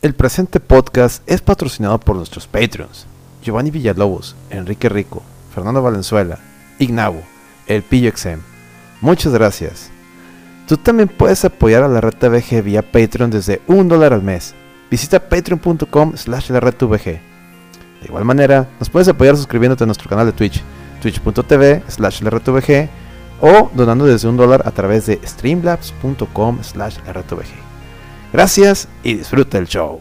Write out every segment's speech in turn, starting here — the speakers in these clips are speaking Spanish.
El presente podcast es patrocinado por nuestros Patreons: Giovanni Villalobos, Enrique Rico, Fernando Valenzuela, Ignabo, El Pillo Exem. Muchas gracias. Tú también puedes apoyar a la Red TVG vía Patreon desde un dólar al mes. Visita patreon.com slash la Red. De igual manera, nos puedes apoyar suscribiéndote a nuestro canal de Twitch, twitch.tv slash la Red TVG, o donando desde un dólar a través de streamlabs.com slash la Red. Gracias y disfruta el show.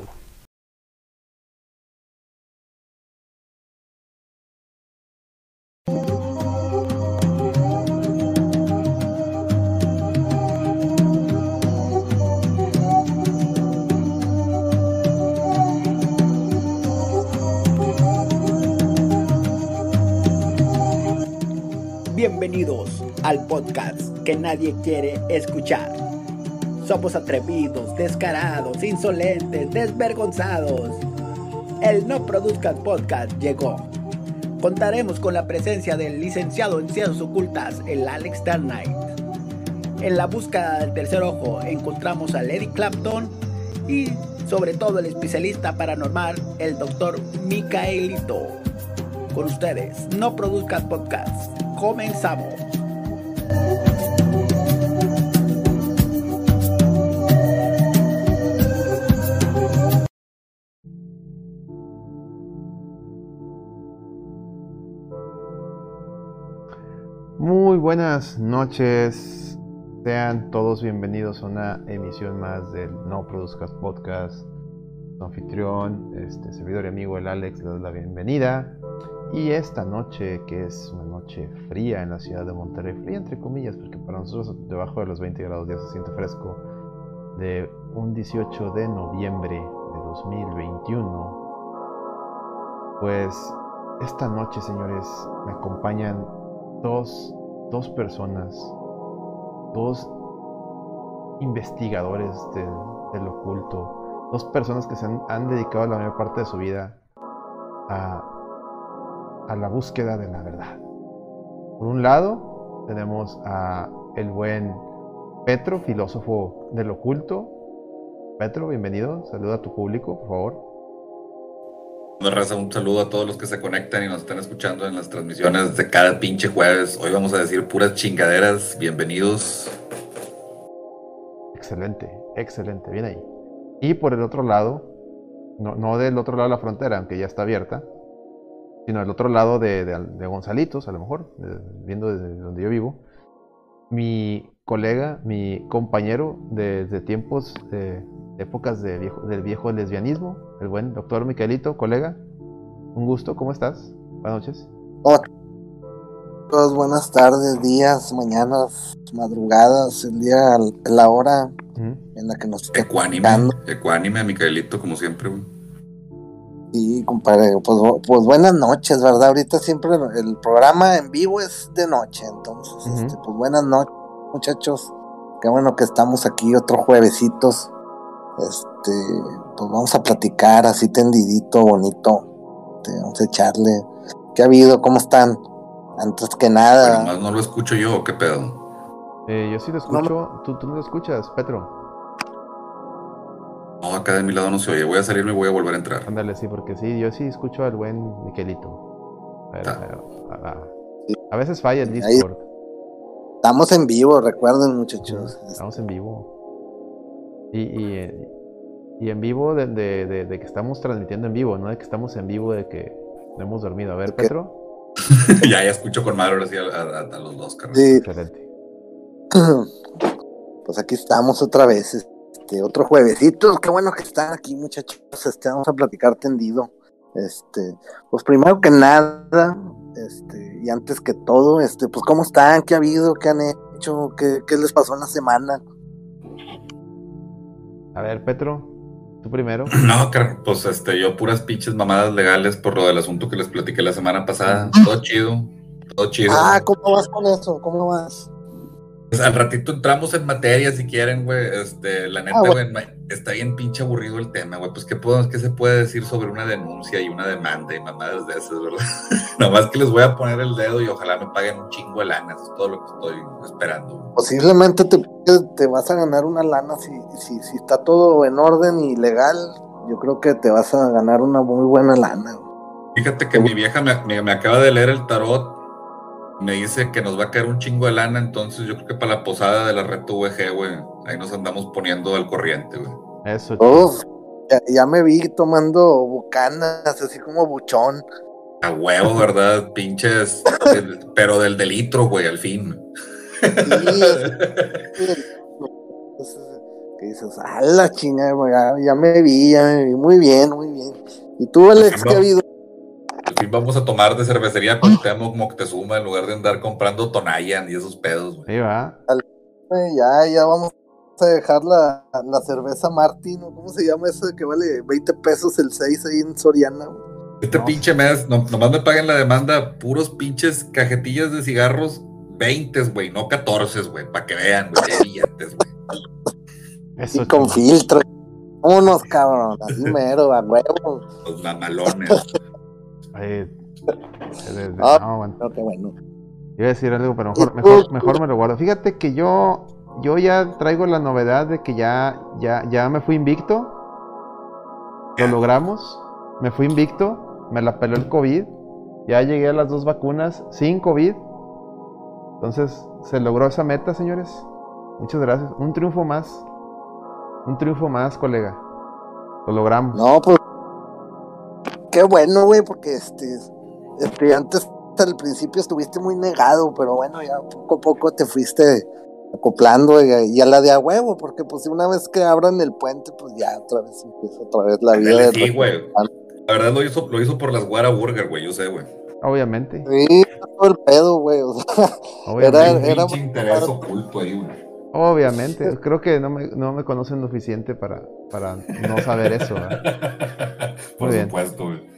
Bienvenidos al podcast que nadie quiere escuchar. Somos atrevidos, descarados, insolentes, desvergonzados. El No Produzcas Podcast llegó. Contaremos con la presencia del licenciado en Ciencias Ocultas, el Alex Darnight. En la búsqueda del tercer ojo encontramos a Lady Clapton y sobre todo el especialista paranormal, el doctor Micaelito. Con ustedes, No Produzcas Podcast. Comenzamos. Muy buenas noches. Sean todos bienvenidos a una emisión más del No Produzcas Podcast. Su anfitrión, este servidor y amigo el Alex, le doy la bienvenida. Y esta noche, que es una noche fría en la ciudad de Monterrey, fría entre comillas, porque para nosotros debajo de los 20 grados ya se siente fresco, de un 18 de noviembre de 2021, pues esta noche, señores, me acompañan dos, dos personas, dos investigadores del, oculto, dos personas que se han, han dedicado la mayor parte de su vida a a la búsqueda de la verdad. Por un lado, tenemos a el buen Petro, filósofo del oculto. Petro, bienvenido. Saluda a tu público, por favor. Raza, un saludo a todos los que se conectan y nos están escuchando en las transmisiones de cada pinche jueves. Hoy vamos a decir puras chingaderas. Bienvenidos. Excelente, excelente, bien ahí. Y por el otro lado, no, del otro lado de la frontera, aunque ya está abierta, sino al otro lado de, Gonzalitos, a lo mejor, viendo desde donde yo vivo, mi colega, mi compañero desde tiempos, de épocas de viejo, del viejo lesbianismo, el buen doctor Miquelito, colega, un gusto, ¿cómo estás? Buenas noches. Hola. Todos buenas tardes, días, mañanas, madrugadas, el día, la hora en la que nos Ecuánime, ecuánime a Micaelito, como siempre, güey. Sí, compadre, pues, pues, buenas noches, ¿verdad? Ahorita siempre el programa en vivo es de noche, entonces, uh -huh. este, pues buenas noches, muchachos. Qué bueno que estamos aquí otro juevesitos. Este, pues vamos a platicar así tendidito, bonito. Este, vamos a echarle. ¿Qué ha habido? ¿Cómo están? Antes que nada. Pero más no lo escucho yo, ¿qué pedo? Eh, yo sí lo escucho. No, ¿Tú, ¿Tú no lo escuchas, Petro? No, acá de mi lado no se oye. Voy a salirme y voy a volver a entrar. Ándale, sí, porque sí, yo sí escucho al buen Miquelito. A, a, a, veces falla el Discord. Ahí estamos en vivo, recuerden, muchachos. Estamos en vivo. Y, y, y en vivo de, de, de, de, que estamos transmitiendo en vivo, no de que estamos en vivo de que no hemos dormido. A ver, Petro. ya, ya escucho con madre ahora sí a, a, a los dos, carnal. Sí. Excelente. Pues aquí estamos otra vez. Este, otro juevesito, qué bueno que están aquí, muchachos. Este, vamos a platicar tendido. Este, pues primero que nada, este, y antes que todo, este, pues cómo están, qué ha habido, qué han hecho, qué, qué les pasó en la semana. A ver, Petro, tú primero. No, pues este, yo puras pinches mamadas legales por lo del asunto que les platiqué la semana pasada. Todo chido, todo chido. Ah, ¿cómo vas con eso? ¿Cómo vas? Pues al ratito entramos en materia si quieren, güey. Este, la neta, güey, ah, bueno. está bien pinche aburrido el tema, güey. Pues, ¿qué, puedo, ¿qué se puede decir sobre una denuncia y una demanda y mamadas de esas, verdad? Nomás que les voy a poner el dedo y ojalá me paguen un chingo de lana. Eso es todo lo que estoy esperando. Güey. Posiblemente te, te, vas a ganar una lana si, si, si está todo en orden y legal. yo creo que te vas a ganar una muy buena lana. Fíjate que mi vieja me, me, acaba de leer el tarot. Me dice que nos va a caer un chingo de lana, entonces yo creo que para la posada de la red VG, güey, ahí nos andamos poniendo al corriente, güey. Eso. ya, ya, me vi tomando bucanas, así como buchón. A huevo, ¿verdad? Pinches, pero del delitro, güey, al fin. Sí, que dices, a la chingada, ya, me vi, ya me vi, muy bien, muy bien. ¿Y tú, Alex, qué ha habido? Fin vamos a tomar de cervecería con Temo Moctezuma en lugar de andar comprando Tonayan y esos pedos, güey. va. Ya, ya vamos a dejar la, la cerveza Martín, ¿cómo se llama eso de que vale 20 pesos el 6 ahí en Soriana? Este pinche mes, nomás me paguen la demanda, puros pinches cajetillas de cigarros, 20, güey, no 14, güey, para que vean, güey, billetes, güey. y con filtro. Unos cabrón, así mero, a huevo. Los mamalones. Ah, no, bueno. qué bueno. Iba a decir algo, pero mejor, mejor, mejor me lo guardo. Fíjate que yo, yo ya traigo la novedad de que ya, ya, ya me fui invicto. Lo logramos. Me fui invicto me la peló el COVID. Ya llegué a las dos vacunas sin COVID. Entonces, se logró esa meta, señores. Muchas gracias. Un triunfo más. Un triunfo más, colega. Lo logramos. No, pues. Qué bueno, güey, porque este. Este, antes al principio estuviste muy negado, pero bueno, ya poco a poco te fuiste acoplando y, a la de a huevo, porque pues una vez que abran el puente, pues ya otra vez empieza otra vez la vida. Sí, güey. La verdad lo hizo, lo hizo por las Guara Burger, güey, yo sé, güey. Obviamente. Sí, todo el pedo, güey. O sea, Obviamente. era, era interés oculto ahí, güey. Obviamente, creo que no me, no me conocen lo suficiente para, para no saber eso. Por supuesto, güey.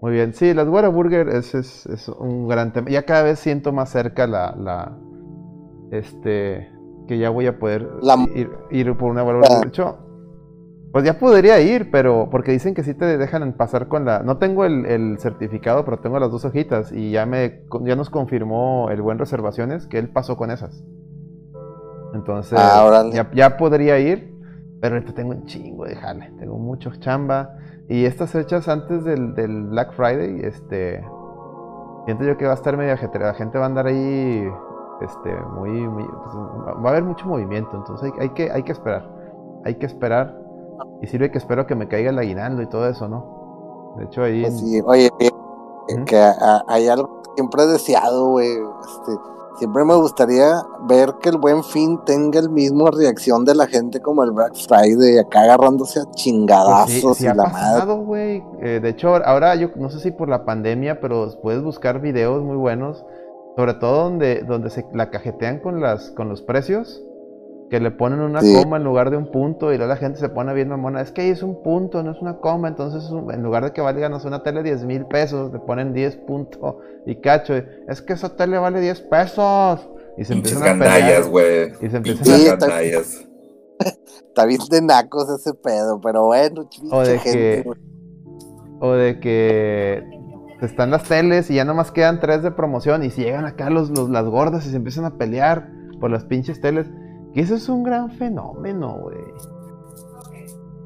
Muy bien, sí, las Burger es, es, es, un gran tema. Ya cada vez siento más cerca la, la este, que ya voy a poder ir, ir, por una Burger. De hecho, pues ya podría ir, pero porque dicen que sí te dejan pasar con la... No tengo el, certificado, pero tengo las dos hojitas y ya, me, ya nos confirmó el buen reservaciones que él pasó con esas. Entonces, ah, ya, podría ir, pero ahorita tengo un chingo de jale, tengo mucho chamba. Y estas fechas antes del, Black Friday, este... Siento yo que va a estar media ajetreada. La gente va a andar ahí este, muy, pues, va a haber mucho movimiento, entonces hay, que, hay que esperar. Hay que esperar y sirve que espero que me caiga el aguinaldo y todo eso, ¿no? De hecho, ahí. Pues sí, oye, que hay algo siempre he deseado, güey. Este, siempre me gustaría ver que el buen fin tenga el mismo reacción de la gente como el Black Friday, acá agarrándose a chingadazos pues y ha la pasado, güey. Eh, de hecho, ahora yo no sé si por la pandemia, pero puedes buscar videos muy buenos, sobre todo donde, donde se la cajetean con las, con los precios que le ponen una coma en lugar de un punto y luego la gente se pone bien mamona, es que ahí es un punto, no es una coma, entonces en lugar de que valga no sé, una tele 10 mil pesos, le ponen 10 puntos y cacho, es que esa tele vale 10 pesos. Y se empiezan a pelear. güey. Y se empiezan a pelear. Está bien de nacos ese pedo, pero bueno, o de que O de que están las teles y ya nomás quedan tres de promoción y si llegan acá los, los, las gordas y se empiezan a pelear por las pinches teles y eso es un gran fenómeno, güey.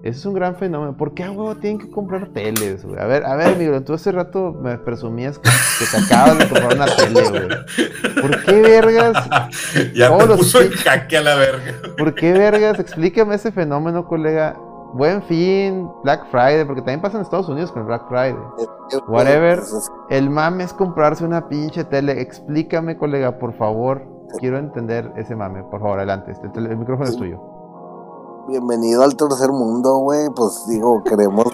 Eso es un gran fenómeno. ¿Por qué a huevo tienen que comprar teles, güey? A ver, a ver, amigo, tú hace rato me presumías que, te acabas de comprar una tele, güey. ¿Por qué vergas? Ya me puso el jaque a la verga. ¿Por qué vergas? Explícame ese fenómeno, colega. Buen fin, Black Friday, porque también pasa en Estados Unidos con el Black Friday. Whatever. El mame es comprarse una pinche tele. Explícame, colega, por favor quiero entender ese mame. Por favor, adelante. Este, el, micrófono es tuyo. Bienvenido al tercer mundo, güey. Pues digo, queremos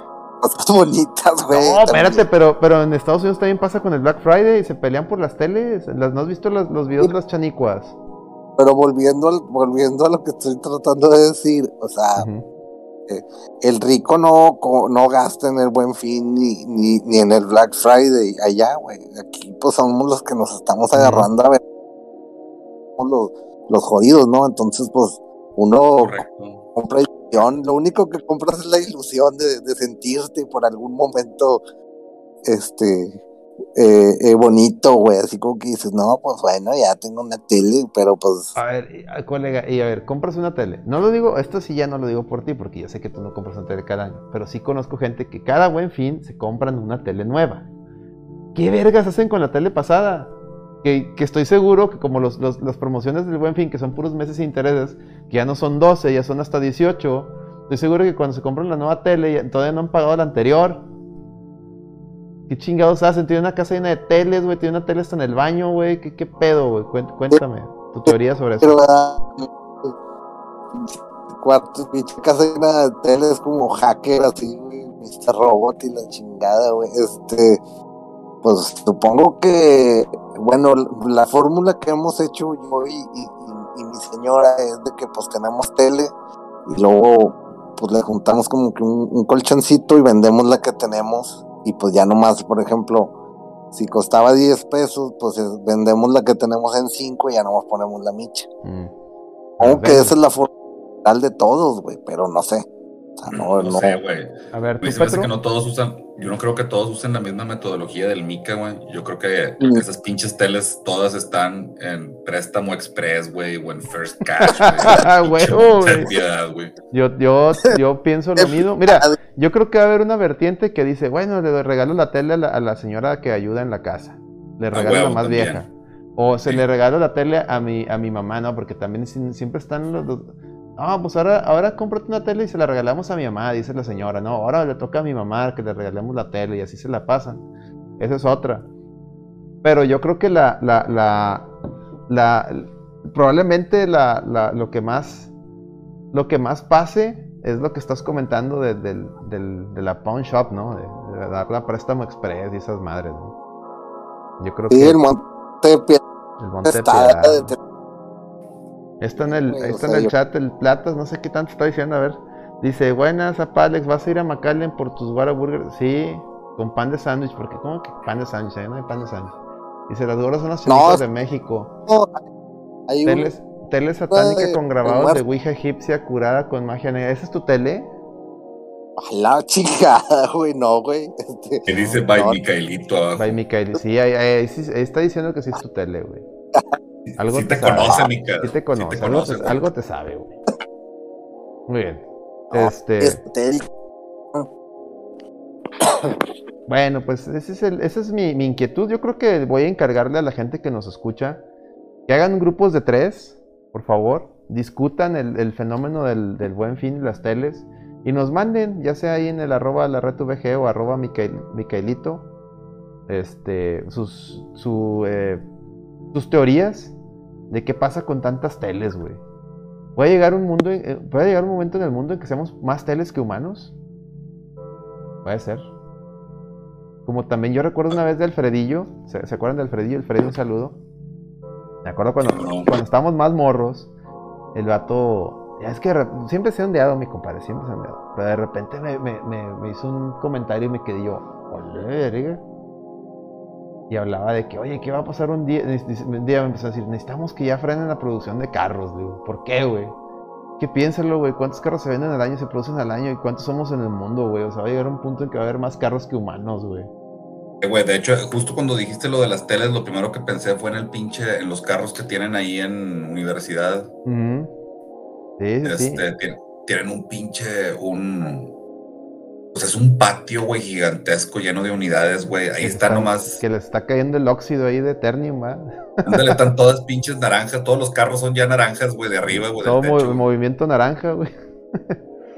cosas bonitas, güey. No, espérate, pero, pero en Estados Unidos también pasa con el Black Friday y se pelean por las teles. ¿Las, ¿No has visto los, los videos de las chanicuas? Pero volviendo, al, volviendo a lo que estoy tratando de decir, o sea, eh, el rico no, no gasta en el buen fin ni, ni, en el Black Friday allá, güey. Aquí pues somos los que nos estamos agarrando a ver los, los jodidos, ¿no? Entonces, pues, uno compra ilusión, lo único que compras es la ilusión de, sentirte por algún momento, este, eh, eh, bonito, güey, así como que dices, no, pues bueno, ya tengo una tele, pero pues... A ver, colega, y a ver, compras una tele. No lo digo, esto sí ya no lo digo por ti, porque yo sé que tú no compras una tele cada año, pero sí conozco gente que cada buen fin se compran una tele nueva. ¿Qué vergas hacen con la tele pasada? Que, estoy seguro que como los, las promociones del buen fin, que son puros meses de intereses, que ya no son 12, ya son hasta 18, estoy seguro que cuando se compran la nueva tele, todavía no han pagado la anterior ¿Qué chingados hacen? Tiene una casa llena de teles, güey. Tiene una tele hasta en el baño, güey. ¿Qué, ¿Qué, pedo, güey? Cuéntame tu teoría sobre eso. Cuarto, pinche casa llena de teles como hacker, así, güey. Mr. Robot y la chingada, güey. Este. Pues supongo que. Bueno, la fórmula que hemos hecho yo y, y, mi señora es de que, pues, tenemos tele y luego, pues, le juntamos como que un colchoncito y vendemos la que tenemos y pues ya nomás, por ejemplo, si costaba 10 pesos, pues vendemos la que tenemos en 5 y ya nomás ponemos la micha. Mm. Aunque esa es la forma de todos, güey, pero no sé. Sea, no, no, sé, güey. A ver, ¿tú, que no todos usan, yo no creo que todos usen la misma metodología del Mica, güey. Yo creo que mm. esas pinches teles todas están en préstamo express, güey, o en first cash, güey. güey. Yo, yo, yo pienso lo mismo. Mira, yo creo que va a haber una vertiente que dice, bueno, le regalo la tele a la, señora que ayuda en la casa. Le regalo la más vieja. O se le regalo la tele a mi, a mi mamá, ¿no? Porque también siempre están los Ah, pues ahora, ahora cómprate una tele y se la regalamos a mi mamá, dice la señora. No, ahora le toca a mi mamá que le regalemos la tele y así se la pasan. Esa es otra. Pero yo creo que la, la, la, la probablemente la, la, lo que más, lo que más pase es lo que estás comentando de, de la pawn shop, ¿no? De, de, dar la préstamo express y esas madres, ¿no? Yo creo que... el monte El monte Está en el, está en el chat el Platas, no sé qué tanto está diciendo, a ver. Dice, buenas, apa Alex, ¿vas a ir a McAllen por tus Whataburger? Sí, con pan de sándwich, porque ¿cómo que pan de sándwich? Ahí no hay pan de sándwich. Dice, las gorras son las chinitas de México. No, hay teles, tele satánica con grabados de Ouija egipcia curada con magia negra. ¿Esa es tu tele? A la chica, güey, no, güey. Este, que dice by Micaelito abajo. By Micaelito, sí, ahí, ahí, está diciendo que sí es tu tele, güey. Algo te, conoce, mi Sí te conoce, algo, te, sabe, güey. Muy bien. Este. Bueno, pues ese es el, esa es mi, inquietud. Yo creo que voy a encargarle a la gente que nos escucha que hagan grupos de tres, por favor. Discutan el, fenómeno del, buen fin y las teles. Y nos manden, ya sea ahí en el arroba la red VG o arroba Micaelito, este, sus, su, eh, sus teorías de qué pasa con tantas teles, güey. ¿Puede llegar un mundo, eh, puede llegar un momento en el mundo en que seamos más teles que humanos? Puede ser. Como también yo recuerdo una vez de Alfredillo, ¿se, acuerdan de Alfredillo? Alfredillo, un saludo. Me acuerdo cuando, cuando estábamos más morros, el vato, es que siempre se ha ondeado mi compadre, siempre se ha ondeado. Pero de repente me, me, me, hizo un comentario y me quedé yo, y hablaba de que, oye, ¿qué va a pasar un día? Un día me empezó a decir, necesitamos que ya frenen la producción de carros. Digo, ¿por qué, güey? Que piénsalo, güey, ¿cuántos carros se venden al año, se producen al año y cuántos somos en el mundo, güey? O sea, va a llegar un punto en que va a haber más carros que humanos, güey. Eh, güey, de hecho, justo cuando dijiste lo de las teles, lo primero que pensé fue en el pinche, en los carros que tienen ahí en universidad. Sí, sí, este, Tienen un pinche, un, pues es un patio, güey, gigantesco, lleno de unidades, güey. Ahí está, nomás. Que le está cayendo el óxido ahí de Eternium, ¿va? Ándale, están todas pinches naranjas. Todos los carros son ya naranjas, güey, de arriba, güey. Todo movimiento naranja, güey.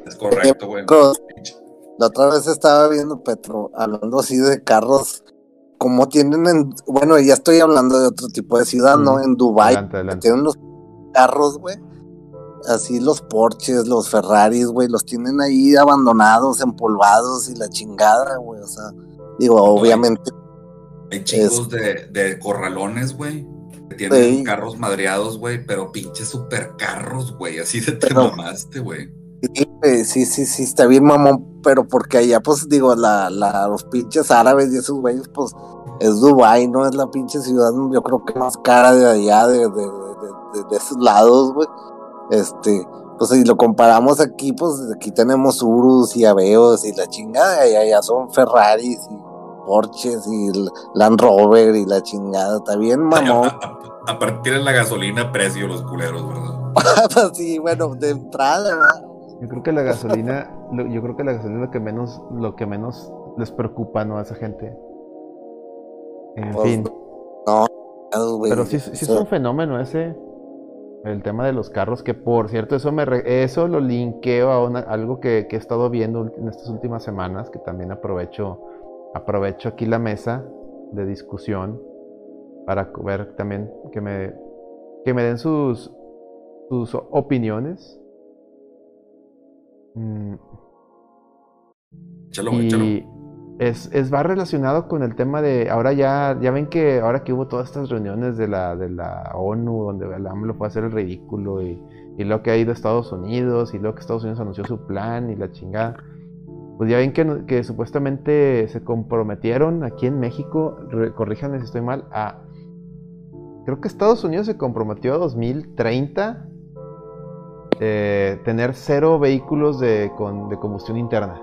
Es correcto, güey. La otra vez estaba viendo Petro, hablando así de carros. Como tienen en. Bueno, ya estoy hablando de otro tipo de ciudad, ¿no? En Dubai. Tienen los carros, güey así los Porsches, los Ferraris, güey, los tienen ahí abandonados, empolvados y la chingada, güey, o sea, digo, obviamente. Hay chicos de, corralones, güey, que tienen carros madreados, güey, pero pinches supercarros, güey, así de te mamaste, güey. Sí, sí, sí, está bien mamón, pero porque allá, pues, digo, la, la, los pinches árabes y esos güeyes, pues, es Dubai, ¿no? Es la pinche ciudad, yo creo que más cara de allá, de, de, de, de esos lados, güey. Este, pues si lo comparamos aquí, pues aquí tenemos Urus y Aveos y la chingada, y allá son Ferraris y Porsches y Land Rover y la chingada, está bien mamón. A, partir de la gasolina precio los culeros, ¿verdad? Pues sí, bueno, de entrada, ¿verdad? Yo creo que la gasolina, yo creo que la gasolina es lo que menos, lo que menos les preocupa, ¿no? A esa gente. En Pues, fin. No, güey, Pero sí, sí es un fenómeno ese. El tema de los carros, que por cierto, eso me re- eso lo linkeo a una- algo que, que he estado viendo en estas últimas semanas, que también aprovecho, aprovecho aquí la mesa de discusión para ver también que me, que me den sus, sus opiniones. Mm, Échalo, güey, échalo. Es, es va relacionado con el tema de, ahora ya, ya ven que ahora que hubo todas estas reuniones de la, de la ONU, donde el AMLO fue a hacer el ridículo, y, y luego que ha ido a Estados Unidos, y luego que Estados Unidos anunció su plan y la chingada. Pues ya ven que, que supuestamente se comprometieron aquí en México, corríjanme si estoy mal, a... Creo que Estados Unidos se comprometió a 2030 eh, tener cero vehículos de, con- de combustión interna.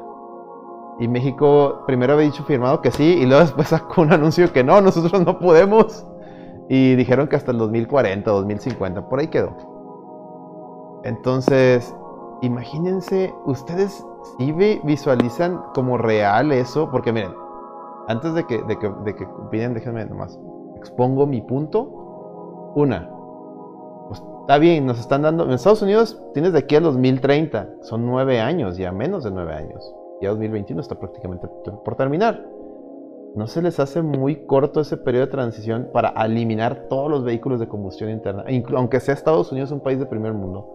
Y México primero había dicho firmado que sí y luego después sacó un anuncio que no, nosotros no podemos. Y dijeron que hasta el 2040, 2050, por ahí quedó. Entonces, imagínense, ustedes sí vi- visualizan como real eso, porque miren, antes de que, de que, de que opinen, déjenme nomás, expongo mi punto. Una, pues está bien, nos están dando, en Estados Unidos tienes de aquí al 2030, son nueve años, ya menos de nueve años. Ya 2021 está prácticamente por terminar. ¿No se les hace muy corto ese periodo de transición para eliminar todos los vehículos de combustión interna? Inclu- aunque sea Estados Unidos un país de primer mundo.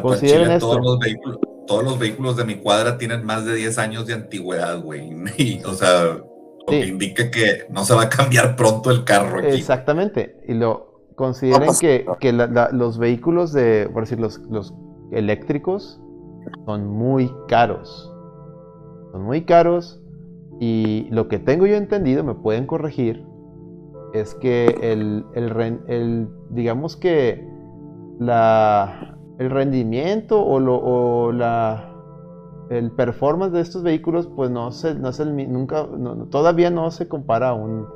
Consideren Chile, esto. Todos los, vehículos, todos los vehículos de mi cuadra tienen más de 10 años de antigüedad, güey. O sea, lo que Sí. indica que no se va a cambiar pronto el carro aquí. Exactamente. Y lo consideren que, que la- la- los vehículos de, por decir, los, los eléctricos son muy caros. Son muy caros. Y lo que tengo yo entendido, me pueden corregir, es que el, el, digamos que la, el rendimiento o, lo, o la, el performance de estos vehículos, pues no se, no es el, nunca, todavía no se compara a un,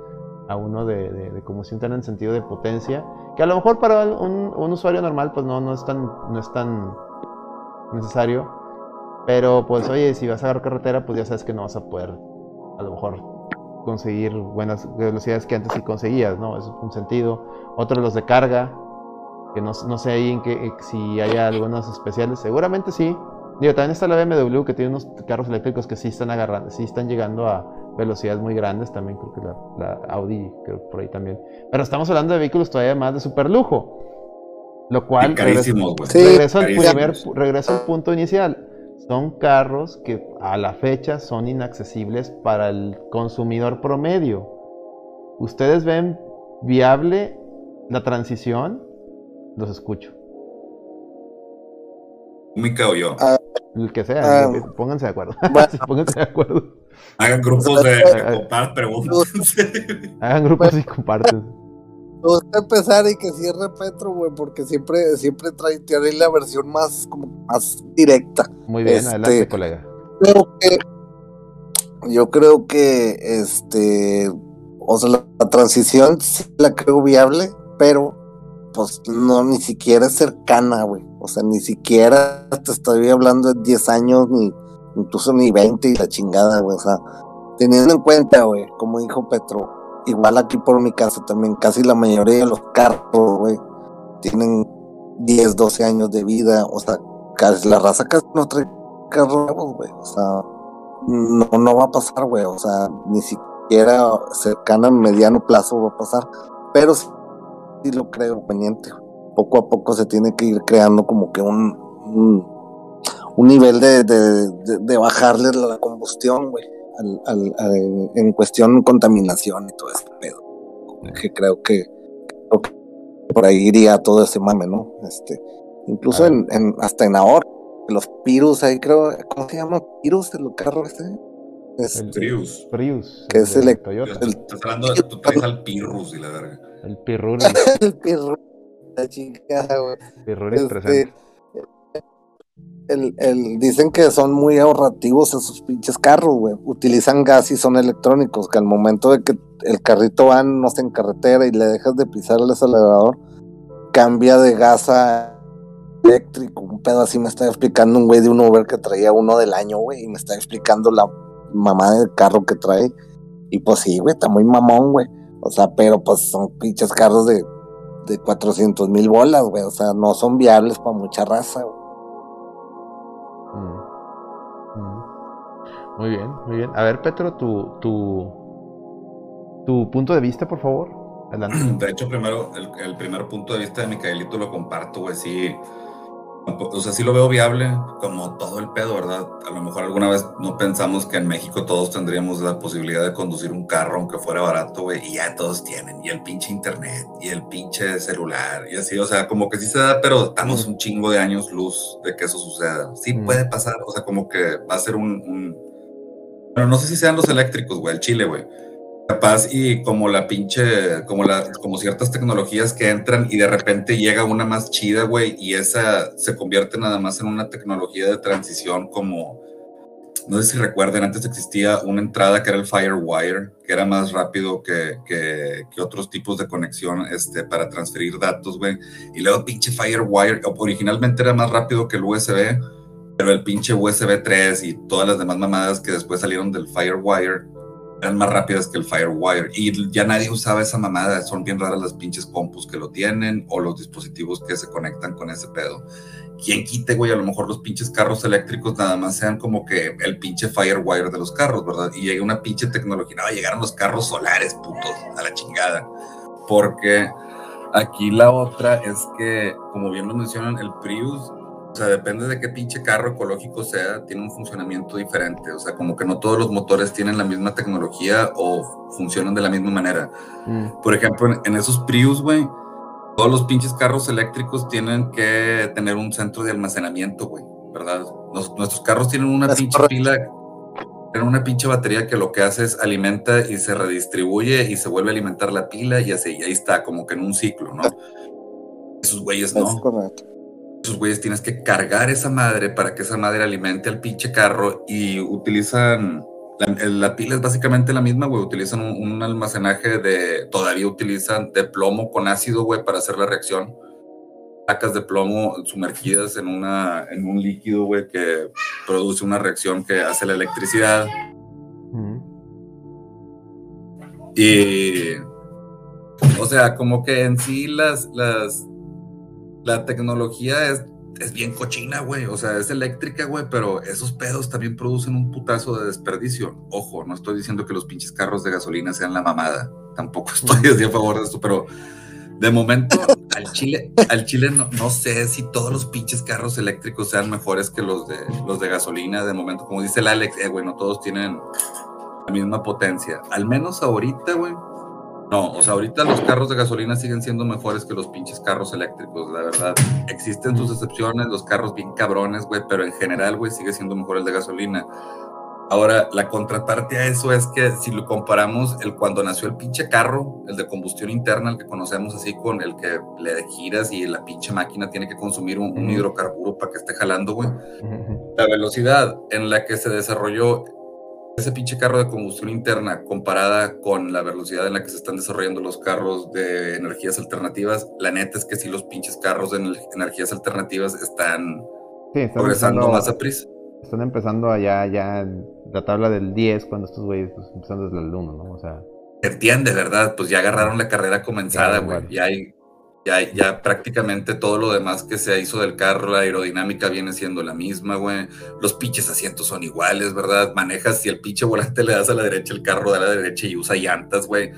a uno de, de, de combustión en sentido de potencia, que a lo mejor para un, un usuario normal, pues no, no es tan, no es tan necesario. Pero pues oye, si vas a agarrar carretera, pues ya sabes que no vas a poder a lo mejor conseguir buenas velocidades que antes sí conseguías, ¿no? Eso es un sentido. Otro los de carga, que no, no sé ahí en que si hay algunos especiales, seguramente sí. Digo, también está la BMW que tiene unos carros eléctricos que sí están agarrando, sí están llegando a velocidades muy grandes, también creo que la, la Audi, creo que por ahí también. Pero estamos hablando de vehículos todavía más de super lujo. Lo cual güey. Sí, regreso, al primer, regreso al punto inicial. Son carros que a la fecha son inaccesibles para el consumidor promedio. ¿Ustedes ven viable la transición? Los escucho. Mica o yo. Ah, El que sea, Ah. pónganse de acuerdo. Bueno. pónganse de acuerdo. Hagan grupos de, de comprar preguntas. Hagan grupos y comparten. Gusta empezar y que cierre Petro, güey, porque siempre, siempre trae, tiene la versión más, como más directa. Muy bien, Este- adelante, colega. Creo que, yo creo que, este, o sea, la, la transición sí la creo viable, pero, pues, no, ni siquiera es cercana, güey. O sea, ni siquiera te estoy hablando de 10 años, ni incluso ni 20 y la chingada, güey. O sea, teniendo en cuenta, güey, como dijo Petro, igual aquí por mi casa también, casi la mayoría de los carros, güey, tienen 10, 12 años de vida. O sea, casi, la raza casi no trae carros nuevos, güey. O sea, no, no va a pasar, güey. O sea, ni siquiera cercana a mediano plazo va a pasar. Pero sí, sí lo creo conveniente. Poco a poco se tiene que ir creando como que un, un, un nivel de, de, de- de bajarle la combustión, güey. Al, al- al- en cuestión contaminación y todo ese pedo. Que creo que, creo que por ahí iría todo ese mame, ¿no? Este, incluso Ah. en, en- hasta en ahora, los Pirus ahí creo, ¿cómo se llama? Pirus el carro ese. Este, El Prius. Prius. Que es el- Toyota. Estás hablando de traes al Pirrus y la verga. El Pirruri. el la chingada, güey. Pirruri Este, presente. El, el, dicen que son muy ahorrativos esos pinches carros, güey. Utilizan gas y son electrónicos, que al momento de que el carrito va, no sé, en carretera y le dejas de pisar el acelerador, cambia de gas a eléctrico. Un pedo así me está explicando un güey de un Uber que traía uno del año, güey, y me está explicando la mamá del carro que trae. Y pues sí, güey, está muy mamón, güey. O sea, pero pues son pinches carros de, de 400 mil bolas, güey. O sea, no son viables para mucha raza, güey. Muy bien, muy bien. A ver, Petro, tu, tu, tu punto de vista, por favor. De hecho, primero, el, primer punto de vista de Micaelito lo comparto, güey. Sí, o sea, sí lo veo viable, como todo el pedo, ¿verdad? A lo mejor alguna vez no pensamos que en México todos tendríamos la posibilidad de conducir un carro, aunque fuera barato, güey, y ya todos tienen, y el pinche internet, y el pinche celular, y así, o sea, como que sí se da, pero estamos un chingo de años luz de que eso suceda. Sí puede pasar, o sea, como que va a ser un pero no sé si sean los eléctricos, güey, el chile, güey. Capaz y como la pinche, como, la, como ciertas tecnologías que entran y de repente llega una más chida, güey, y esa se convierte nada más en una tecnología de transición como, no sé si recuerden, antes existía una entrada que era el Firewire, que era más rápido que, que, que otros tipos de conexión este, para transferir datos, güey. Y luego pinche Firewire, originalmente era más rápido que el USB, pero el pinche USB 3 y todas las demás mamadas que después salieron del Firewire eran más rápidas que el Firewire. Y ya nadie usaba esa mamada. Son bien raras las pinches compus que lo tienen o los dispositivos que se conectan con ese pedo. ¿Quién quite, güey? A lo mejor los pinches carros eléctricos nada más sean como que el pinche Firewire de los carros, ¿verdad? Y llegue una pinche tecnología. No, llegaron los carros solares, putos, a la chingada. Porque aquí la otra es que, como bien lo mencionan, el Prius o sea, depende de qué pinche carro ecológico sea, tiene un funcionamiento diferente. O sea, como que no todos los motores tienen la misma tecnología o funcionan de la misma manera. Mm. Por ejemplo, en, esos Prius, güey, todos los pinches carros eléctricos tienen que tener un centro de almacenamiento, güey, ¿verdad? nuestros carros tienen una pinche pila, tienen una pinche batería que lo que hace es alimenta y se redistribuye y se vuelve a alimentar la pila y así, y ahí está, como que en un ciclo, ¿no? Esos güeyes no. Es correcto esos güeyes tienes que cargar esa madre para que esa madre alimente al pinche carro y utilizan, la, pila es básicamente la misma, güey, utilizan un, almacenaje de, todavía utilizan de plomo con ácido, güey, para hacer la reacción. Placas de plomo sumergidas en, una, en un líquido, güey, que produce una reacción que hace la electricidad. Y, o sea, como que en sí las, las la tecnología es, es bien cochina, güey. O sea, es eléctrica, güey, pero esos pedos también producen un putazo de desperdicio. Ojo, no estoy diciendo que los pinches carros de gasolina sean la mamada. Tampoco estoy a favor de esto, pero de momento al Chile, al Chile no, no, sé si todos los pinches carros eléctricos sean mejores que los de los de gasolina. De momento, como dice el Alex, eh, güey, no todos tienen la misma potencia. Al menos ahorita, güey, no, o sea, ahorita los carros de gasolina siguen siendo mejores que los pinches carros eléctricos, la verdad. Existen sus excepciones, los carros bien cabrones, güey, pero en general, güey, sigue siendo mejor el de gasolina. Ahora, la contraparte a eso es que si lo comparamos, el cuando nació el pinche carro, el de combustión interna, el que conocemos así, con el que le giras y la pinche máquina tiene que consumir un, un hidrocarburo para que esté jalando, güey. La velocidad en la que se desarrolló ese pinche carro de combustión interna comparada con la velocidad en la que se están desarrollando los carros de energías alternativas, la neta es que sí los pinches carros de energías alternativas están, progresando más a prisa. Están empezando allá ya la tabla del 10 cuando estos güeyes pues, empezando desde el 1, ¿no? O sea... Entiende, ¿verdad? Pues ya agarraron la carrera comenzada, güey. Ya hay ya, ya prácticamente todo lo demás que se hizo del carro, la aerodinámica viene siendo la misma, güey. Los pinches asientos son iguales, ¿verdad? Manejas, si el pinche volante le das a la derecha, el carro da a la derecha y usa llantas, güey.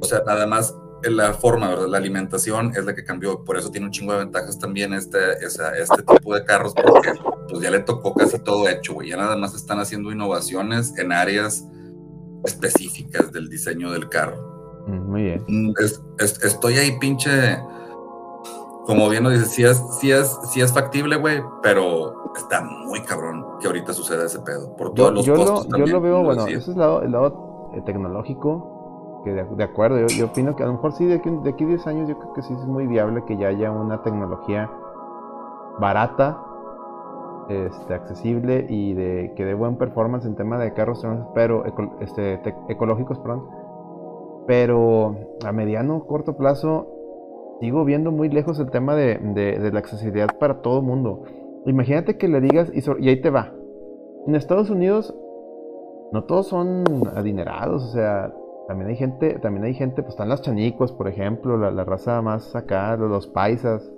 O sea, nada más la forma, ¿verdad? La alimentación es la que cambió. Por eso tiene un chingo de ventajas también este, este tipo de carros, porque pues ya le tocó casi todo hecho, güey. Ya nada más están haciendo innovaciones en áreas específicas del diseño del carro. Muy bien. Mm, estoy ahí pinche como bien nos dice, sí es, sí es, sí es factible, güey, pero está muy cabrón que ahorita suceda ese pedo. Por todos los yo costos. Lo, yo lo veo, bueno, ese es el lado, el lado eh, tecnológico, que de, acuerdo, yo, yo, opino que a lo mejor sí, de aquí, de aquí 10 años, yo creo que sí es muy viable que ya haya una tecnología barata este, accesible y de que dé buen performance en tema de carros pero este, ecológicos, perdón. Pero a mediano corto plazo sigo viendo muy lejos el tema de, la accesibilidad para todo mundo. Imagínate que le digas, y, ahí te va. En Estados Unidos no todos son adinerados, o sea, también hay gente, también hay gente, pues están las chanicos, por ejemplo, la, raza más acá, los, paisas.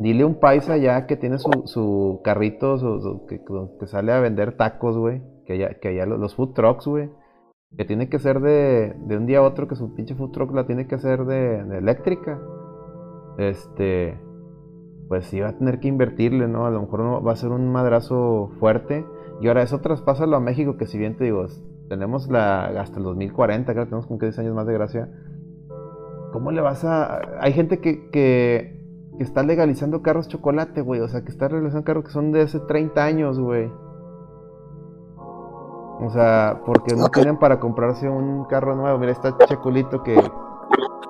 Dile un paisa ya que tiene su, su carrito, que, sale a vender tacos, güey. Que allá, que allá los, food trucks, güey. Que tiene que ser de, de un día a otro, que su pinche food truck la tiene que hacer de, de eléctrica. Este, pues sí va a tener que invertirle, ¿no? A lo mejor va a ser un madrazo fuerte. Y ahora eso traspásalo a México, que si bien te digo, tenemos la hasta el 2040, creo que tenemos como que 10 años más de gracia. ¿Cómo le vas a...? Hay gente que, que, está legalizando carros chocolate, güey. O sea, que está legalizando carros que son de hace 30 años, güey. O sea, porque no tienen para comprarse un carro nuevo. Mira, está Checulito que...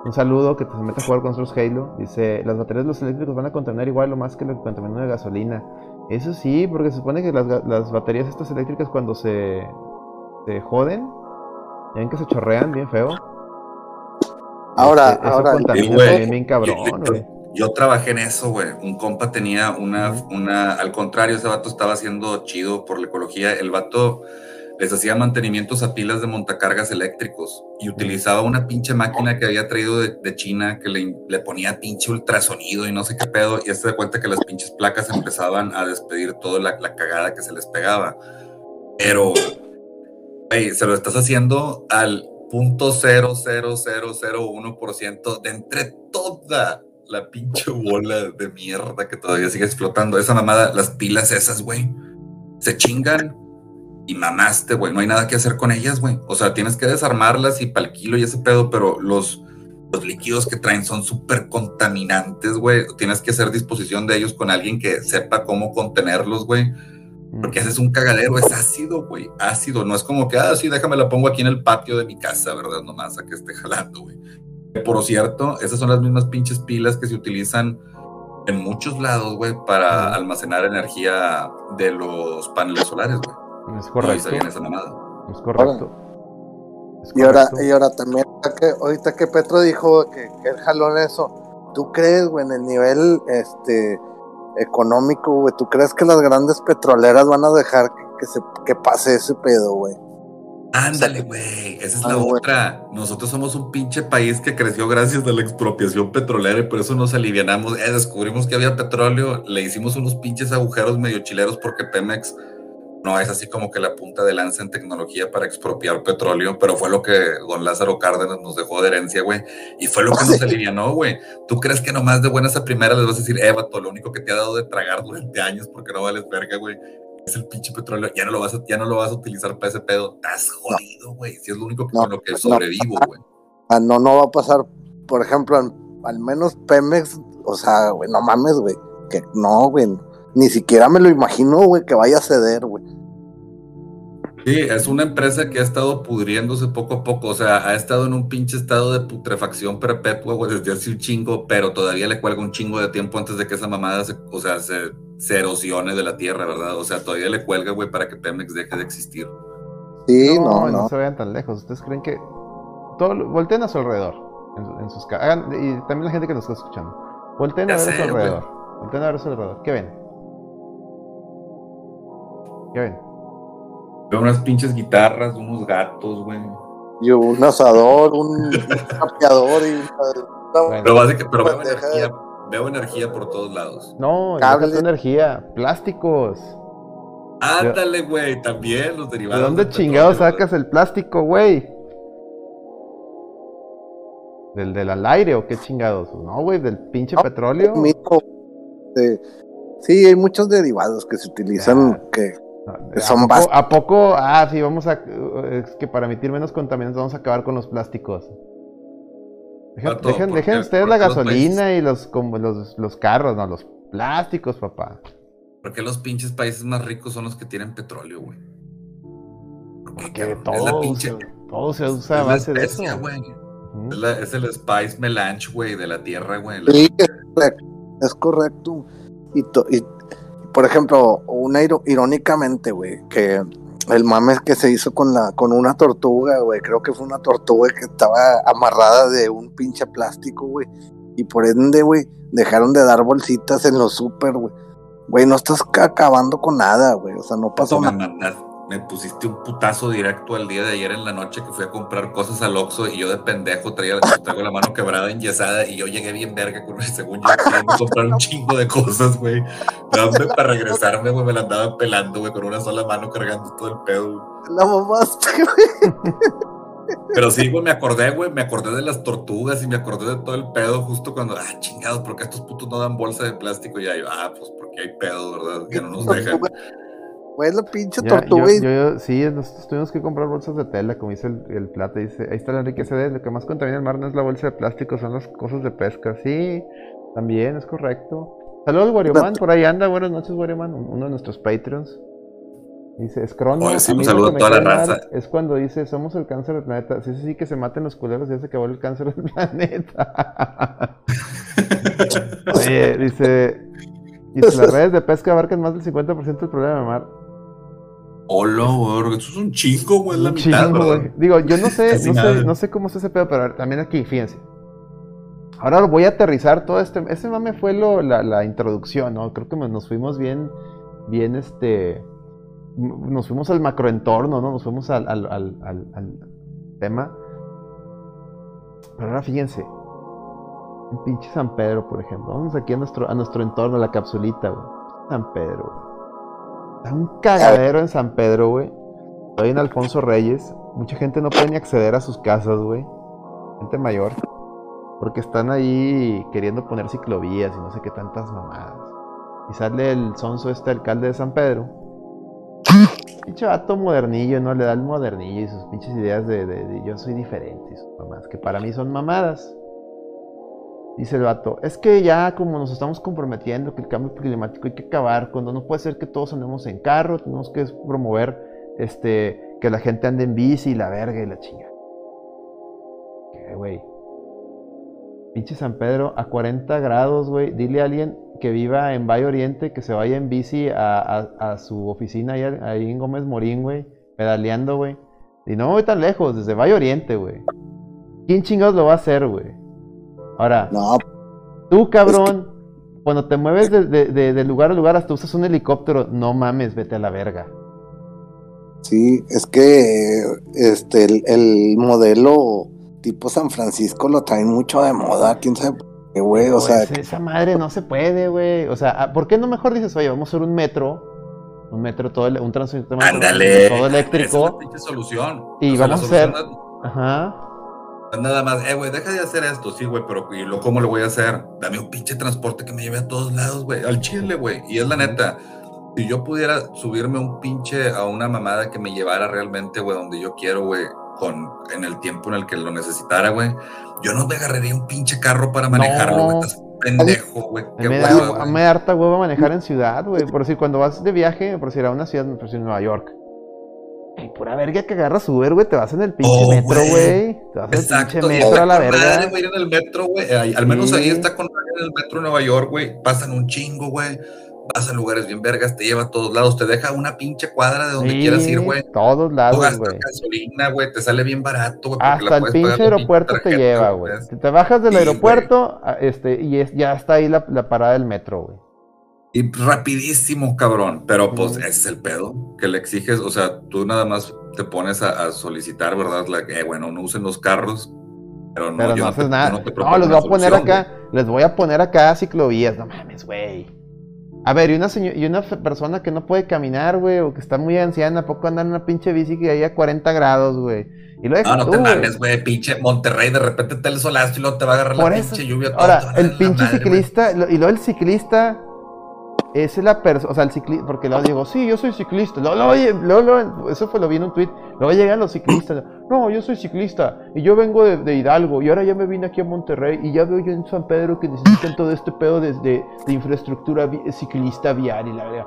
Un saludo que te mete a jugar con sus Halo. Dice, las baterías de los eléctricos van a contener igual o más que lo que contaminan de gasolina. Eso sí, porque se supone que las, las baterías estas eléctricas cuando se, se joden, ya ven que se chorrean bien feo. Ahora, este, ahora, bien cabrón, yo, trabajé en eso, güey. Un compa tenía una, una, al contrario, ese vato estaba haciendo chido por la ecología. El vato les hacía mantenimientos a pilas de montacargas eléctricos y utilizaba una pinche máquina que había traído de, China que le, le, ponía pinche ultrasonido y no sé qué pedo. Y se da cuenta que las pinches placas empezaban a despedir toda la, la cagada que se les pegaba. Pero, güey, se lo estás haciendo al punto ciento de entre toda la pinche bola de mierda que todavía sigue explotando. Esa mamada, las pilas esas, güey, se chingan y mamaste, güey. No hay nada que hacer con ellas, güey. O sea, tienes que desarmarlas y pa'l kilo y ese pedo, pero los, los líquidos que traen son súper contaminantes, güey. Tienes que hacer disposición de ellos con alguien que sepa cómo contenerlos, güey. Porque ese es un cagadero, es ácido, güey. Ácido. No es como que, ah, sí, déjame la pongo aquí en el patio de mi casa, ¿verdad? Nomás a que esté jalando, güey. Por cierto, esas son las mismas pinches pilas que se utilizan en muchos lados, güey, para almacenar energía de los paneles solares, güey. Es correcto. Es correcto. y ahora, y ahora también, ahorita que Petro dijo que, que el jalón eso, ¿tú crees, güey, en el nivel este económico, güey? ¿Tú crees que las grandes petroleras van a dejar que, se, que pase ese pedo, güey? Ándale, güey, esa es la otra. Nosotros somos un pinche país que creció gracias a la expropiación petrolera y por eso nos alivianamos. Eh, descubrimos que había petróleo, le hicimos unos pinches agujeros medio chileros porque Pemex no es así como que la punta de lanza en tecnología para expropiar petróleo, pero fue lo que don Lázaro Cárdenas nos dejó de herencia, güey, y fue lo que nos alivianó, güey. ¿Tú crees que nomás de buenas a primeras les vas a decir, Eva, todo lo único que te ha dado de tragar durante años porque no vales verga, güey, es el pinche petróleo, ya no lo vas a, ya no lo vas a utilizar para ese pedo, estás jodido, güey, si es lo único que, con lo que sobrevivo, güey. Ah, no, no va a pasar, por ejemplo, al menos Pemex, o sea, güey, no mames, güey, que no, güey, ni siquiera me lo imagino, güey, que vaya a ceder, güey. Sí, es una empresa que ha estado pudriéndose poco a poco, o sea, ha estado en un pinche estado de putrefacción perpetua, güey, desde hace un chingo, pero todavía le cuelga un chingo de tiempo antes de que esa mamada se, o sea, se, erosione de la tierra, ¿verdad? O sea, todavía le cuelga, güey, para que Pemex deje de existir. Sí, no, no. No, se vean tan lejos. ¿Ustedes creen que todo, volteen a su alrededor, en, sus casas, y también la gente que nos está escuchando, volteen a ver a su alrededor, volteen a ver a su alrededor, ¿qué ven? ¿Qué ven? Veo unas pinches guitarras, unos gatos, güey. Y un asador, un capeador y pero, básicamente, pero veo energía, veo energía por todos lados. No, Cables. no energía, plásticos. Ándale, güey, también los derivados. ¿De dónde chingados sacas el plástico, güey? ¿Del, ¿Del al aire o qué chingados? No, güey, del pinche petróleo. sí, hay muchos derivados que se utilizan que ¿A poco, Ah, sí, vamos a. Es que para emitir menos contaminantes vamos a acabar con los plásticos. Dejen, dejen, ustedes la gasolina y los, como los, los carros, no, los plásticos, papá. Porque los pinches países más ricos son los que tienen petróleo, güey. Porque, todo, pinche, todo se usa a base de eso. Güey. es, el spice melange, güey, de la tierra, güey. Sí, es correcto. Y, y por ejemplo, una irónicamente, güey, que el mame que se hizo con la con una tortuga, güey, creo que fue una tortuga que estaba amarrada de un pinche plástico, güey, y por ende, güey, dejaron de dar bolsitas en los súper, güey. Güey, no estás acabando con nada, güey, o sea, no pasó nada me pusiste un putazo directo al día de ayer en la noche que fui a comprar cosas al Oxxo y yo de pendejo traía, traigo la mano quebrada, enyesada y yo llegué bien verga con según yo queriendo comprar un chingo de cosas, güey. Dame para regresarme, güey, me la andaba pelando, güey, con una sola mano cargando todo el pedo. La mamaste, güey. Pero sí, güey, me acordé, güey, me acordé de las tortugas y me acordé de todo el pedo justo cuando, ah, chingados, porque estos putos no dan bolsa de plástico? Y yo, ah, pues porque hay pedo, ¿verdad? Que no nos dejan. Güey, la pinche tortuga. sí, nosotros tuvimos que comprar bolsas de tela, como dice el, el plata. Dice, ahí está la Enrique CD. Lo que más contamina el mar no es la bolsa de plástico, son las cosas de pesca. Sí, también es correcto. Saludos, Warioman, por ahí anda. Buenas noches, Warioman, uno de nuestros Patreons. Dice, es un saludo a toda la raza. Es cuando dice, somos el cáncer del planeta. Sí, sí, sí, que se maten los culeros, ya se acabó el cáncer del planeta. Oye, dice, y las redes de pesca abarcan más del 50% del problema del mar. Hola, güey, eso es un chingo, güey, la mitad, güey. Digo, yo no sé, no sé, no sé cómo es ese pedo, pero también aquí, fíjense. Ahora voy a aterrizar todo este. Ese mame fue lo, la, la, introducción, ¿no? Creo que nos fuimos bien, bien, este. Nos fuimos al macroentorno, ¿no? Nos fuimos al, al, al, al tema. Pero ahora fíjense. Un pinche San Pedro, por ejemplo. Vamos aquí a nuestro, a nuestro entorno, a la capsulita, güey. San Pedro, güey. Está un cagadero en San Pedro, güey. Estoy en Alfonso Reyes. Mucha gente no puede ni acceder a sus casas, güey. Gente mayor. Porque están ahí queriendo poner ciclovías y no sé qué tantas mamadas. Y sale el sonso este alcalde de San Pedro. Pinche vato modernillo, ¿no? Le da el modernillo y sus pinches ideas de, de yo soy diferente y sus mamás. Que para mí son mamadas. Dice el vato, es que ya como nos estamos comprometiendo que el cambio climático hay que acabar, cuando no puede ser que todos andemos en carro, tenemos que promover este, que la gente ande en bici la verga y la chinga. ¿Qué, güey? Pinche San Pedro a 40 grados, güey. Dile a alguien que viva en Valle Oriente que se vaya en bici a, su oficina ahí, ahí, en Gómez Morín, güey. Pedaleando, güey. Y no voy tan lejos, desde Valle Oriente, güey. ¿Quién chingados lo va a hacer, güey? Ahora, no, tú cabrón, cuando te mueves de, lugar a lugar hasta usas un helicóptero, no mames, vete a la verga. Sí, es que este el, modelo tipo San Francisco lo traen mucho de moda, quién sabe qué, güey, o sea... Esa madre no se puede, güey, o sea, ah, ¿por qué no mejor dices, oye, vamos a hacer un metro, un metro, todo, un transporte todo eléctrico. Es solución. Y vamos a hacer... Ajá. Nada más, eh, güey, deja de hacer esto, sí, güey, pero ¿y lo, cómo lo voy a hacer? Dame un pinche transporte que me lleve a todos lados, güey, al chile, güey. Y es la neta, si yo pudiera subirme un pinche a una mamada que me llevara realmente, güey, donde yo quiero, güey, con, en el tiempo en el que lo necesitara, güey, yo no me agarraría un pinche carro para manejarlo, güey. Estás pendejo, güey. Me, da, me harta huevo manejar en ciudad, güey. Por decir, cuando vas de viaje, por decir a una ciudad, por decir Nueva York Ay, pura verga que agarras Uber, güey. Te vas en el pinche oh, metro, güey. Te vas en el pinche metro a la verga. Madre, güey, en el metro, güey. Al menos ahí está con en el metro de Nueva York, güey. Pasan un chingo, güey. Vas a lugares bien vergas, te lleva a todos lados, te deja una pinche cuadra de donde quieras ir, güey. Todos lados, güey. gasolina, güey, te sale bien barato, güey. Hasta el pinche aeropuerto te lleva, güey. Te bajas del aeropuerto este, y es, ya está ahí la, la parada del metro, güey. Y rapidísimo, cabrón. Pero pues ese es el pedo que le exiges. O sea, tú nada más te pones a, solicitar, ¿verdad? La, que, bueno, no usen los carros. Pero no, no haces nada. No, les voy a poner acá, les voy a poner acá ciclovías. No mames, güey. A ver, y una, y una persona que no puede caminar, güey, o que está muy anciana, ¿a poco anda en una pinche bici que hay a 40 grados, güey? Y lo no, no te mames, güey, pinche Monterrey, de repente te el solazo y luego te va a agarrar la pinche lluvia. Ahora, el pinche ciclista, y luego el ciclista es la persona, o sea, el ciclista, porque luego digo, sí, yo soy ciclista. Luego, eso fue lo vi en un tweet. Luego llegan los ciclistas, no, yo soy ciclista y yo vengo de, Hidalgo y ahora ya me vine aquí a Monterrey y ya veo yo en San Pedro que necesitan todo este pedo de, de, infraestructura ciclista vial y la verdad.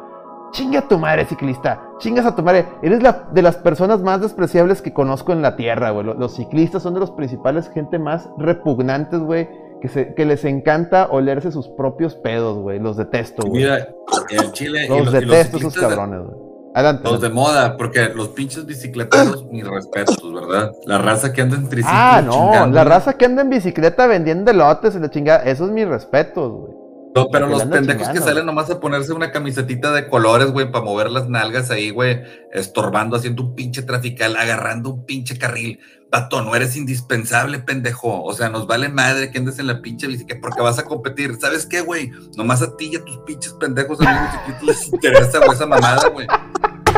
Chinga a tu madre, ciclista. Chingas a tu madre. Eres la, de las personas más despreciables que conozco en la tierra, güey. Los, los ciclistas son de los principales gente más repugnantes, güey que, se, que les encanta olerse sus propios pedos, güey. Los detesto, güey. Mira, el Chile. y Los y detesto esos cabrones, güey. Adelante. Los de moda, porque los pinches bicicleteros, mis respetos, ¿verdad? La raza que anda en triciclo. Ah, no, chingando, la raza que anda en bicicleta vendiendo elotes y la chingada, esos mis respetos, güey. No, pero los pendejos que salen nomás a ponerse una camisetita de colores, güey, para mover las nalgas ahí, güey, estorbando, haciendo un pinche trafical, agarrando un pinche carril. Pato, no eres indispensable, pendejo. O sea, nos vale madre que andes en la pinche bicicleta porque vas a competir. ¿Sabes qué, güey? Nomás a ti y a tus pinches pendejos amigos ciclistas les interesa, güey, esa mamada, güey.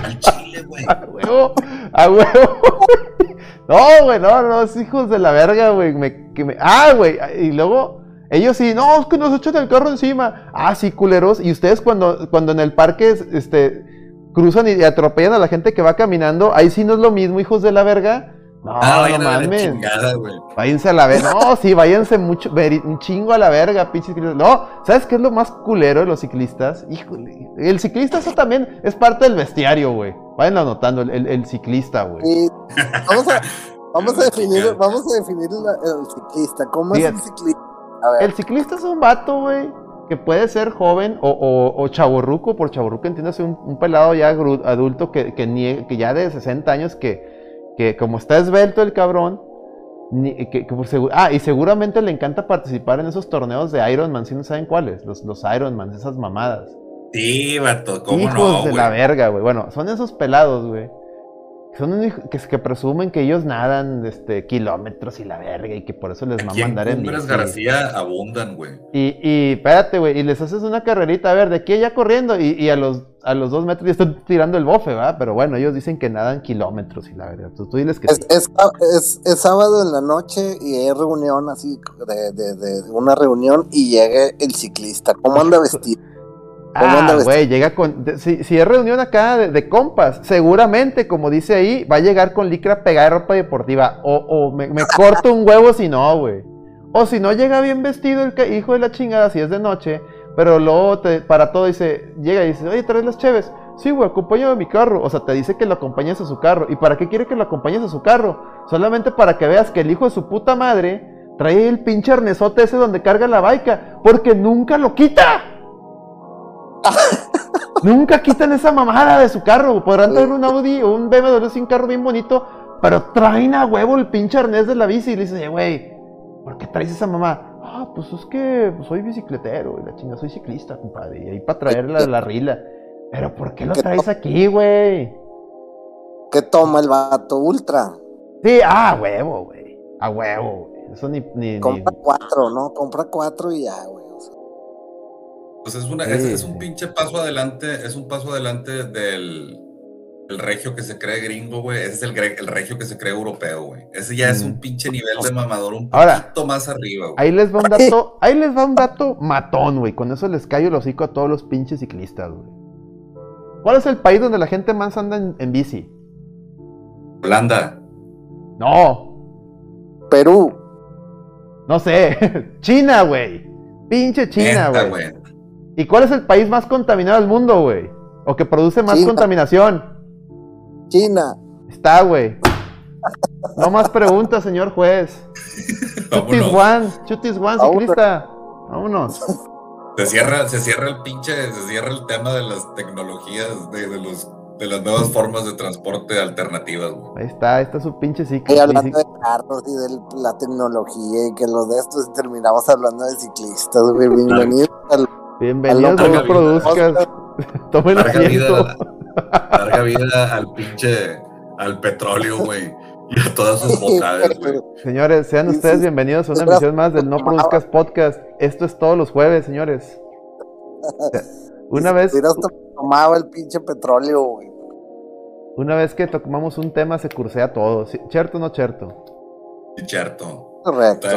Al chile, güey. A huevo, a huevo. No, güey, no, no, es hijos de la verga, güey. Me, que me, ah, güey, y luego ellos sí, no, es que nos echan el carro encima. Ah, sí, culeros. Y ustedes cuando, cuando en el parque, este, cruzan y atropellan a la gente que va caminando, ahí sí no es lo mismo, hijos de la verga. No, Ah, no vayan a la mames. Váyanse a la verga. No, sí, váyanse mucho, un chingo a la verga, pinches ciclistas. No, ¿sabes qué es lo más culero de los ciclistas? Híjole, el ciclista eso también es parte del bestiario, güey. Vayan anotando, el, el- el ciclista, güey. Y vamos a, vamos a definir, vamos a definir la- el ciclista. ¿Cómo es un ciclista? El ciclista es un vato, güey, que puede ser joven o, o, o chavorruco, por chavorruco entiéndase un, un pelado ya adulto que, que, nie- que ya de 60 años que, que como está esbelto el cabrón, ni- que, que por segu- ah, y seguramente le encanta participar en esos torneos de Ironman, si no saben cuáles, los, los Ironman, esas mamadas. Sí, vato, ¿cómo Hijos no, de la verga, güey. Bueno, son esos pelados, güey. Son que, que presumen que ellos nadan este, kilómetros y la verga y que por eso les Aquí mama en andar en Cumbres. García abundan, güey. Y, y espérate, güey, y les haces una carrerita, a ver, de aquí a allá corriendo, y, y a los a los dos metros ya están tirando el bofe, ¿va? Pero bueno, ellos dicen que nadan kilómetros y la verdad. Tú, tú diles que es, sí. es, es- es sábado en la noche y hay reunión así, de, de, de una reunión y llega el ciclista. ¿Cómo anda vestido? ¿Cómo anda Ah, güey, llega con. de- si, si es reunión acá de, de compas, seguramente, como dice ahí, va a llegar con licra pegada de ropa deportiva. O, o me, me corto un huevo si no, güey. O si no llega bien vestido el ca- hijo de la chingada, si es de noche, pero luego te, para todo dice, llega y dice, oye, traes las cheves. Sí, güey, acompáñame a mi carro. O sea, te dice que lo acompañes a su carro. ¿Y para qué quiere que lo acompañes a su carro? Solamente para que veas que el hijo de su puta madre trae el pinche arnesote ese donde carga la baica. Porque nunca lo quita. Nunca quitan esa mamada de su carro. Podrán traer un Audi o un BMW sin carro bien bonito, pero traen a huevo el pinche arnés de la bici y le dices, "Eh, güey, ¿por qué traes esa mamá? Ah, pues es que pues, soy bicicletero y la chinga, soy ciclista, compadre. Y ahí para traer la, la rila. Pero ¿por qué lo traes aquí, güey? ¿Qué toma el vato? Ultra. Sí, ah, huevo, güey. A huevo, güey. Eso ni. ni, ni- Compra cuatro, ¿no? Compra cuatro y ya, güey. Pues es, una, Sí, es, un pinche paso adelante, es un paso adelante del el regio que se cree gringo, güey. Ese es el, regio que se cree europeo, güey. Ese ya es Mm. un pinche nivel de mamador un Ahora, poquito más arriba, güey. Ahí les va un dato, ahí les va un dato matón, güey. Con eso les callo el hocico a todos los pinches ciclistas, güey. ¿Cuál es el país donde la gente más anda en, en bici? Holanda. No, Perú. no sé. China, güey. Pinche China, güey. ¿Y cuál es el país más contaminado del mundo, güey? O que produce más China. contaminación. China. Está, güey. No más preguntas, señor juez. Chutis. Juan, Chutis Juan, ciclista. Vámonos. Se cierra, se cierra el pinche, se cierra el tema de las tecnologías, de, de los, de las nuevas formas de transporte alternativas, güey. Ahí está, ahí está su pinche ciclo. Y hablando de carros y de la tecnología y que lo de esto, terminamos hablando de ciclistas, güey. Bienvenido al Bienvenidos a Al No loco. Produzcas. Tomen Larga asiento. vida, larga vida al pinche, al petróleo, güey. Y a todas sus bondades, güey. Señores, sean ustedes bienvenidos a una emisión más del No Produzcas Podcast. Esto es todos los jueves, señores. Una vez, tomado el pinche petróleo, güey. una vez que tomamos un tema se cursea todo. ¿Cierto o no cierto? Y Cierto. Correcto.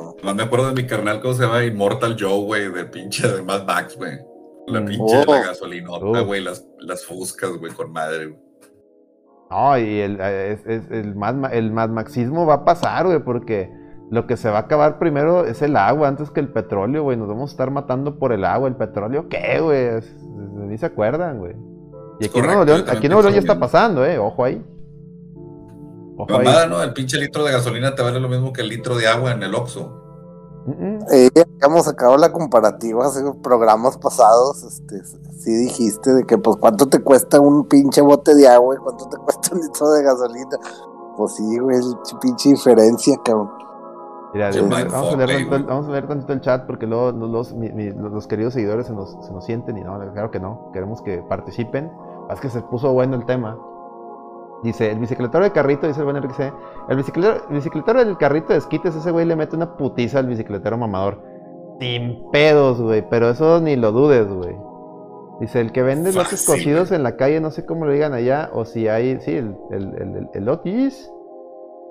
Yo. No me acuerdo de mi carnal, ¿cómo se llama? Immortal Joe, güey, de pinche de Mad Max, güey. La Mm. pinche de la Oh. gasolinota, Oh. güey, las, las fuscas, güey, con madre, güey. No, y el, eh, es- es- el, mad, Ma- el mad maxismo va a pasar, güey, porque lo que se va a acabar primero es el agua antes que el petróleo, güey. Nos vamos a estar matando por el agua. ¿El petróleo qué, güey? Es- Ni se acuerdan, güey. Y aquí en Nuevo León, aquí en Nuevo León ya está pasando, eh. Ojo ahí. Mamada, ¿no? El pinche litro de gasolina te vale lo mismo que el litro de agua en el Oxxo. Eh, hemos sacado la comparativa hace programas pasados, este, sí dijiste de que pues cuánto te cuesta un pinche bote de agua y cuánto te cuesta un litro de gasolina. Pues sí, güey, es pinche diferencia, cabrón. Mira, vamos, a leer tantito, vamos a leer tantito el chat porque luego los, los, queridos seguidores se nos, se nos, sienten y no, claro que no, queremos que participen. Es que se puso bueno el tema. Dice, el bicicletero de carrito, dice el buen Enrique el bicicletero, el bicicletero del carrito de esquites, ese güey le mete una putiza al bicicletero mamador. Sin pedos, güey, pero eso ni lo dudes, güey. Dice, el que vende lotes cocidos en la calle, no sé cómo lo digan allá, o si hay, sí, el, el, el, el lotis.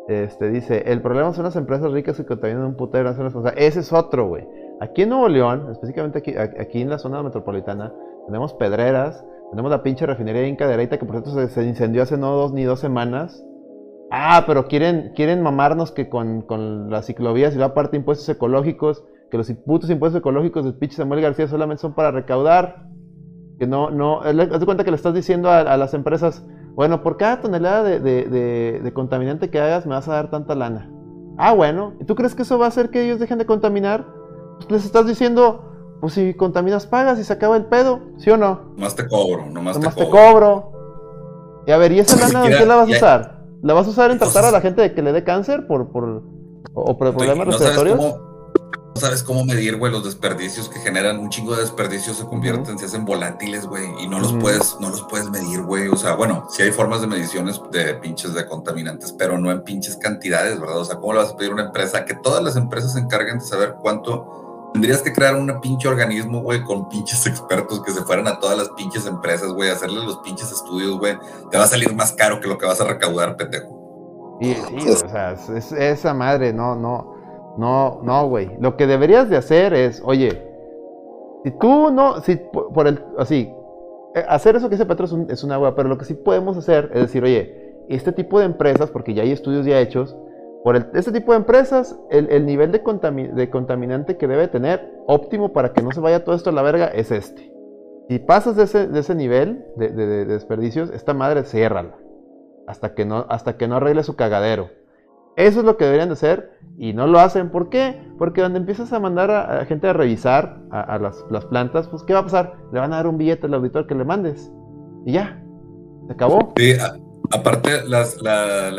Este, dice, el problema son las empresas ricas que contaminan un putero. O sea, ese es otro, güey. Aquí en Nuevo León, específicamente aquí, aquí en la zona metropolitana, tenemos pedreras, tenemos la pinche refinería Inca de Areita que por cierto se, incendió hace no dos ni dos semanas. Ah, pero quieren, quieren mamarnos que con, con las ciclovías y la parte de impuestos ecológicos, que los putos impuestos ecológicos de pinche Samuel García solamente son para recaudar. Que no, no, haz de cuenta que le estás diciendo a, las empresas, bueno, por cada tonelada de, de, de, contaminante que hagas me vas a dar tanta lana. Ah, bueno, ¿y tú crees que eso va a hacer que ellos dejen de contaminar? Pues les estás diciendo, pues si contaminas pagas y se acaba el pedo, ¿sí o no? Más te cobro, nomás, nomás te, cobro. Y a ver, ¿y esa lana qué la vas a usar? ¿La vas a usar en tratar a la gente de que le dé cáncer por, por o por problemas respiratorios? no sabes cómo medir, güey, los desperdicios que generan un chingo de desperdicios se convierten, se hacen volátiles, güey, y no los puedes, no los puedes medir, güey. O sea, bueno, sí hay formas de mediciones de pinches de contaminantes, pero no en pinches cantidades, ¿verdad? O sea, ¿cómo le vas a pedir a una empresa? Que todas las empresas se encarguen de saber cuánto Tendrías que crear un pinche organismo, güey, con pinches expertos que se fueran a todas las pinches empresas, güey, hacerles los pinches estudios, güey. Te va a salir más caro que lo que vas a recaudar, pendejo. Sí, sí, o sea, es, esa madre, no, no, no, no, güey. Lo que deberías de hacer es, oye, si tú no, si por, el, así, eh, hacer eso que dice Petro es, es una agua, pero lo que sí podemos hacer es decir, oye, este tipo de empresas, porque ya hay estudios ya hechos, por este tipo de empresas, el, nivel de, contaminante que debe tener óptimo para que no se vaya todo esto a la verga es este. Si pasas de ese, nivel de, desperdicios, esta madre ciérrala. Hasta que, no, hasta que no arregle su cagadero. Eso es lo que deberían de hacer y no lo hacen. ¿Por qué? Porque cuando empiezas a mandar a, gente a revisar a, las, plantas, pues ¿qué va a pasar? Le van a dar un billete al auditor que le mandes. Y ya. Se acabó. Sí, Aparte, la,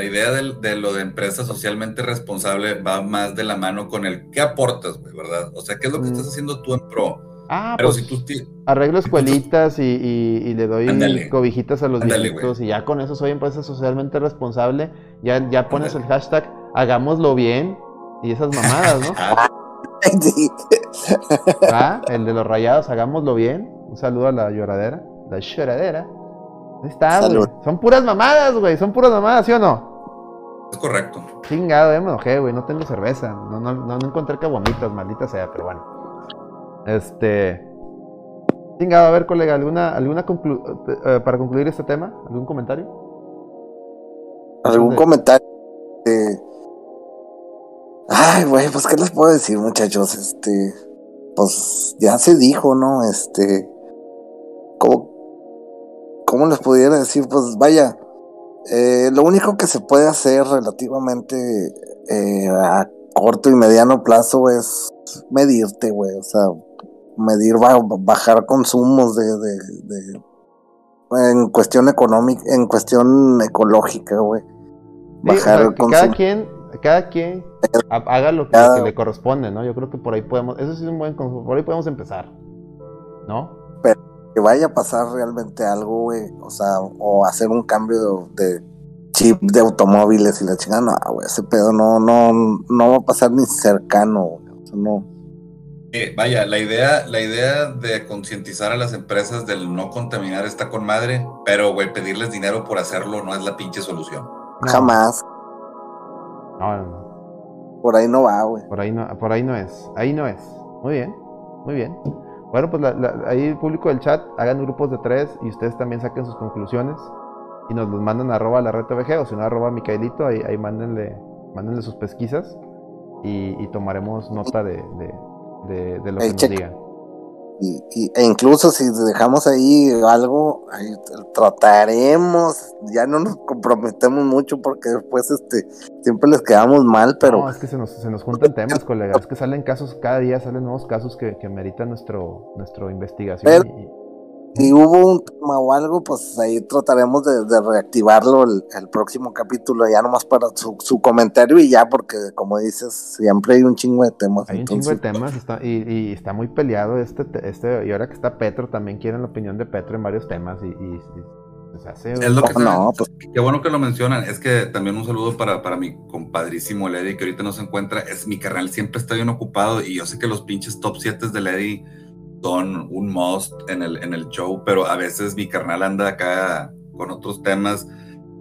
idea de, lo de empresa socialmente responsable va más de la mano con el qué aportas, güey, ¿verdad? O sea, ¿qué es lo que estás mm. haciendo tú en pro? Ah, Pero pues, si tú arreglo escuelitas y, le doy cobijitas a los viejitos y ya con eso soy empresa socialmente responsable. Ya, ya pones el hashtag hagámoslo bien y esas mamadas, ¿no? ah, el de los rayados, hagámoslo bien. Un saludo a la lloradera, la lloradera. Está, güey. Son puras mamadas, güey. Son puras mamadas, ¿sí o no? Es correcto. Chingado, ya me enojé, güey. No tengo cerveza. No, no, no, encontré caguamitas, maldita sea, pero bueno. Este. Chingado, a ver, colega, ¿alguna, alguna eh, para concluir este tema? ¿Algún comentario? ¿Algún comentario? Ay, güey, pues, ¿qué les puedo decir, muchachos? Este. Pues ya se dijo, ¿no? Este. Como ¿cómo les pudiera decir? Pues vaya, eh, lo único que se puede hacer relativamente eh, a corto y mediano plazo es medirte, güey, o sea, medir, bajar consumos de, de, en cuestión económica, en cuestión ecológica, güey. Bajar el consumo. Cada quien, cada quien haga lo que, le corresponde, ¿no? Yo creo que por ahí podemos, eso sí es un buen, por ahí podemos empezar, ¿no? Pero que vaya a pasar realmente algo, güey, o sea, o hacer un cambio de, chip de automóviles y la chingada, no, güey, ese pedo no, no, no va a pasar ni cercano, güey, o sea, no. vaya, la idea, la idea de concientizar a las empresas del no contaminar está con madre, pero, güey, pedirles dinero por hacerlo no es la pinche solución. Jamás. No, no, no. Por ahí no va, güey. Por ahí no, por ahí no es. Ahí no es. Muy bien, muy bien. Bueno, pues ahí el público del chat hagan grupos de tres y ustedes también saquen sus conclusiones y nos los mandan a arroba la red TVG o si no arroba Micaelito, ahí, ahí mándenle, mándenle sus pesquisas y, tomaremos nota de, de, lo que nos digan. Y, e incluso si dejamos ahí algo, trataremos, ya no nos comprometemos mucho porque después este siempre les quedamos mal, pero... No, es que se nos, se nos juntan temas, colegas, es que salen casos, cada día salen nuevos casos que, que meritan nuestro, nuestra investigación. y, si hubo un tema o algo, pues ahí trataremos de, reactivarlo el, próximo capítulo, ya nomás para su, comentario y ya, porque como dices, siempre hay un chingo de temas. Hay un chingo de temas y, y, está muy peleado este, este, y ahora que está Petro, también quieren la opinión de Petro en varios temas y, pues hace... Es lo que no, pues... Qué bueno que lo mencionan, es que también un saludo para, para mi compadrísimo Lady, que ahorita no se encuentra, es mi carnal, siempre está bien ocupado y yo sé que los pinches top 7 de Lady son un must en el, en el show, pero a veces mi carnal anda acá con otros temas.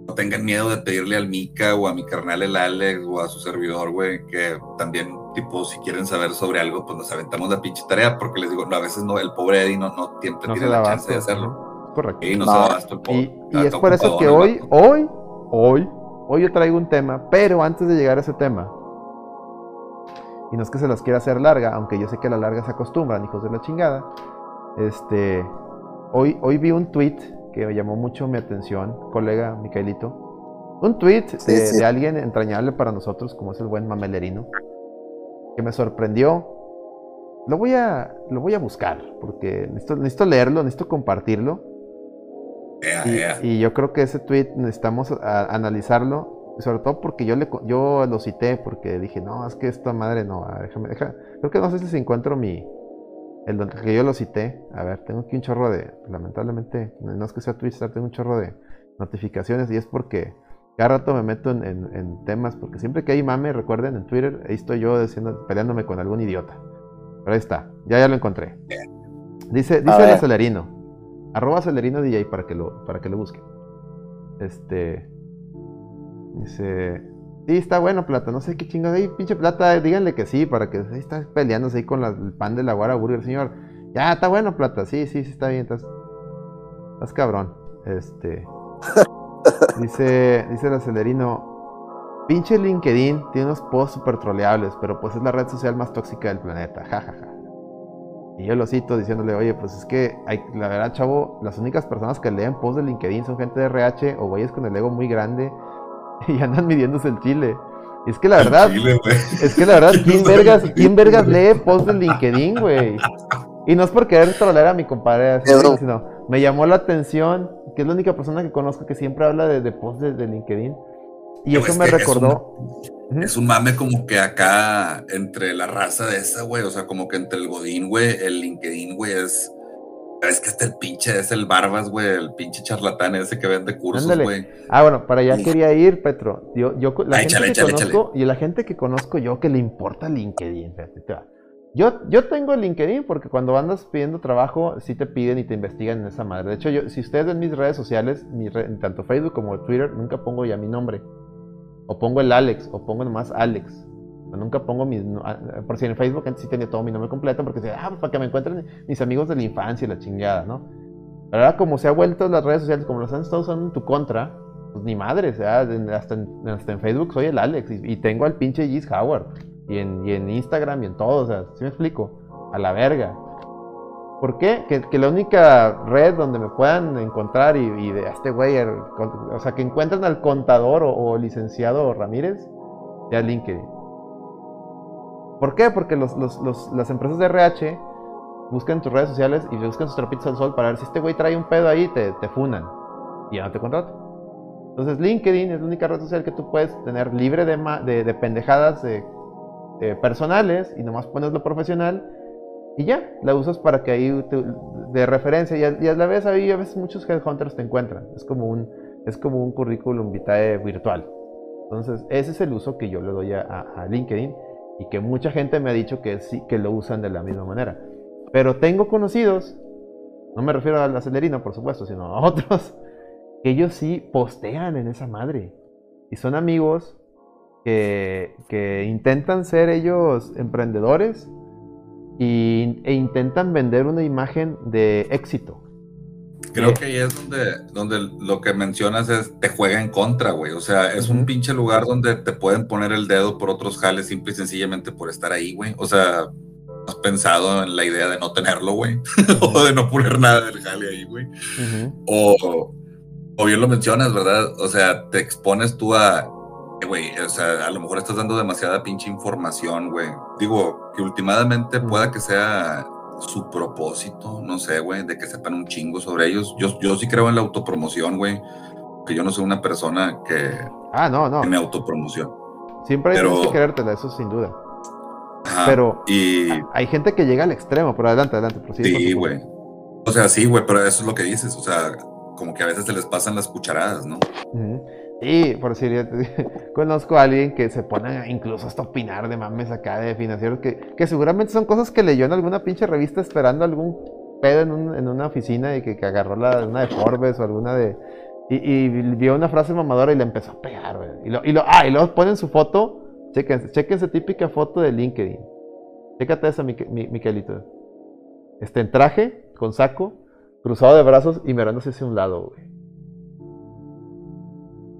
No tengan miedo de pedirle al Mika o a mi carnal el Alex o a su servidor, güey, que también, tipo, si quieren saber sobre algo, pues nos aventamos la pinche tarea, porque les digo, no, a veces no, el pobre Eddie no, no, tiene, la chance de hacerlo. Correcto. Y no, es por eso que hoy, hoy, hoy, hoy yo traigo un tema, pero antes de llegar a ese tema, y no es que se las quiera hacer larga, aunque yo sé que a la larga se acostumbran, hijos de la chingada. Este, hoy, hoy vi un tweet que me llamó mucho mi atención, colega Micaelito. Un tweet de, alguien entrañable para nosotros, como es el buen mamelerino, que me sorprendió. Lo voy a, lo voy a buscar, porque necesito, necesito leerlo, necesito compartirlo. Y, yo creo que ese tweet necesitamos analizarlo sobre todo porque yo, le, yo lo cité, porque dije, no, es que esta madre no, déjame, déjame. Creo que no sé si encuentro mi. El que yo lo cité. A ver, tengo aquí un chorro de. Lamentablemente, no es que sea Twitch, tengo un chorro de notificaciones y es porque cada rato me meto en, temas, porque siempre que hay mame, recuerden, en Twitter, ahí estoy yo diciendo, peleándome con algún idiota. Pero ahí está, ya ya lo encontré. Dice, dice el acelerino. Arroba acelerino DJ para que lo, para que lo busquen. Este. Dice, sí, está bueno, Plata, no sé qué chingados ahí, pinche Plata, díganle que sí, para que ahí está peleándose ahí con el pan de la guara burger, señor. Ya, está bueno, Plata, sí, sí, sí, está bien, estás, estás cabrón. Este, dice, dice el acelerino, pinche LinkedIn tiene unos posts super troleables, pero pues es la red social más tóxica del planeta, jajaja. Y yo lo cito diciéndole, oye, pues es que hay, la verdad, chavo, las únicas personas que leen posts de LinkedIn son gente de RH o güeyes con el ego muy grande y andan midiéndose el chile. es que la verdad, es que la verdad, ¿quién vergas, ¿quién vergas lee post de LinkedIn, güey? Y no es por querer trolear a mi compadre, sino me llamó la atención que es la única persona que conozco que siempre habla de, de post de, LinkedIn. Y eso me recordó. Es un, mame como que acá entre la raza de esa, güey, o sea, como que entre el Godín, güey, el LinkedIn, güey, es es que hasta el pinche es el Barbas, güey, el pinche charlatán ese que vende cursos, güey. Ah, bueno, para allá quería ir, Petro. Yo, yo, la gente que conozco, y la gente que conozco yo que le importa LinkedIn, Yo, yo tengo LinkedIn porque cuando andas pidiendo trabajo, sí te piden y te investigan en esa madre. De hecho, yo, si ustedes ven mis redes sociales, mi tanto Facebook como Twitter, nunca pongo ya mi nombre. O pongo el Alex, o pongo nomás Alex. Nunca pongo mis. Ah, por si en Facebook antes sí tenía todo mi nombre completo, porque decía, ah, pues para que me encuentren mis amigos de la infancia y la chingada, ¿no? Pero ahora, como se ha vuelto las redes sociales, como las han estado usando en tu contra, pues ni madre, o sea, hasta en, hasta en Facebook soy el Alex y, tengo al pinche Gis Howard. Y en, y en, Instagram y en todo, o sea, ¿sí me explico? A la verga. ¿Por qué? Que, la única red donde me puedan encontrar y, de este güey, o sea, que encuentren al contador o, licenciado Ramírez, sea LinkedIn. ¿Por qué? Porque las empresas de RH buscan tus redes sociales y buscan tus trapitos al sol para ver si este güey trae un pedo ahí, te, te funan. Y ya no te contratan. Entonces LinkedIn es la única red social que tú puedes tener libre de, de, pendejadas de, personales y nomás pones lo profesional y ya, la usas para que ahí de referencia y a, la vez ahí a veces muchos headhunters te encuentran. Es como un, es como un currículum vitae virtual. Entonces ese es el uso que yo le doy a, a LinkedIn y que mucha gente me ha dicho que sí, que lo usan de la misma manera. Pero tengo conocidos, no me refiero al acelerino, por supuesto, sino a otros, que ellos sí postean en esa madre. Y son amigos que, que intentan ser ellos emprendedores y, e intentan vender una imagen de éxito. Creo que ahí es donde, donde lo que mencionas es te juega en contra, güey. O sea, es un pinche lugar donde te pueden poner el dedo por otros jales simple y sencillamente por estar ahí, güey. O sea, has pensado en la idea de no tenerlo, güey, o de no poner nada del jale ahí, güey. o, o bien lo mencionas, ¿verdad? O sea, te expones tú a, güey, o sea, a lo mejor estás dando demasiada pinche información, güey. Digo, que últimamente pueda que sea su propósito, no sé, güey, de que sepan un chingo sobre ellos. Yo, yo sí creo en la autopromoción, güey, que yo no soy una persona que, ah, no, no. que me autopromoción. Siempre hay que querértela, eso sin duda. pero y... hay gente que llega al extremo, pero adelante, adelante. sí, güey. O sea, sí, güey, pero eso es lo que dices, o sea, como que a veces se les pasan las cucharadas, ¿no? Y por decir, conozco a alguien que se pone incluso hasta opinar de mames acá de financieros, que, que seguramente son cosas que leyó en alguna pinche revista esperando algún pedo en, en una oficina y que, que agarró la, una de Forbes o alguna de... Y, vio una frase mamadora y le empezó a pegar, güey. Y lo, y lo, ah, y luego ponen su foto, chequense, chequense típica foto de LinkedIn. Chécate esa, Miquelito. Este, en traje, con saco, cruzado de brazos y mirándose hacia un lado, güey.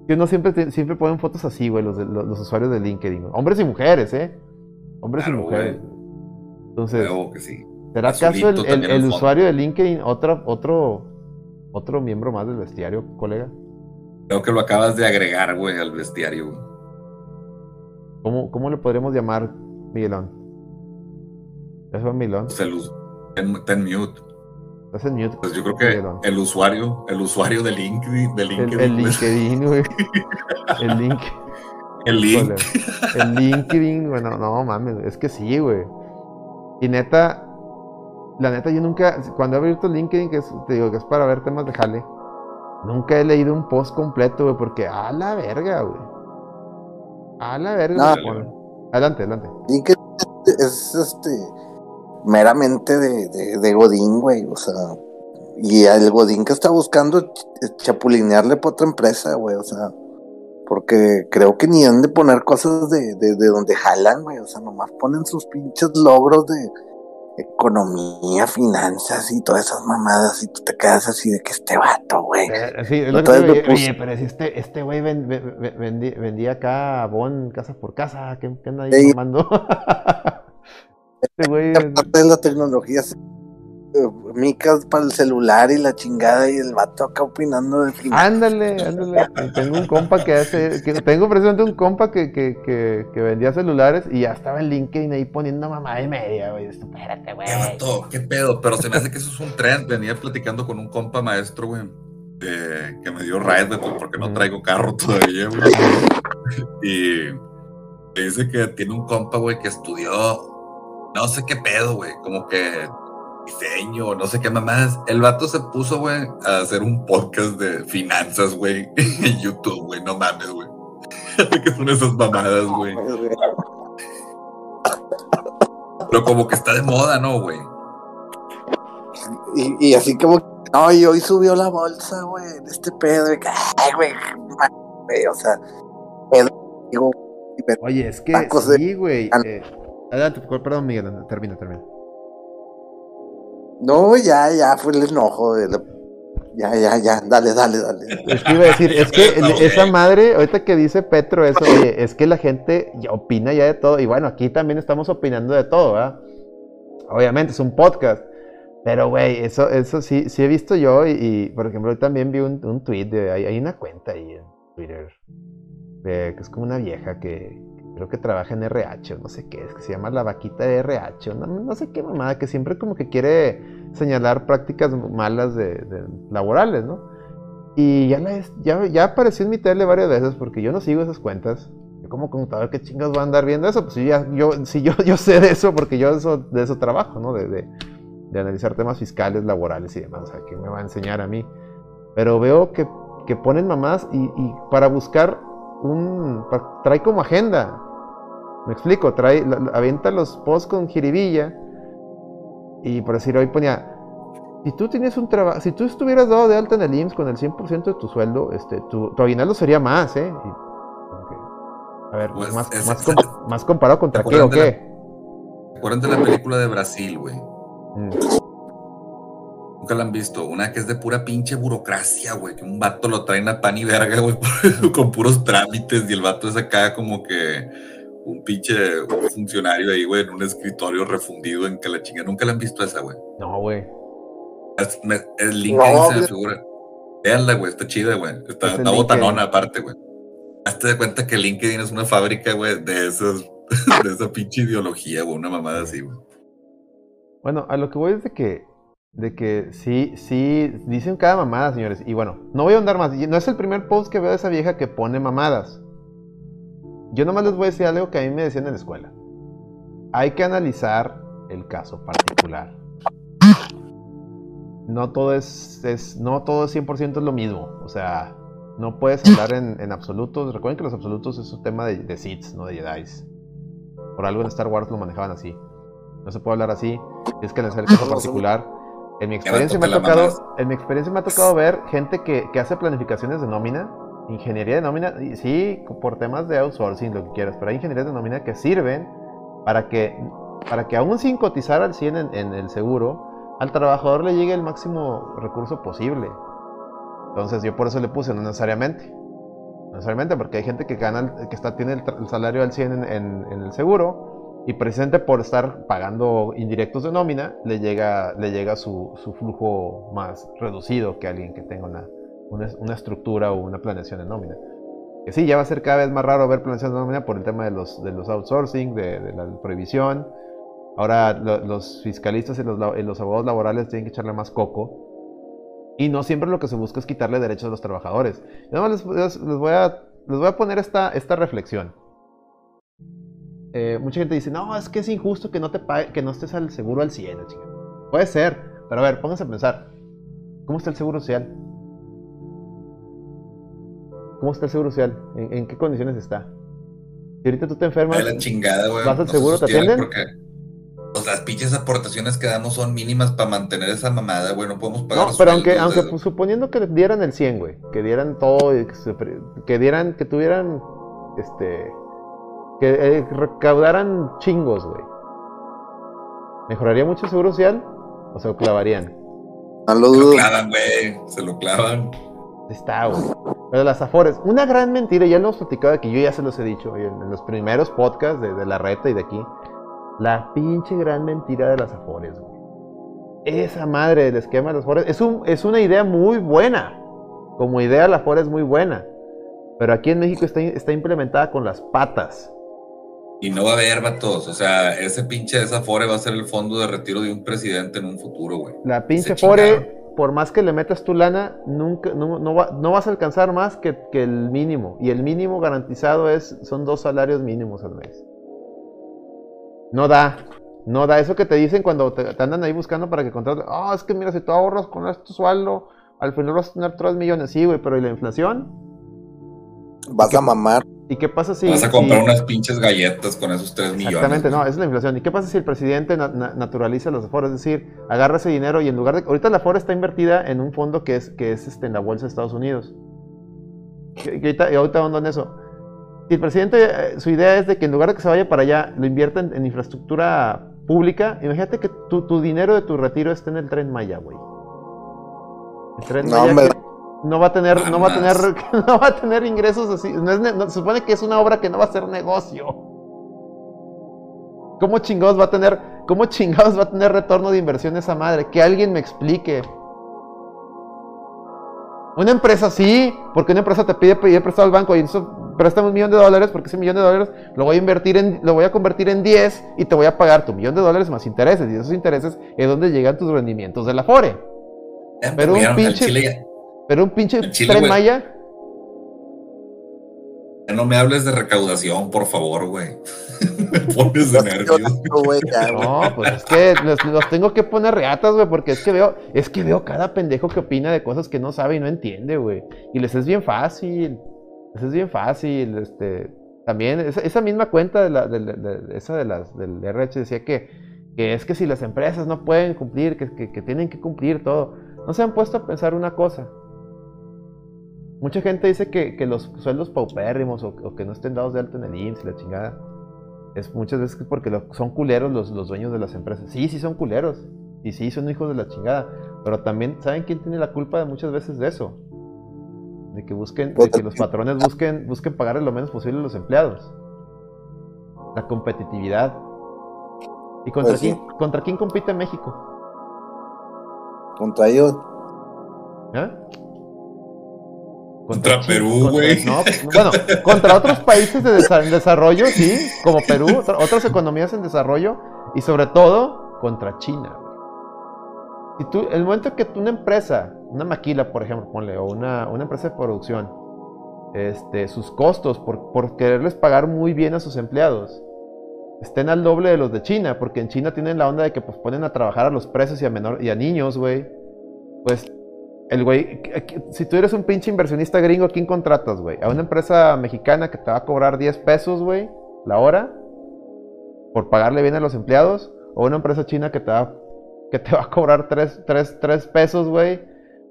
Que uno siempre, siempre ponen fotos así, güey, los, los, usuarios de LinkedIn. Hombres y mujeres, ¿eh? Hombres y mujeres. Entonces, ¿será acaso el, el, usuario de LinkedIn otro, otro, otro miembro más del bestiario, colega? Creo que lo acabas de agregar, güey, al bestiario, güey. ¿Cómo, ¿Cómo le podremos llamar, Miguelón? ¿Eso es Miguelón? Ten mute. Pues yo creo que el usuario, el usuario de LinkedIn, de LinkedIn. El, LinkedIn, güey. el link. El link. El LinkedIn, bueno, no mames, es que sí, güey. Y neta, la neta, yo nunca, cuando he abierto LinkedIn, que es, te digo que es para ver temas de jale, nunca he leído un post completo, güey, porque a la verga, güey. A la verga. Adelante, adelante. LinkedIn es este meramente de, de, Godín, güey, o sea, y el Godín que está buscando chapulinearle para otra empresa, güey, o sea, porque creo que ni han de poner cosas de, de, de donde jalan, güey, o sea, nomás ponen sus pinches logros de economía, finanzas y todas esas mamadas y tú te quedas así de que este vato, güey. Eh, sí, es lo que oye, pero si este, este güey vendía, acá Bon casa por casa, ¿qué, qué anda ahí tomando? Este güey. Aparte de la tecnología, eh, micas para el celular y la chingada y el vato acá opinando de Ándale, ándale. tengo un compa que hace, que tengo precisamente un compa que, que, que, vendía celulares y ya estaba en LinkedIn ahí poniendo mamá de media, güey. Espérate, güey. ¿Qué, ¿Qué pedo? Pero se me hace que eso es un trend. Venía platicando con un compa maestro, güey. que me dio ride, porque no traigo carro todavía, güey. Y dice que tiene un compa, güey, que estudió no sé qué pedo, güey, como que diseño, no sé qué mamadas. El vato se puso, güey, a hacer un podcast de finanzas, güey, en YouTube, güey, no mames, güey. ¿Qué son esas mamadas, güey? Pero como que está de moda, ¿no, güey? Y, y, así como, no, y hoy subió la bolsa, güey, de este pedo, ay, güey, o sea, pedo, digo, Oye, es que sí, güey. Eh, Adelante, perdón, Miguel, termina, termina. No, ya, ya fue el enojo. De Ya, ya, ya, dale, dale, dale. Es que iba a decir, es que esa madre, ahorita que dice Petro eso, oye, es que la gente ya opina ya de todo. Y bueno, aquí también estamos opinando de todo, ¿verdad? Obviamente, es un podcast. Pero, güey, eso, eso sí, sí he visto yo. Y, por ejemplo, hoy también vi un, un tweet de. Hay, hay, una cuenta ahí en Twitter. que es como una vieja que, creo que trabaja en RH, no sé qué, es que se llama la vaquita de RH, no, no sé qué mamada, que siempre como que quiere señalar prácticas malas de, laborales, ¿no? Y ya, ya, ya apareció en mi tele varias veces porque yo no sigo esas cuentas. Yo como contador, ¿qué chingas voy a andar viendo eso? Pues sí, ya, yo, sí, yo, yo sé de eso porque yo eso, de eso trabajo, ¿no? De, de, de, analizar temas fiscales, laborales y demás. O sea, ¿qué me va a enseñar a mí? Pero veo que, que ponen mamás y, y para buscar un... trae como agenda me explico, trae, avienta los posts con jiribilla. Y por decir, hoy ponía, si tú tienes un trabajo, si tú estuvieras dado de alta en el IMSS con el 100% de tu sueldo, este, tu, tu aguinaldo sería más, ¿eh? a ver, pues más, más, comparado contra qué o qué. Acuérdate de la película de Brasil, güey. Mm. Nunca la han visto. Una que es de pura pinche burocracia, güey. Que un vato lo traen a pan y verga, güey, con puros trámites. Y el vato es acá como que un pinche funcionario ahí, güey, en un escritorio refundido en que la chinga. Nunca la han visto esa, güey. No, güey. el link ahí se me figura. Veanla, güey, está chida, güey. Está, está botanona aparte, güey. Hazte de cuenta que LinkedIn es una fábrica, güey, de esos, de esa pinche ideología, güey, una mamada así, güey. Bueno, a lo que voy es de que, de que sí, sí, dicen cada mamada, señores. Y bueno, no voy a andar más. No es el primer post que veo de esa vieja que pone mamadas. Yo nomás les voy a decir algo que a mí me decían en la escuela. Hay que analizar el caso particular. No todo es, es no todo es 100% es lo mismo. O sea, no puedes hablar en, absolutos. Recuerden que los absolutos es un tema de, de Sith, no de Jedi. Por algo en Star Wars lo manejaban así. No se puede hablar así. Es que en el caso particular. En mi experiencia me ha tocado, en mi experiencia me ha tocado ver gente que, que hace planificaciones de nómina ingeniería de nómina, sí, por temas de outsourcing, lo que quieras, pero hay ingenierías de nómina que sirven para que, para que aún sin cotizar al 100 en, el seguro, al trabajador le llegue el máximo recurso posible. Entonces yo por eso le puse, no necesariamente. No necesariamente, porque hay gente que gana, que está, tiene el, salario al 100 en, el seguro y precisamente por estar pagando indirectos de nómina, le llega, le llega su, su flujo más reducido que alguien que tenga una, una, estructura o una planeación de nómina. Que sí, ya va a ser cada vez más raro ver planeación de nómina por el tema de los, de los outsourcing, de, la prohibición. Ahora los fiscalistas y los, los, abogados laborales tienen que echarle más coco. Y no siempre lo que se busca es quitarle derechos a los trabajadores. Yo les, les, voy, a, les voy a poner esta, esta reflexión. Eh, mucha gente dice, no, es que es injusto que no, te pague, que no estés al seguro al 100, Puede ser, pero a ver, pónganse a pensar. ¿Cómo está el seguro social? ¿Cómo está el seguro social? ¿En, qué condiciones está? Si ahorita tú te enfermas, la chingada, güey. ¿vas al seguro? ¿Te atienden? Porque pues, las pinches aportaciones que damos son mínimas para mantener esa mamada, güey. No podemos pagar. No, pero aunque, aunque pues, suponiendo que dieran el 100, güey. Que dieran todo, que, dieran, que tuvieran, este, que eh, recaudaran chingos, güey. ¿Mejoraría mucho el seguro social? ¿O se lo clavarían? Se lo clavan, güey. Se lo clavan. Está, güey. Pero las Afores, una gran mentira, ya lo hemos platicado aquí, yo ya se los he dicho en, los primeros podcasts de, la reta y de aquí. La pinche gran mentira de las Afores, güey. Esa madre del esquema de las Afores es, un, es una idea muy buena. Como idea, la Afores es muy buena. Pero aquí en México está, está implementada con las patas. Y no va a haber, vatos. O sea, ese pinche de esa Afore va a ser el fondo de retiro de un presidente en un futuro, güey. La pinche Afore por más que le metas tu lana, nunca, no, no, vas a alcanzar más que, el mínimo. Y el mínimo garantizado es, son dos salarios mínimos al mes. No da. No da. Eso que te dicen cuando te, andan ahí buscando para que contrates. Ah, es que mira, si tú ahorras con este sueldo, al final vas a tener 3 millones. Sí, güey, pero ¿y la inflación? Vas a mamar. ¿Y qué pasa si... Vas a comprar unas pinches galletas con esos 3 millones. Exactamente, no, esa es la inflación. ¿Y qué pasa si el presidente naturaliza los aforos? Es decir, agarra ese dinero y en lugar de... Ahorita la aforo está invertida en un fondo que es, que es este, en la bolsa de Estados Unidos. Y ahorita, y ahorita en eso. Si el presidente, eh, su idea es de que en lugar de que se vaya para allá, lo invierta en, infraestructura pública, imagínate que tu, tu, dinero de tu retiro esté en el tren Maya, güey. El tren Maya no va a tener, no va a tener, no va a tener ingresos así. No se supone que es una obra que no va a ser negocio. ¿Cómo chingados va a tener, cómo chingados va a tener retorno de inversión esa madre? Que alguien me explique. Una empresa sí, porque una empresa te pide pedir prestado al banco y eso préstame un millón de dólares porque ese millón de dólares lo voy a invertir en, lo voy a convertir en 10 y te voy a pagar tu millón de dólares más intereses y esos intereses es donde llegan tus rendimientos de la FORE. Pero un pinche, pero un pinche tren Maya. No me hables de recaudación, por favor, güey. me pones de nervios. No, pues es que los, tengo que poner reatas, güey, porque es que veo, es que veo cada pendejo que opina de cosas que no sabe y no entiende, güey. Y les es bien fácil. Les es bien fácil, este. También, esa, misma cuenta de la, de, esa de las, del RH decía que, que es que si las empresas no pueden cumplir, que, que tienen que cumplir todo. No se han puesto a pensar una cosa Mucha gente dice que, los sueldos paupérrimos o, que no estén dados de alta en el IMSS la chingada. Es muchas veces porque son culeros los, los dueños de las empresas. Sí, sí son culeros. Y sí, son hijos de la chingada. Pero también, ¿saben quién tiene la culpa de muchas veces de eso? De que busquen, de que los patrones busquen, busquen pagarle lo menos posible a los empleados. la competitividad. ¿Y contra, Pues sí. quién, contra quién compite México? Contra ellos. ¿Eh? Contra Perú, güey. no, pues, bueno, contra otros países de desa- en desarrollo, sí, como Perú, otra- otras economías en desarrollo y sobre todo contra China. Si tú, el momento que tú una empresa, una maquila, por ejemplo, ponle, o una, una empresa de producción, este, sus costos por, por quererles pagar muy bien a sus empleados, estén al doble de los de China, porque en China tienen la onda de que pues ponen a trabajar a los presos y a menor y a niños, güey. Pues el güey, si tú eres un pinche inversionista gringo, ¿a quién contratas, güey? A una empresa mexicana que te va a cobrar 10 pesos, güey, la hora, por pagarle bien a los empleados, o una empresa china que te va, que te va a cobrar 3, pesos, güey,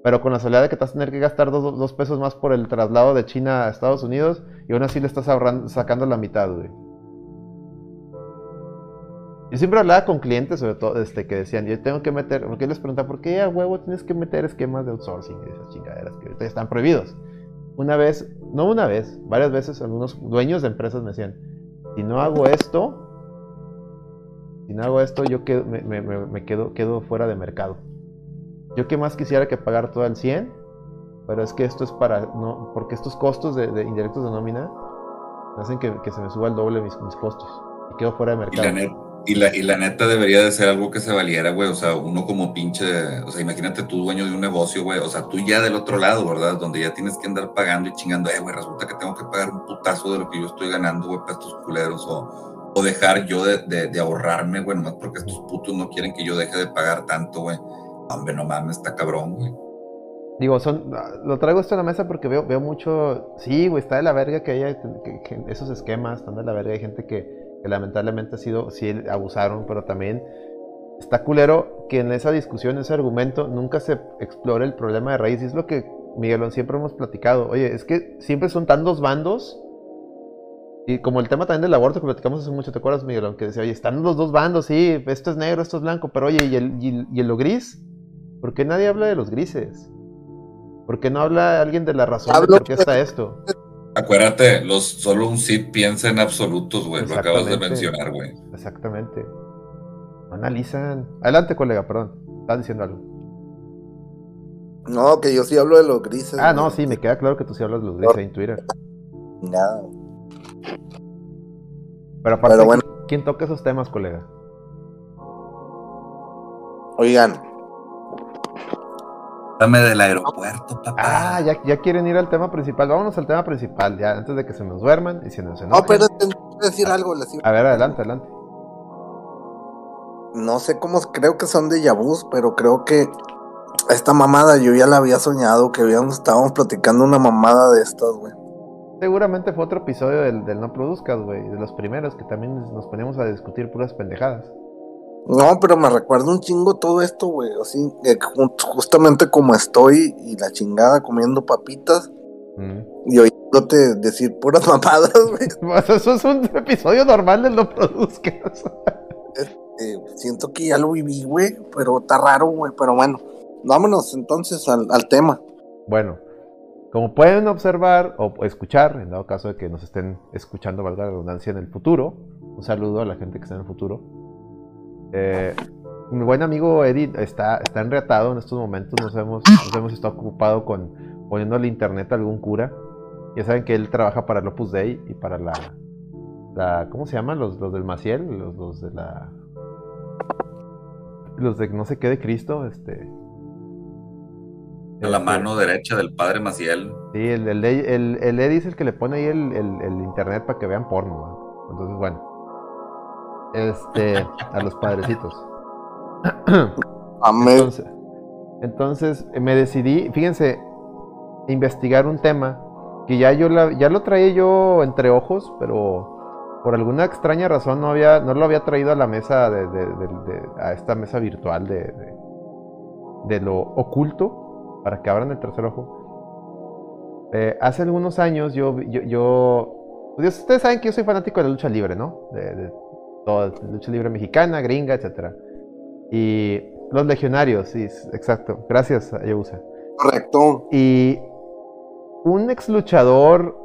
pero con la salida de que te vas a tener que gastar 2 pesos más por el traslado de China a Estados Unidos, y aún así le estás ahorrando, sacando la mitad, güey. Yo siempre hablaba con clientes, sobre todo, este, que decían, yo tengo que meter, porque yo les preguntaba, ¿por qué a huevo tienes que meter esquemas de outsourcing y esas chingaderas que ahorita están prohibidos? Una vez, no una vez, varias veces algunos dueños de empresas me decían, si no hago esto, si no hago esto, yo quedo, me, me- me- me quedo, quedo fuera de mercado. Yo que más quisiera que pagar todo al 100, pero es que esto es para, no, porque estos costos de, de indirectos de nómina hacen que, que se me suba el doble mis, mis costos y quedo fuera de mercado. Y, la, y la neta debería de ser algo que se valiera, güey. O sea, uno como pinche. O sea, imagínate tú, dueño de un negocio, güey. O sea, tú ya del otro lado, ¿verdad? Donde ya tienes que andar pagando y chingando. Eh, güey, resulta que tengo que pagar un putazo de lo que yo estoy ganando, güey, para estos culeros. O, o dejar yo de, ahorrarme, güey, nomás porque estos putos no quieren que yo deje de pagar tanto, güey. Hombre, no mames, está cabrón, güey. Digo, son, lo traigo esto a la mesa porque veo, veo mucho. Sí, güey, está de la verga que haya esos esquemas, están de la verga. Hay gente que, que lamentablemente ha sido, sí abusaron, pero también está culero que en esa discusión, ese argumento, nunca se explore el problema de raíz. Y es lo que, Miguelón, siempre hemos platicado. Oye, es que siempre son tan dos bandos. Y como el tema también del aborto que platicamos hace mucho, ¿te acuerdas, Miguelón? Que decía, oye, están los dos bandos, sí, esto es negro, esto es blanco, pero oye, ¿y el, y el- y el lo gris? ¿Por qué nadie habla de los grises? ¿Por qué no habla alguien de la razón de por qué está esto? Acuérdate, los, solo un sí piensa en absolutos, güey. Lo acabas de mencionar, güey. Exactamente. No analizan. Adelante, colega, perdón. Estás diciendo algo. No, que yo sí hablo de los grises. Ah, no, güey. sí, me queda claro que tú sí hablas de los grises ahí en Twitter. Nada. Pero aparte, Pero bueno. ¿quién- ¿quién toca esos temas, colega? Oigan, Dame del aeropuerto, papá. Ah, ya, ya quieren ir al tema principal. Vámonos al tema principal, ya, antes de que se nos duerman y se nos no, enojen. pero tengo que decir algo. Les iba- A ver, adelante, adelante. No sé cómo, creo que son de Yabús, pero creo que esta mamada yo ya la había soñado, que habíamos, estábamos platicando una mamada de estas, güey. Seguramente fue otro episodio del, del No Produzcas, güey, de los primeros que también nos poníamos a discutir puras pendejadas. No, pero me recuerda un chingo todo esto, güey. Así, eh, ju- justamente como estoy y la chingada comiendo papitas Mm. y oyéndote decir puras mamadas, güey. Pues Eso es un episodio normal del No Produzcas. Eh, siento que ya lo viví, güey, pero está raro, güey. Pero bueno, vámonos entonces al, al tema. Bueno, como pueden observar o escuchar, en dado caso de que nos estén escuchando, valga la redundancia, en el futuro, un saludo a la gente que está en el futuro. Eh, mi buen amigo Eddie está, está enreatado en estos momentos, nos hemos, nos hemos estado ocupado con poniéndole internet a algún cura. Ya saben que él trabaja para el Opus Dei y para la, la ¿cómo se llaman? Los, los del Maciel, los, los de la... Los de no sé qué de Cristo, este... A la este, mano derecha del padre Maciel. Sí, el, el, el, el Eddie es el que le pone ahí el, el- el internet para que vean porno. ¿no? Entonces, bueno. Este, a los padrecitos. Amén. Entonces, entonces eh, me decidí, fíjense, investigar un tema que ya yo la- ya lo traía yo entre ojos, pero por alguna extraña razón no había, no lo había traído a la mesa de, de- de- de- a esta mesa virtual de, de, lo oculto para que abran el tercer ojo. Eh, hace algunos años yo, yo, yo- pues ustedes saben que yo soy fanático de la lucha libre, ¿no? De toda lucha libre mexicana, gringa, etcétera. Y los legionarios, sí, exacto. Gracias, Ayusa. Correcto. Y un ex luchador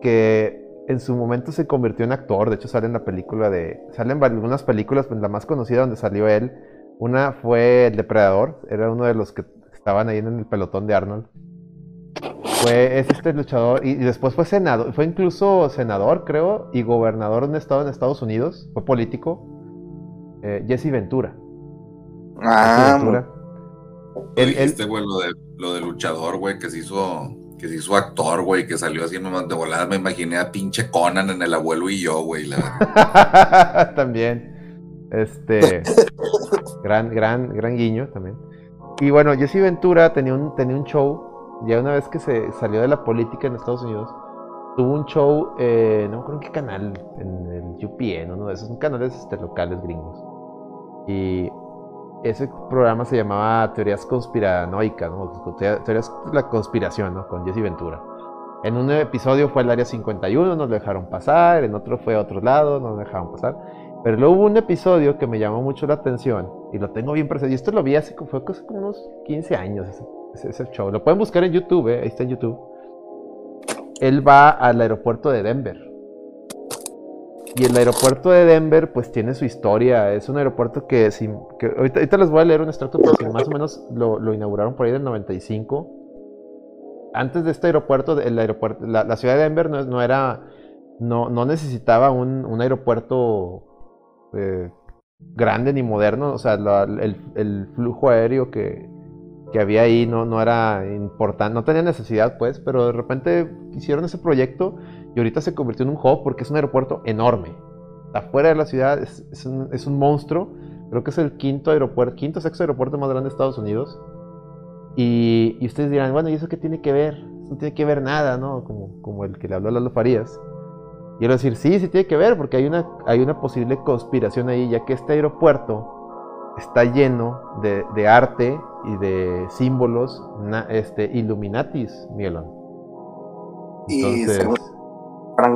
que en su momento se convirtió en actor. De hecho, sale en la película de. Salen algunas películas, pues la más conocida donde salió él. Una fue El Depredador. Era uno de los que estaban ahí en el pelotón de Arnold. Fue es este luchador. Y, después fue senador. Fue incluso senador, creo. Y gobernador de un estado en Estados Unidos. Fue político. Eh, Jesse Ventura. Ah, Ventura. Este, güey, lo de, lo de luchador, güey, que se hizo que se hizo actor, güey, que salió así de volada. Me imaginé a pinche Conan en El Abuelo y yo, güey. también. Este. gran, gran, gran guiño también. Y bueno, Jesse Ventura tenía un, tenía un show. Ya una vez que se salió de la política en Estados Unidos, tuvo un show, eh, no creo en qué canal, en el UPN, uno de esos canales este, locales gringos. Y ese programa se llamaba Teorías Conspiranoicas, ¿no? Teorías de la conspiración, ¿no? Con Jesse Ventura. En un episodio fue el área 51, nos dejaron pasar, en otro fue a otro lado, nos dejaron pasar. Pero luego hubo un episodio que me llamó mucho la atención y lo tengo bien presente. Y esto lo vi hace, fue como unos 15 años, ese. Lo pueden buscar en YouTube, ¿eh? ahí está en YouTube. Él va al aeropuerto de Denver y el aeropuerto de Denver, pues tiene su historia. Es un aeropuerto que, ahorita, les voy a leer un extracto porque más o menos lo, inauguraron por ahí del 95. Antes de este aeropuerto, el aeropuerto la, ciudad de Denver no, era, no, no necesitaba un, aeropuerto eh, grande ni moderno. O sea, el, flujo aéreo que, que había ahí no, no era importante, no tenía necesidad, pues, pero de repente hicieron ese proyecto y ahorita se convirtió en un hub porque es un aeropuerto enorme. Afuera de la ciudad es, un, monstruo. Creo que es el quinto aeropuerto, quinto sexto aeropuerto más grande de Estados Unidos. Y, ustedes dirán, bueno, ¿y eso qué tiene que ver? no tiene que ver nada, ¿no? Como, como el que le habló a Lalo Farías. Y quiero decir, sí, sí tiene que ver, porque hay una, hay una posible conspiración ahí, ya que este aeropuerto está lleno de, arte y de símbolos este, Illuminatis, Mielon. Entonces,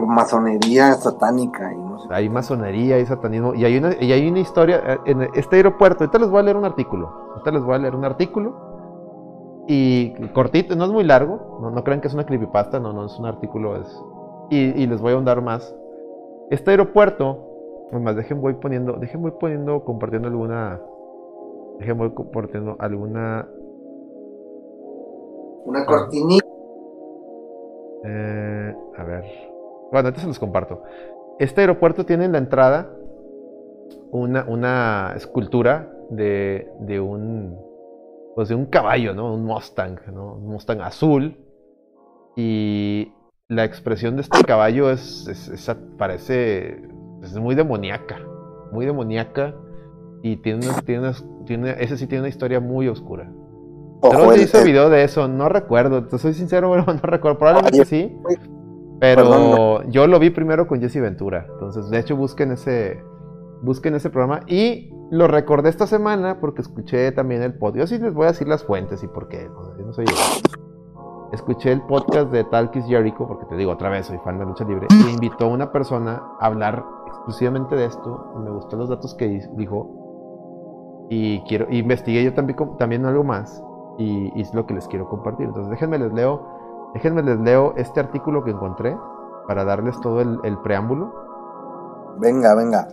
masonería satánica. Y no sé hay masonería y satanismo. Y hay, una, y hay una historia eh, en este aeropuerto. Ahorita les voy a leer un artículo. Ahorita les voy a leer un artículo. Y cortito, no es muy largo. No, no crean que es una creepypasta. No, no es un artículo. Es, y, les voy a ahondar más. Este aeropuerto. Además, dejen voy poniendo. Dejen voy poniendo. Compartiendo alguna. Dejen voy compartiendo alguna. Una cortinita. Eh, a ver. Bueno, antes se los comparto. Este aeropuerto tiene en la entrada una, una escultura de, de, un pues de un caballo, ¿no? Un Mustang, ¿no? Un Mustang azul. Y la expresión de este caballo es, es, parece es muy demoníaca, muy demoníaca y tiene, tiene, tiene, ese sí tiene una historia muy oscura. Pero hice video de eso, no recuerdo, te soy sincero, bueno, no recuerdo, probablemente sí, pero yo lo vi primero con Jesse Ventura. Entonces, de hecho, busquen ese, busquen ese programa. Y lo recordé esta semana porque escuché también el podcast. Yo sí les voy a decir las fuentes y por qué. No, soy Escuché el podcast de Talkis Jericho, porque te digo otra vez, soy fan de lucha libre. Y invitó a una persona a hablar exclusivamente de esto. Me gustó los datos que dijo. Y quiero, investigué yo también, también algo más. Y, y es lo que les quiero compartir. Entonces, déjenme les leo Déjenme les leo este artículo que encontré para darles todo el, preámbulo. Venga, venga.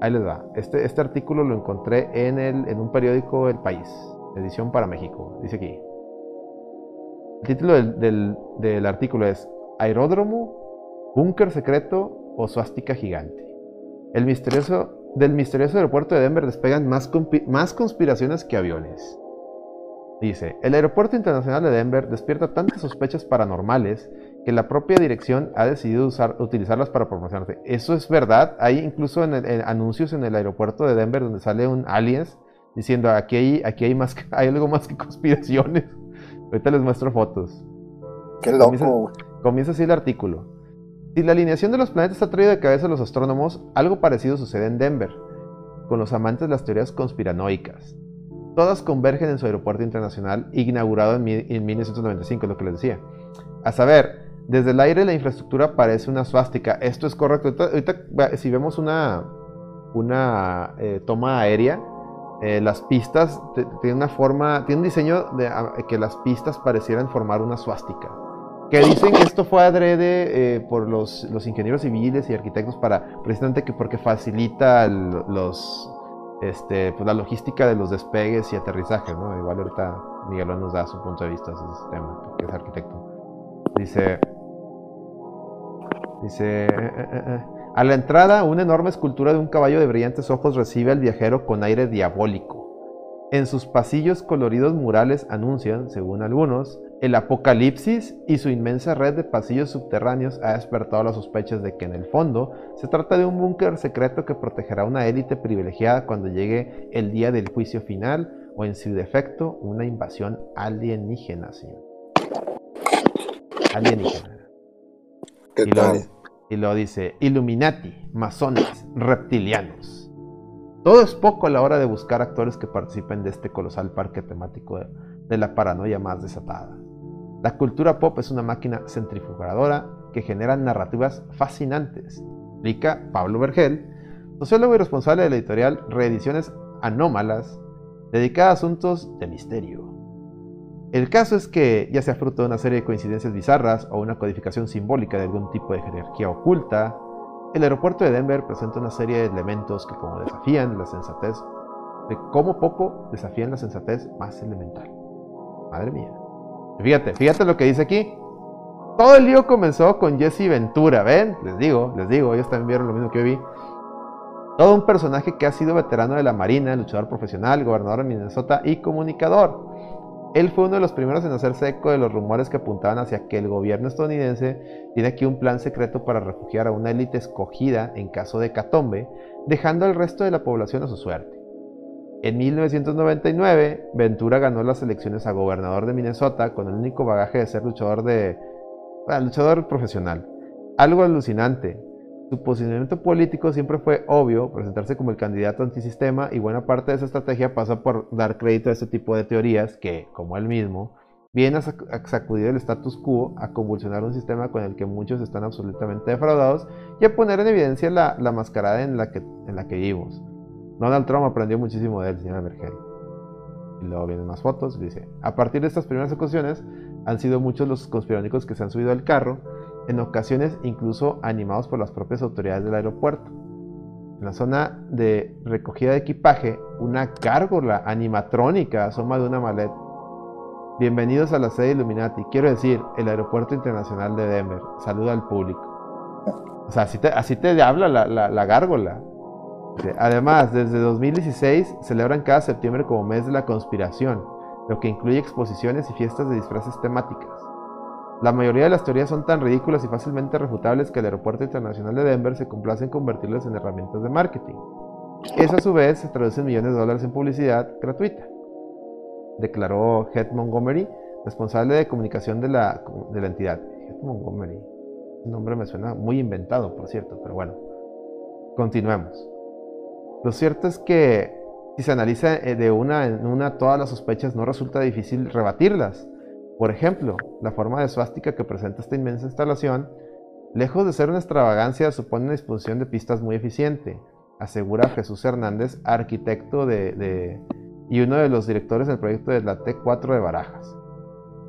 Ahí les va. Este, este artículo lo encontré en, el, en un periódico El País, edición para México. Dice aquí. El título del, del, artículo es Aeródromo, búnker secreto o suástica gigante. El misterioso, del misterioso aeropuerto de Denver despegan más, más conspiraciones que aviones. Dice, el Aeropuerto Internacional de Denver despierta tantas sospechas paranormales que la propia dirección ha decidido usar, utilizarlas para promocionarse. Eso es verdad. Hay incluso en, anuncios en el aeropuerto de Denver donde sale un aliens diciendo aquí hay, aquí hay, más, hay algo más que conspiraciones. Ahorita les muestro fotos. Qué loco. Comienza, así el artículo. Si la alineación de los planetas ha traído de cabeza a los astrónomos, algo parecido sucede en Denver, con los amantes de las teorías conspiranoicas. Todas convergen en su aeropuerto internacional, inaugurado en, 1995, lo que les decía. A saber, desde el aire la infraestructura parece una suástica. Esto es correcto. Ahorita, si vemos una, una eh, toma aérea, eh, las pistas tienen una forma, tiene un diseño de que las pistas parecieran formar una suástica. Que dicen que esto fue adrede eh, por los, los, ingenieros civiles y arquitectos para precisamente que porque facilita los este, pues la logística de los despegues y aterrizajes, ¿no? Igual ahorita Miguelón nos da su punto de vista sobre ese tema, porque es arquitecto. Dice, dice, eh, eh, a la entrada una enorme escultura de un caballo de brillantes ojos recibe al viajero con aire diabólico. En sus pasillos coloridos murales anuncian, según algunos, el apocalipsis y su inmensa red de pasillos subterráneos ha despertado las sospechas de que en el fondo se trata de un búnker secreto que protegerá a una élite privilegiada cuando llegue el día del juicio final o en su defecto una invasión alienígena, señor. Alienígena. y, lo, y lo dice, Illuminati, masones, reptilianos. Todo es poco a la hora de buscar actores que participen de este colosal parque temático de la paranoia más desatada. La cultura pop es una máquina centrifugadora que genera narrativas fascinantes, explica Pablo Vergel, sociólogo y responsable de la editorial Reediciones Anómalas, dedicada a asuntos de misterio. El caso es que, ya sea fruto de una serie de coincidencias bizarras o una codificación simbólica de algún tipo de jerarquía oculta, el aeropuerto de Denver presenta una serie de elementos que como desafían la sensatez, de cómo poco desafían la sensatez más elemental. Madre mía. Fíjate, fíjate lo que dice aquí. Todo el lío comenzó con Jesse Ventura, ¿ven? Les digo, les digo, ellos también vieron lo mismo que yo vi. Todo un personaje que ha sido veterano de la Marina, luchador profesional, gobernador de Minnesota y comunicador. Él fue uno de los primeros en hacerse eco de los rumores que apuntaban hacia que el gobierno estadounidense tiene aquí un plan secreto para refugiar a una élite escogida en caso de catombe, dejando al resto de la población a su suerte. En 1999, Ventura ganó las elecciones a gobernador de Minnesota con el único bagaje de ser luchador de luchador profesional. Algo alucinante. Su posicionamiento político siempre fue obvio, presentarse como el candidato antisistema y buena parte de esa estrategia pasa por dar crédito a este tipo de teorías que, como él mismo, vienen a sacudir el status quo, a convulsionar un sistema con el que muchos están absolutamente defraudados y a poner en evidencia la, mascarada en la que vivimos. Donald Trump aprendió muchísimo de él, señora Merkel. Y luego vienen más fotos. Dice, a partir de estas primeras ocasiones, han sido muchos los conspiranoicos que se han subido al carro, en ocasiones incluso animados por las propias autoridades del aeropuerto. En la zona de recogida de equipaje, una gárgola animatrónica asoma de una maleta. Bienvenidos a la sede Illuminati. Quiero decir, el aeropuerto internacional de Denver. Saluda al público. O sea, así te, así te habla la, la, la gárgola. Además, desde 2016 celebran cada septiembre como mes de la conspiración, lo que incluye exposiciones y fiestas de disfraces temáticas. La mayoría de las teorías son tan ridículas y fácilmente refutables que el Aeropuerto Internacional de Denver se complace en convertirlas en herramientas de marketing. Eso a su vez se traduce en millones de dólares en publicidad gratuita, declaró Head Montgomery, responsable de comunicación de la, entidad. Head Montgomery, un nombre me suena muy inventado, por cierto, pero bueno, continuemos. Lo cierto es que si se analiza eh, de una en una todas las sospechas, no resulta difícil rebatirlas. Por ejemplo, la forma de suástica que presenta esta inmensa instalación, lejos de ser una extravagancia, supone una disposición de pistas muy eficiente, asegura Jesús Hernández, arquitecto de, y uno de los directores del proyecto de la T4 de Barajas.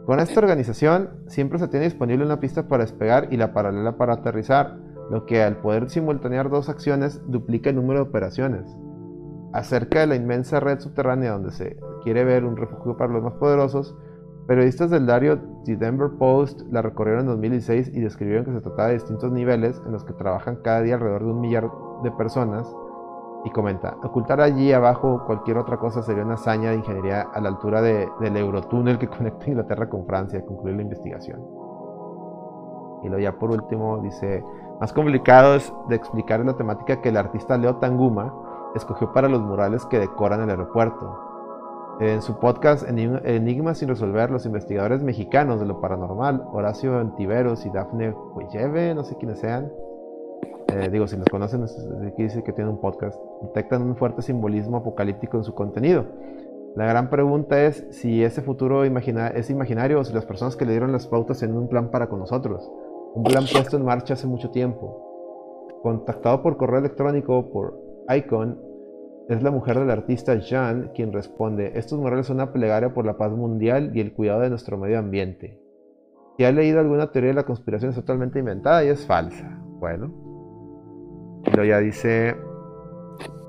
Con esta organización siempre se tiene disponible una pista para despegar y la paralela para aterrizar, lo que al poder simultanear dos acciones duplica el número de operaciones. Acerca de la inmensa red subterránea donde se quiere ver un refugio para los más poderosos, periodistas del diario The Denver Post la recorrieron en 2016 y describieron que se trataba de distintos niveles en los que trabajan cada día alrededor de un millar de personas. Y comenta, ocultar allí abajo cualquier otra cosa sería una hazaña de ingeniería a la altura del eurotúnel que conecta Inglaterra con Francia, concluir la investigación. Y luego ya por último dice, más complicados de explicar la temática que el artista Leo Tanguma escogió para los murales que decoran el aeropuerto. En su podcast Enigmas sin resolver, los investigadores mexicanos de lo paranormal, Horacio Antiveros y Dafne Huelleve, no sé quiénes sean, eh, digo, si los conocen, aquí dice que tiene un podcast, detectan un fuerte simbolismo apocalíptico en su contenido. La gran pregunta es si ese futuro es imaginario o si las personas que le dieron las pautas tienen un plan para con nosotros un plan puesto en marcha hace mucho tiempo. Contactado por correo electrónico por Icon, es la mujer del artista Jean quien responde, estos murales son una plegaria por la paz mundial y el cuidado de nuestro medio ambiente. Si ha leído alguna teoría de la conspiración es totalmente inventada y es falsa. Bueno. Luego ya dice,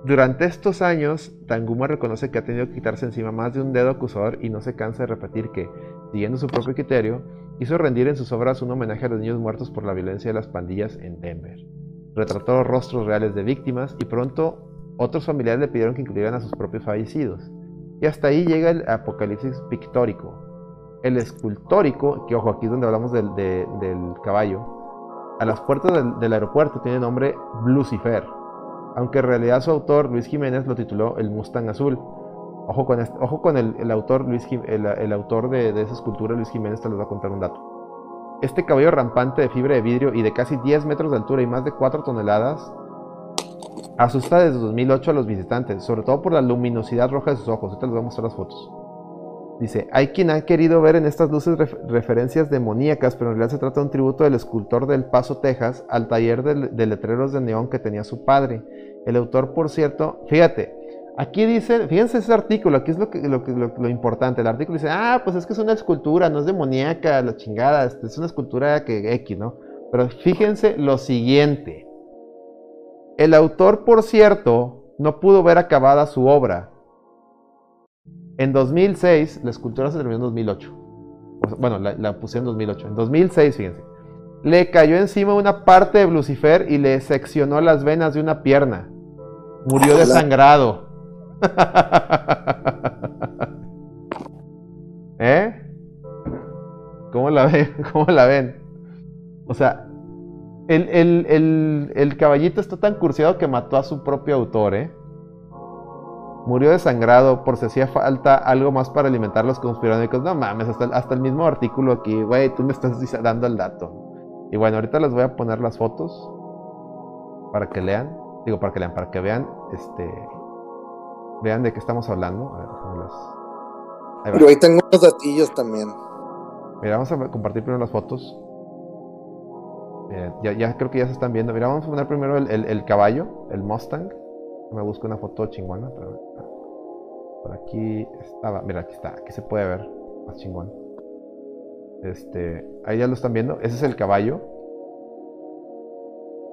durante estos años, Tanguma reconoce que ha tenido que quitarse encima más de un dedo acusador y no se cansa de repetir que, siguiendo su propio criterio, hizo rendir en sus obras un homenaje a los niños muertos por la violencia de las pandillas en Denver. Retrató rostros reales de víctimas y pronto otros familiares le pidieron que incluyeran a sus propios fallecidos. Y hasta ahí llega el apocalipsis pictórico. El escultórico, que ojo, aquí es donde hablamos del, caballo, a las puertas del, aeropuerto tiene nombre Lucifer, aunque en realidad su autor, Luis Jiménez, lo tituló El Mustang Azul. Ojo con, ojo con el, autor, Luis, el, autor de, esa escultura, Luis Jiménez, te les va a contar un dato. Este caballo rampante de fibra de vidrio y de casi 10 metros de altura y más de 4 toneladas asusta desde 2008 a los visitantes, sobre todo por la luminosidad roja de sus ojos. Ahorita les voy a mostrar las fotos. Dice, hay quien ha querido ver en estas luces referencias demoníacas, pero en realidad se trata de un tributo del escultor del Paso, Texas, al taller de, letreros de neón que tenía su padre. El autor, por cierto, fíjate, aquí dice, fíjense ese artículo, aquí es lo, que, lo, lo, importante. El artículo dice, ah, pues es que es una escultura, no es demoníaca, la chingada, es una escultura que X, ¿no? Pero fíjense lo siguiente. El autor, por cierto, no pudo ver acabada su obra en 2006, la escultura se terminó en 2008. Bueno, la, puse en 2008. En 2006, fíjense. Le cayó encima una parte de Lucifer y le seccionó las venas de una pierna. Murió desangrado. ¿Eh? ¿Cómo la ven? ¿Cómo la ven? O sea, el, el, el caballito está tan cursiado que mató a su propio autor, ¿eh? murió desangrado por si hacía falta algo más para alimentar los conspiranoicos. No mames, hasta, hasta el mismo artículo aquí, güey, tú me estás dando el dato. Y bueno, ahorita les voy a poner las fotos para que lean, digo para que lean, para que vean, este, vean de qué estamos hablando. A ver, Ahí Pero ahí tengo unos datillos también. Mira, vamos a compartir primero las fotos. ya, ya, creo que ya se están viendo. Mira, vamos a poner primero el, el caballo, el Mustang. Me busco una foto chingona, pero por aquí estaba. Mira, aquí está. Aquí se puede ver más chingón. Este, ahí ya lo están viendo. Ese es el caballo.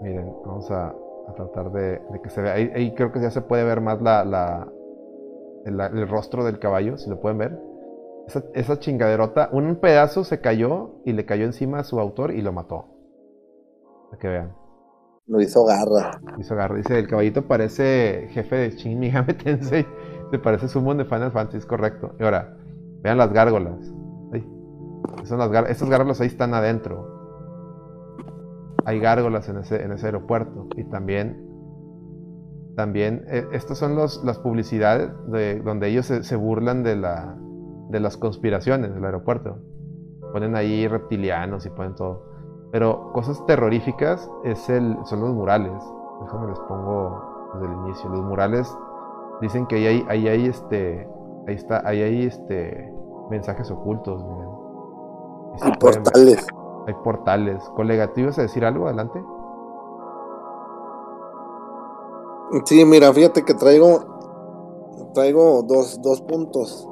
Miren, vamos a, tratar de, que se vea. Ahí, creo que ya se puede ver más la, la el, rostro del caballo, si lo pueden ver. Esa, esa, chingaderota, un pedazo se cayó y le cayó encima a su autor y lo mató. Para que vean. Lo hizo garra. Lo hizo garra. Dice, el caballito parece jefe de Shin Megami Tensei. Se parece Summon de Final Fantasy, es correcto. Y ahora, vean las gárgolas. Son las Estas gárgolas ahí están adentro. Hay gárgolas en ese, en ese aeropuerto. Y también, también, eh, estas son los, las publicidades de, donde ellos se, se burlan de, la, de las conspiraciones del aeropuerto. Ponen ahí reptilianos y ponen todo. Pero cosas terroríficas es el, son los murales. Déjame les pongo desde el inicio. Los murales dicen que ahí hay, ahí hay este. Ahí está, ahí hay este mensajes ocultos, hay portales. hay portales. Colega, ¿tú ibas a decir algo? Adelante. Sí, mira, fíjate que traigo. Traigo dos, dos puntos.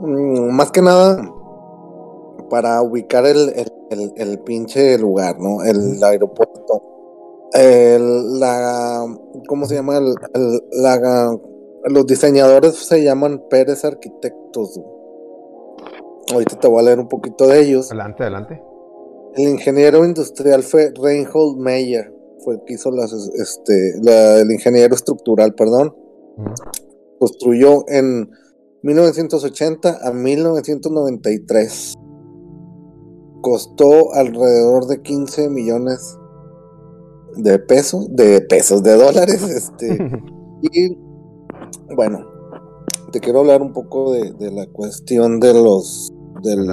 Mm, más que nada para ubicar el, el, pinche lugar, ¿no? El aeropuerto. El, la, ¿Cómo se llama? El, la, los diseñadores se llaman Pérez Arquitectos. Ahorita te voy a leer un poquito de ellos. Adelante, adelante. El ingeniero industrial fue Reinhold Meyer, fue el que hizo las, este, el ingeniero estructural, perdón. Construyó en 1980 a 1993 costó alrededor de 15 millones de pesos, de pesos, de dólares. Este, y bueno, te quiero hablar un poco de, la cuestión de los. Del,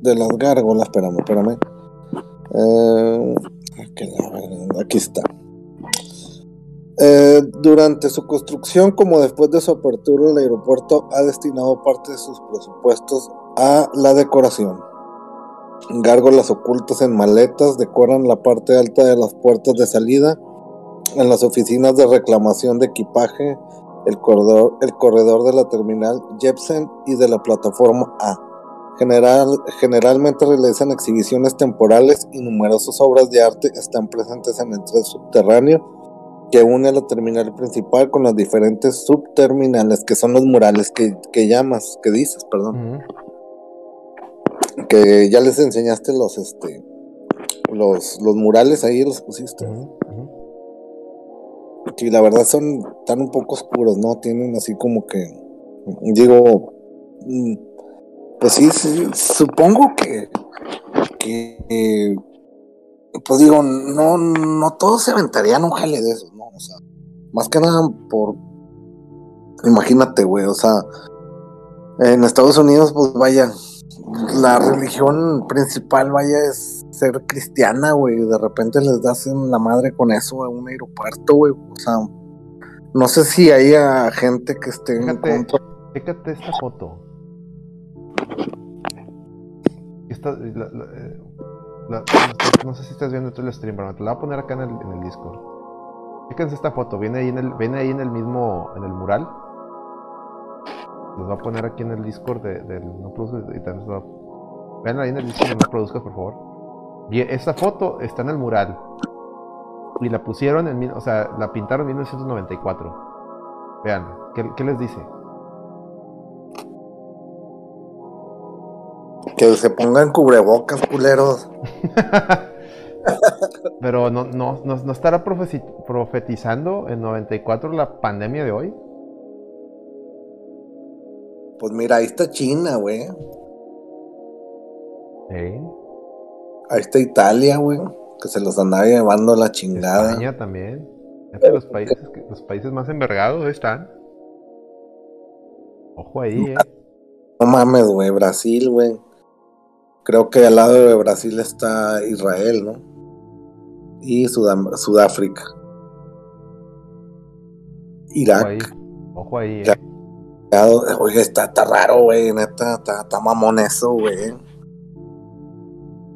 De las gárgolas, espérame, espérame. Eh, aquí está. Eh, durante su construcción, como después de su apertura, el aeropuerto ha destinado parte de sus presupuestos a la decoración. Gárgolas ocultas en maletas decoran la parte alta de las puertas de salida. En las oficinas de reclamación de equipaje, el corredor, el corredor de la terminal Jepsen y de la plataforma A. General, generalmente realizan exhibiciones temporales y numerosas obras de arte están presentes en el tren subterráneo que une la terminal principal con las diferentes subterminales, que son los murales que, que llamas, que dices, perdón. Que ya les enseñaste los, este, los, los murales ahí, los pusiste. Y la verdad son tan un poco oscuros, ¿no? Tienen así como que, digo, mm, pues sí, supongo que, que pues digo, no, no todos se aventarían un jale de esos, ¿no? O sea, más que nada por, imagínate, güey, o sea, en Estados Unidos, pues vaya, la religión principal, vaya, es ser cristiana, güey, de repente les das en la madre con eso a un aeropuerto, güey, o sea, no sé si haya gente que esté en contra. Fíjate esta foto. Eh, no sé si estás viendo tú el stream, pero te la voy a poner acá en el, en el Discord. Fíjense esta foto, viene ahí en el, viene ahí en el mismo, en el mural. Los voy a poner aquí en el Discord del de, No Produzcas y también Vean ahí en el Discord de No Produzcas, por favor. Y esta foto está en el mural. Y la pusieron en, o sea, la pintaron en 1994. Vean, ¿qué, qué les dice? Que se pongan cubrebocas, culeros. Pero no, no, no, estará profetizando en 94 la pandemia de hoy. Pues mira, ahí está China, güey. Ahí está Italia, güey. Que se los andaba llevando la chingada. España también. los países, los países más envergados están. Ojo ahí, eh. No mames, güey. Brasil, güey. Creo que al lado de Brasil está Israel, ¿no? Y Sudáfrica. Irak. Ojo ahí. Oye, está, está raro, güey. Neta, está, está mamón eso, güey.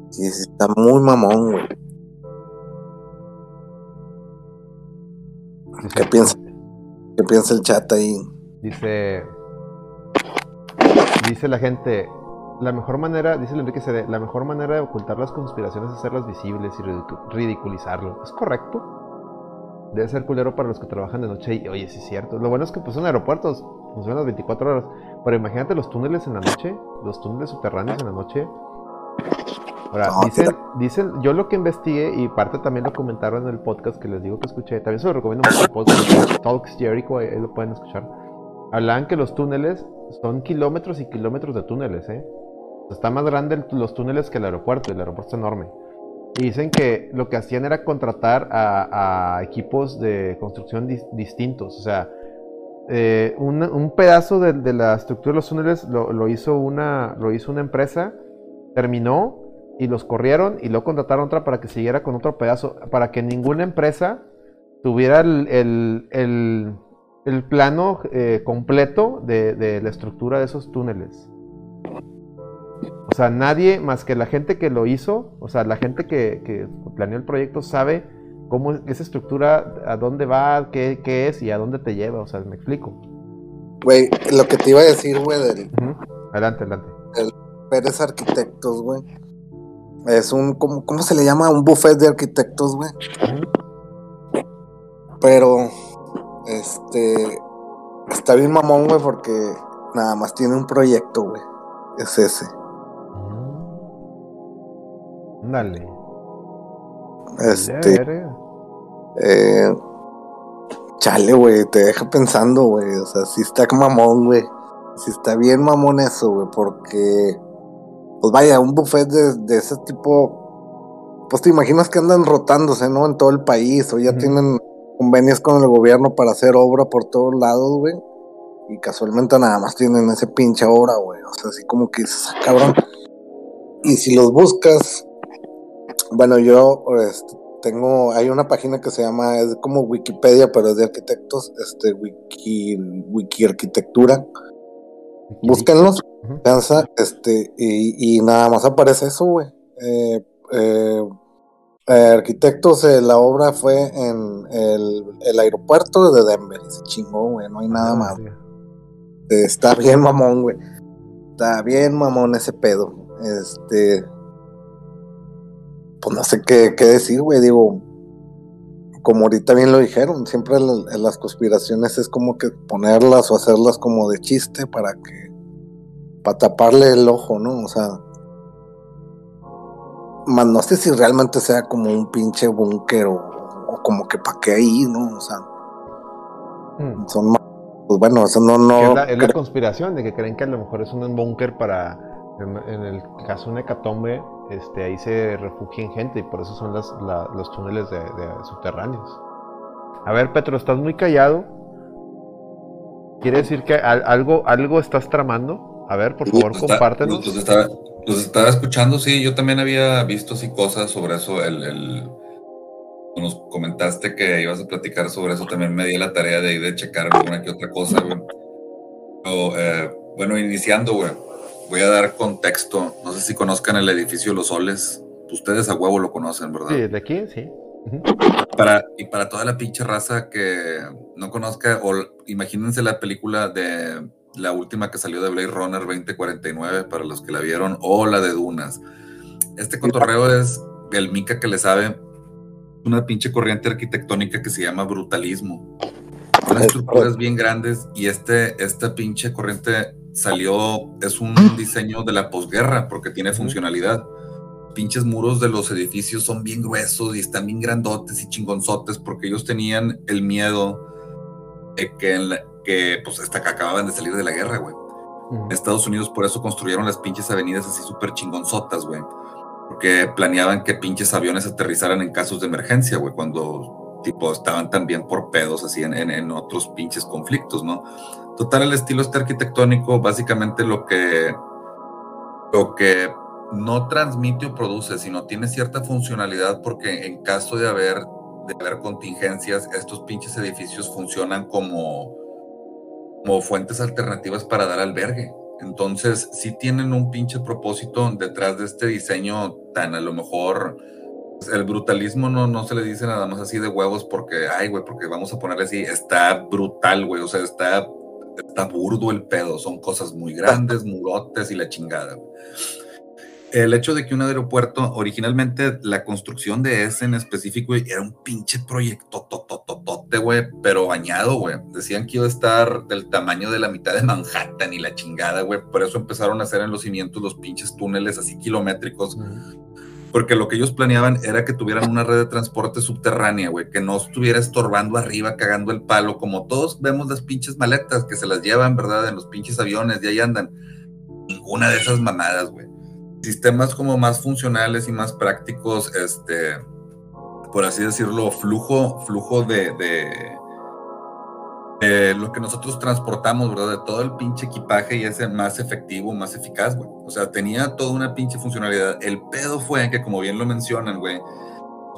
Sí, sí, está muy mamón, güey. ¿Qué piensa? ¿Qué piensa el chat ahí? Dice. Dice la gente, la mejor manera, dice el Enrique CD, la mejor manera de ocultar las conspiraciones es hacerlas visibles y ridiculizarlo. ¿Es correcto? Debe ser culero para los que trabajan de noche y, oye, sí es cierto. Lo bueno es que pues son aeropuertos, funcionan las 24 horas. Pero imagínate los túneles en la noche, los túneles subterráneos en la noche. Ahora, dicen, dicen, yo lo que investigué y parte también lo comentaron en el podcast que les digo que escuché, también se lo recomiendo mucho el podcast, Talks Jericho, ahí lo pueden escuchar. Hablan que los túneles son kilómetros y kilómetros de túneles, ¿eh? Está más grande los túneles que el aeropuerto, el aeropuerto es enorme. Y dicen que lo que hacían era contratar a, equipos de construcción distintos. O sea, eh, un, pedazo de, la estructura de los túneles lo, hizo una, lo hizo una empresa, terminó y los corrieron y luego contrataron otra para que siguiera con otro pedazo, para que ninguna empresa tuviera el, plano eh, completo de la estructura de esos túneles. O sea, nadie más que la gente que lo hizo, o sea, la gente que, planeó el proyecto sabe cómo esa estructura, a dónde va, qué, es y a dónde te lleva. O sea, me explico. Güey, lo que te iba a decir, güey, del. Adelante, adelante. El Pérez Arquitectos, güey. Es un. ¿cómo, se le llama? Un buffet de arquitectos, güey. Pero. Este. Está bien mamón, güey, porque nada más tiene un proyecto, güey. Es ese. Dale. Este. Eh, chale, güey, te deja pensando, güey. O sea, si está mamón, güey. Si está bien mamón eso, güey, porque. Pues vaya, un buffet de, ese tipo. Pues te imaginas que andan rotándose, ¿no? En todo el país, o ya tienen convenios con el gobierno para hacer obra por todos lados, güey. Y casualmente nada más tienen ese pinche obra, güey. O sea, así como que dices, ah, cabrón. Y si los buscas, bueno, yo este, tengo, hay una página que se llama, es como Wikipedia, pero es de arquitectos, este, Wiki, Wiki Arquitectura. Búsquenlos, este, y, nada más aparece eso, güey. Eh, eh, eh, arquitectos, la obra fue en el, aeropuerto de Denver, se chingó, güey, no hay nada ah, más. está bien mamón, güey. está bien mamón ese pedo. Este, pues no sé qué, qué decir, güey. Digo, como ahorita bien lo dijeron, siempre las conspiraciones es como que ponerlas o hacerlas como de chiste para que, para taparle el ojo, ¿no? O sea, más no sé si realmente sea como un pinche búnker o, como que para qué ahí, ¿no? O sea, hmm. son más, pues bueno, eso no, no. Es la, conspiración de que creen que a lo mejor es un búnker para, en, el caso de una hecatombe, este, ahí se refugien gente y por eso son las, los túneles de, subterráneos. A ver, Petro, estás muy callado. ¿Quiere decir que algo, algo estás tramando? A ver, por favor, compártenos. Los, estaba, estaba, escuchando, sí, yo también había visto sí cosas sobre eso. El, el, nos comentaste que ibas a platicar sobre eso, también me di la tarea de ir de checar alguna que otra cosa, eh, bueno, iniciando, güey voy a dar contexto. No sé si conozcan el edificio Los Soles. Ustedes a huevo lo conocen, ¿verdad? Sí, de aquí, sí. para, y para toda la pinche raza que no conozca, o imagínense la película de la última que salió de Blade Runner 2049, para los que la vieron, o la de Dunas. Este contorreo es el mica que le sabe una pinche corriente arquitectónica que se llama brutalismo. Son estructuras bien grandes y este, esta pinche corriente salió, es un diseño de la posguerra porque tiene funcionalidad. Pinches muros de los edificios son bien gruesos y están bien grandotes y chingonzotes porque ellos tenían el miedo de que, que pues hasta que acababan de salir de la guerra, güey. Estados Unidos por eso construyeron las pinches avenidas así súper chingonzotas, güey. Porque planeaban que pinches aviones aterrizaran en casos de emergencia, güey, cuando tipo estaban también por pedos así en, en otros pinches conflictos, ¿no? Total, el estilo este arquitectónico, básicamente lo que, lo que no transmite o produce, sino tiene cierta funcionalidad porque en caso de haber, de haber contingencias, estos pinches edificios funcionan como, como fuentes alternativas para dar albergue. Entonces, sí tienen un pinche propósito detrás de este diseño tan a lo mejor el brutalismo no, no se le dice nada más así de huevos porque, ay, güey, porque vamos a ponerle así, está brutal, güey, o sea, está está burdo el pedo, son cosas muy grandes, murotes y la chingada. El hecho de que un aeropuerto, originalmente la construcción de ese en específico, era un pinche proyecto totototote, güey, pero bañado, güey. Decían que iba a estar del tamaño de la mitad de Manhattan y la chingada, güey. Por eso empezaron a hacer en los cimientos los pinches túneles así kilométricos porque lo que ellos planeaban era que tuvieran una red de transporte subterránea, güey, que no estuviera estorbando arriba, cagando el palo, como todos vemos las pinches maletas que se las llevan, ¿verdad? En los pinches aviones y ahí andan. Ninguna de esas mamadas, güey. Sistemas como más funcionales y más prácticos, este, por así decirlo, flujo, flujo de, lo que nosotros transportamos, ¿verdad? De todo el pinche equipaje y ese más efectivo, más eficaz, güey. O sea, tenía toda una pinche funcionalidad. El pedo fue que, como bien lo mencionan, güey,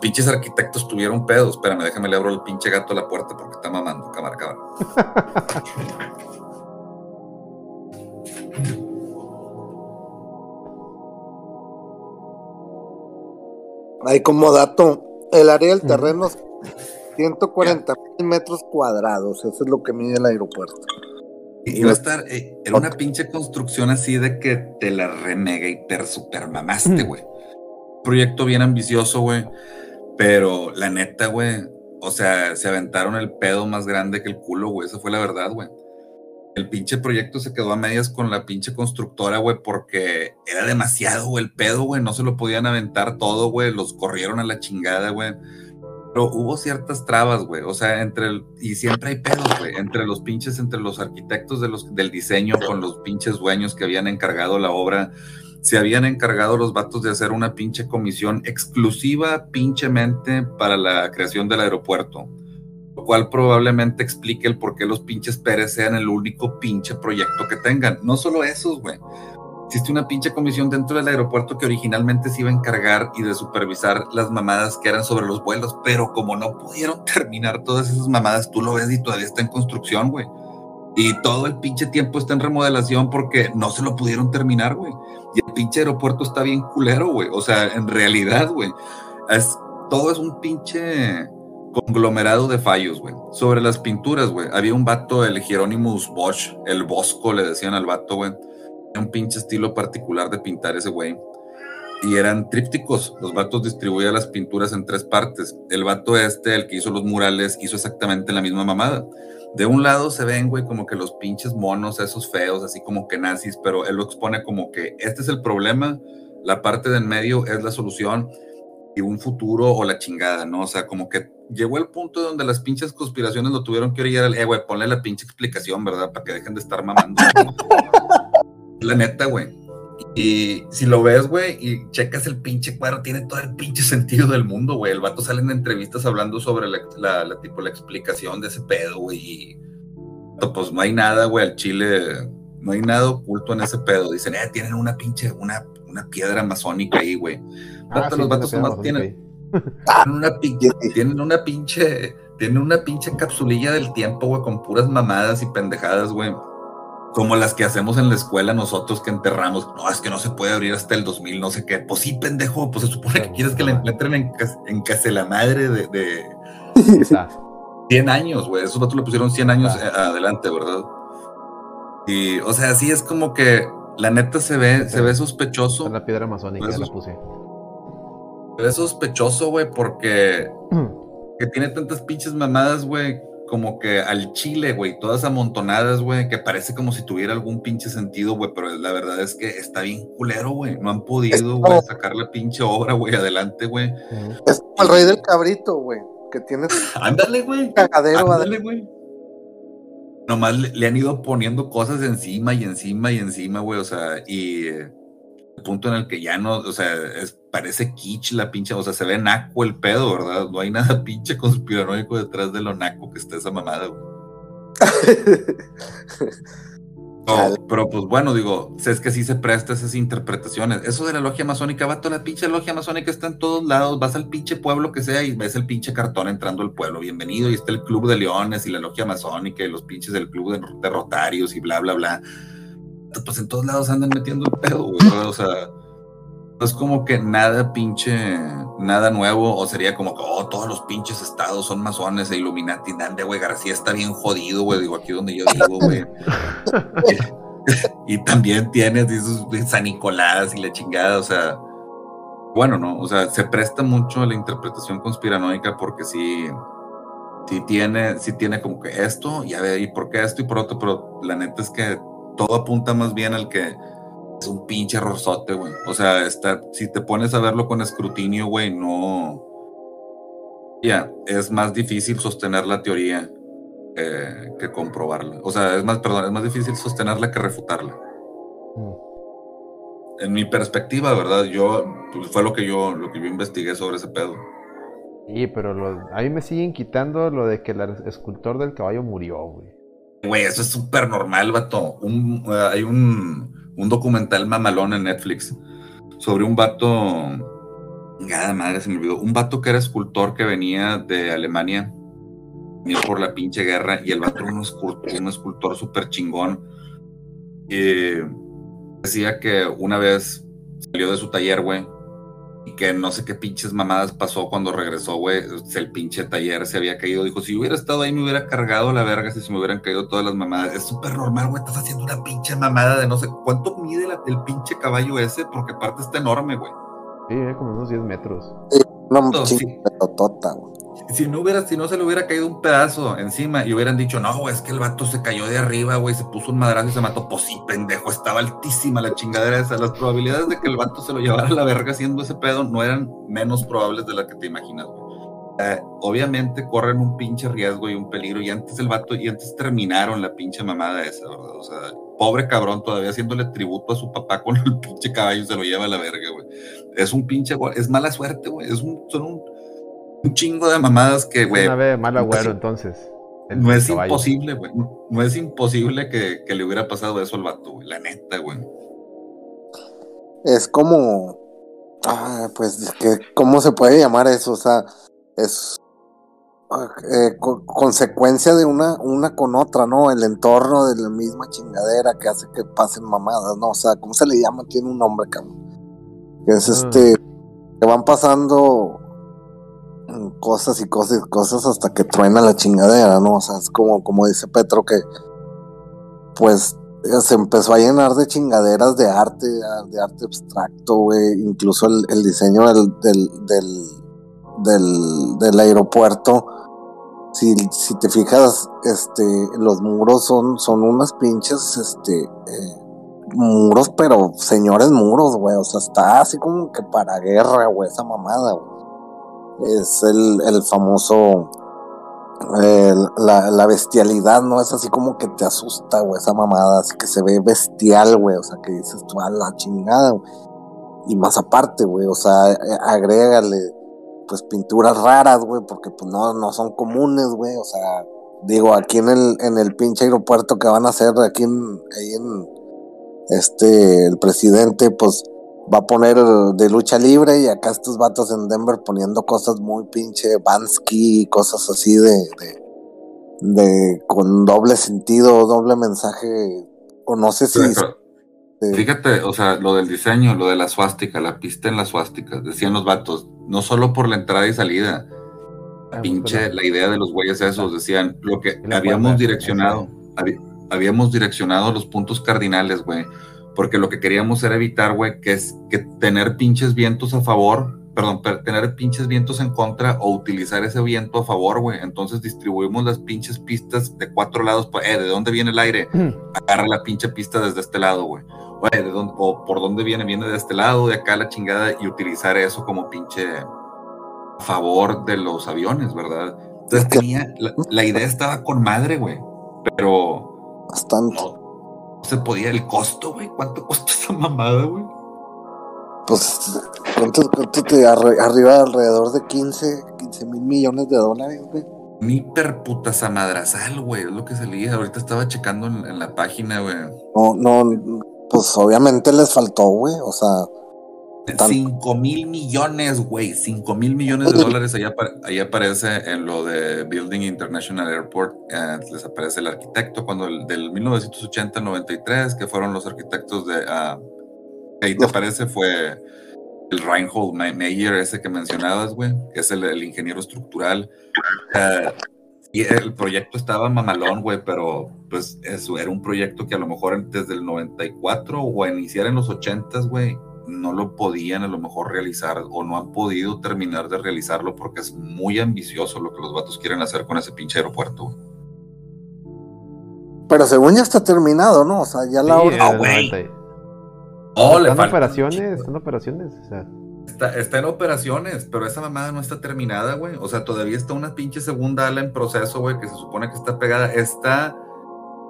pinches arquitectos tuvieron pedos. Espérame, déjame le abro el pinche gato a la puerta porque está mamando, cámara, cámara. Ahí como dato, el área del terreno 140 mil metros cuadrados, eso es lo que mide el aeropuerto. Y va a estar eh, en una pinche construcción así de que te la remega hiper super mamaste, güey. Proyecto bien ambicioso, güey. Pero la neta, güey, o sea, se aventaron el pedo más grande que el culo, güey. Esa fue la verdad, güey. El pinche proyecto se quedó a medias con la pinche constructora, güey, porque era demasiado, güey, el pedo, güey. No se lo podían aventar todo, güey. Los corrieron a la chingada, güey pero hubo ciertas trabas, güey. O sea, entre el, y siempre hay pedos, güey, entre los pinches, entre los arquitectos de los, del diseño con los pinches dueños que habían encargado la obra. Se habían encargado los vatos de hacer una pinche comisión exclusiva, pinchemente, para la creación del aeropuerto. Lo cual probablemente explique el por qué los pinches Pérez sean el único pinche proyecto que tengan. No solo esos, güey existe una pinche comisión dentro del aeropuerto que originalmente se iba a encargar y de supervisar las mamadas que eran sobre los vuelos, pero como no pudieron terminar todas esas mamadas, tú lo ves y todavía está en construcción, güey. Y todo el pinche tiempo está en remodelación porque no se lo pudieron terminar, güey. Y el pinche aeropuerto está bien culero, güey. O sea, en realidad, güey, es, todo es un pinche conglomerado de fallos, güey. Sobre las pinturas, güey. Había un vato, el Hieronymus Bosch, el Bosco, le decían al vato, güey un pinche estilo particular de pintar ese güey. Y eran trípticos. Los vatos distribuían las pinturas en tres partes. El vato este, el que hizo los murales, hizo exactamente la misma mamada. De un lado se ven, güey, como que los pinches monos, esos feos, así como que nazis, pero él lo expone como que este es el problema, la parte del medio es la solución y un futuro o la chingada, ¿no? O sea, como que llegó el punto donde las pinches conspiraciones lo tuvieron que orillar, eh, güey, ponle la pinche explicación, ¿verdad? Para que dejen de estar mamando. la neta, güey. Y si lo ves, güey, y checas el pinche cuadro, tiene todo el pinche sentido del mundo, güey. El vato sale en entrevistas hablando sobre la, la, tipo, la explicación de ese pedo, güey. Y pues no hay nada, güey, al chile, no hay nada oculto en ese pedo. Dicen, eh, tienen una pinche, una, una piedra amazónica ahí, güey. Ah, los vatos más tienen, tienen una pinche, tienen una pinche, tienen una pinche capsulilla del tiempo, güey, con puras mamadas y pendejadas, güey como las que hacemos en la escuela nosotros que enterramos. No, es que no se puede abrir hasta el 2000, no sé qué. Pues sí, pendejo, pues se supone que quieres que la encuentren en, en casa la madre de, de 100 años, güey. Esos otros le pusieron 100 años adelante, ¿verdad? Y, o sea, sí es como que la neta se ve, se ve sospechoso. la piedra amazónica la puse. Se ve sospechoso, güey, porque que tiene tantas pinches mamadas, güey, como que al chile, güey, todas amontonadas, güey, que parece como si tuviera algún pinche sentido, güey, pero la verdad es que está bien culero, güey. No han podido, güey, sacar la pinche obra, güey, adelante, güey. Es como el rey del cabrito, güey, que tiene. ándale, güey. Cagadero, ándale, güey. Nomás le, han ido poniendo cosas encima y encima y encima, güey, o sea, y el punto en el que ya no, o sea, es, parece kitsch la pinche, o sea, se ve naco el pedo, ¿verdad? No hay nada pinche conspiranoico detrás de lo naco que está esa mamada, güey. pero pues bueno, digo, es que sí se presta esas interpretaciones. Eso de la logia masónica, va toda la pinche logia masónica está en todos lados. Vas al pinche pueblo que sea y ves el pinche cartón entrando al pueblo. Bienvenido, y está el club de leones y la logia masónica y los pinches del club de, de rotarios y bla, bla, bla. Pues en todos lados andan metiendo el pedo, güey. O sea, es como que nada pinche, nada nuevo, o sería como que, oh, todos los pinches estados son masones e Illuminati, Dande, güey, García está bien jodido, güey, digo, aquí donde yo vivo, güey. y también tienes esos San Nicolás y la chingada, o sea, bueno, no, o sea, se presta mucho a la interpretación conspiranoica porque sí, sí tiene, sí tiene como que esto, y a ver, y por qué esto y por otro, pero la neta es que todo apunta más bien al que es un pinche errorzote, güey. O sea, está, si te pones a verlo con escrutinio, güey, no. Ya, es más difícil sostener la teoría que comprobarla. O sea, es más, perdón, es más difícil sostenerla que refutarla. Mm. En mi perspectiva, ¿verdad? Yo, pues, fue lo que yo, lo que yo investigué sobre ese pedo. Sí, pero a mí me siguen quitando lo de que el escultor del caballo murió, güey. Güey, eso es súper normal, vato. Un, hay un, un documental mamalón en Netflix sobre un vato, nada madre se me olvidó, un vato que era escultor que venía de Alemania, por la pinche guerra, y el vato era un escultor, un escultor súper chingón. Y decía que una vez salió de su taller, güey, y que no sé qué pinches mamadas pasó cuando regresó, güey. El pinche taller se había caído. Dijo, si hubiera estado ahí me hubiera cargado la verga si se me hubieran caído todas las mamadas. Es súper normal, güey. Estás haciendo una pinche mamada de no sé cuánto mide el pinche caballo ese, porque aparte está enorme, güey. Sí, como unos 10 metros. Sí, no, sí. güey si no hubiera, si no se le hubiera caído un pedazo encima y hubieran dicho, no, es que el vato se cayó de arriba, güey, se puso un madrazo y se mató, pues sí, pendejo, estaba altísima la chingadera esa. Las probabilidades de que el vato se lo llevara a la verga haciendo ese pedo no eran menos probables de las que te imaginas, güey. Eh, obviamente corren un pinche riesgo y un peligro, y antes el vato, y antes terminaron la pinche mamada esa, ¿verdad? O sea, pobre cabrón, todavía haciéndole tributo a su papá con el pinche caballo se lo lleva a la verga, güey. Es un pinche, es mala suerte, güey. Son un un chingo de mamadas que, güey. Una vez mal agüero, entonces. No es imposible, güey. No es imposible que, le hubiera pasado eso al vato, güey. La neta, güey. Es como. Ah, pues, que, ¿cómo se puede llamar eso? O sea, es eh, consecuencia de una, una con otra, ¿no? El entorno de la misma chingadera que hace que pasen mamadas, ¿no? O sea, ¿cómo se le llama? Tiene un nombre, cabrón. Que es ah. este. Que van pasando cosas y cosas y cosas hasta que truena la chingadera, ¿no? O sea, es como, como dice Petro que, pues, se empezó a llenar de chingaderas de arte, de arte abstracto, güey. Incluso el, diseño del, del, del, aeropuerto. Si, si, te fijas, este, los muros son, son unas pinches, este, eh, muros, pero señores muros, güey. O sea, está así como que para guerra, güey, esa mamada, güey. Es el, el famoso eh, la, bestialidad, ¿no? Es así como que te asusta, güey, esa mamada, así que se ve bestial, güey, o sea, que dices tú a la chingada, güey. Y más aparte, güey, o sea, eh, agrégale, pues pinturas raras, güey, porque pues no, no son comunes, güey, o sea, digo, aquí en el, en el pinche aeropuerto que van a hacer, aquí en, ahí en, este, el presidente, pues, va a poner de lucha libre y acá estos vatos en Denver poniendo cosas muy pinche Bansky, cosas así de, de, con doble sentido, doble mensaje, o no sé si... fíjate, o sea, lo del diseño, lo de la suástica, la pista en la suástica, decían los vatos, no solo por la entrada y salida, la ah, pinche, la idea de los güeyes esos, decían, lo que habíamos direccionado, habíamos direccionado los puntos cardinales, güey porque lo que queríamos era evitar, güey, que es que tener pinches vientos a favor, perdón, tener pinches vientos en contra o utilizar ese viento a favor, güey. Entonces distribuimos las pinches pistas de cuatro lados, pues, eh, ¿de dónde viene el aire? Mm. Agarra la pinche pista desde este lado, güey. ¿de dónde, o por dónde viene, viene de este lado, de acá la chingada, y utilizar eso como pinche a favor de los aviones, ¿verdad? Entonces tenía, la, idea estaba con madre, güey, pero... Bastante se podía el costo, güey. ¿Cuánto cuesta esa mamada, güey? Pues, ¿cuánto, cuánto te arriba alrededor de 15, 15 mil millones de dólares, güey? Ni per puta madrazal, güey, es lo que salía. Ahorita estaba checando en, la página, güey. No, no, pues obviamente les faltó, güey, o sea, 5 mil millones, güey. 5 mil millones de dólares. Ahí, aparece en lo de Building International Airport. Eh, les aparece el arquitecto cuando el, del 1980 93, que fueron los arquitectos de. Uh, ahí te aparece fue el Reinhold Meyer, ese que mencionabas, güey, que es el, ingeniero estructural. Uh, y el proyecto estaba mamalón, güey, pero pues eso era un proyecto que a lo mejor desde el 94 o a iniciar en los 80, güey, no lo podían a lo mejor realizar o no han podido terminar de realizarlo porque es muy ambicioso lo que los vatos quieren hacer con ese pinche aeropuerto. Pero según ya está terminado, ¿no? O sea, ya la hora. Oh, le están operaciones, están operaciones. Está, está, en operaciones, pero esa mamada no está terminada, güey. O sea, todavía está una pinche segunda ala en proceso, güey, que se supone que está pegada. Está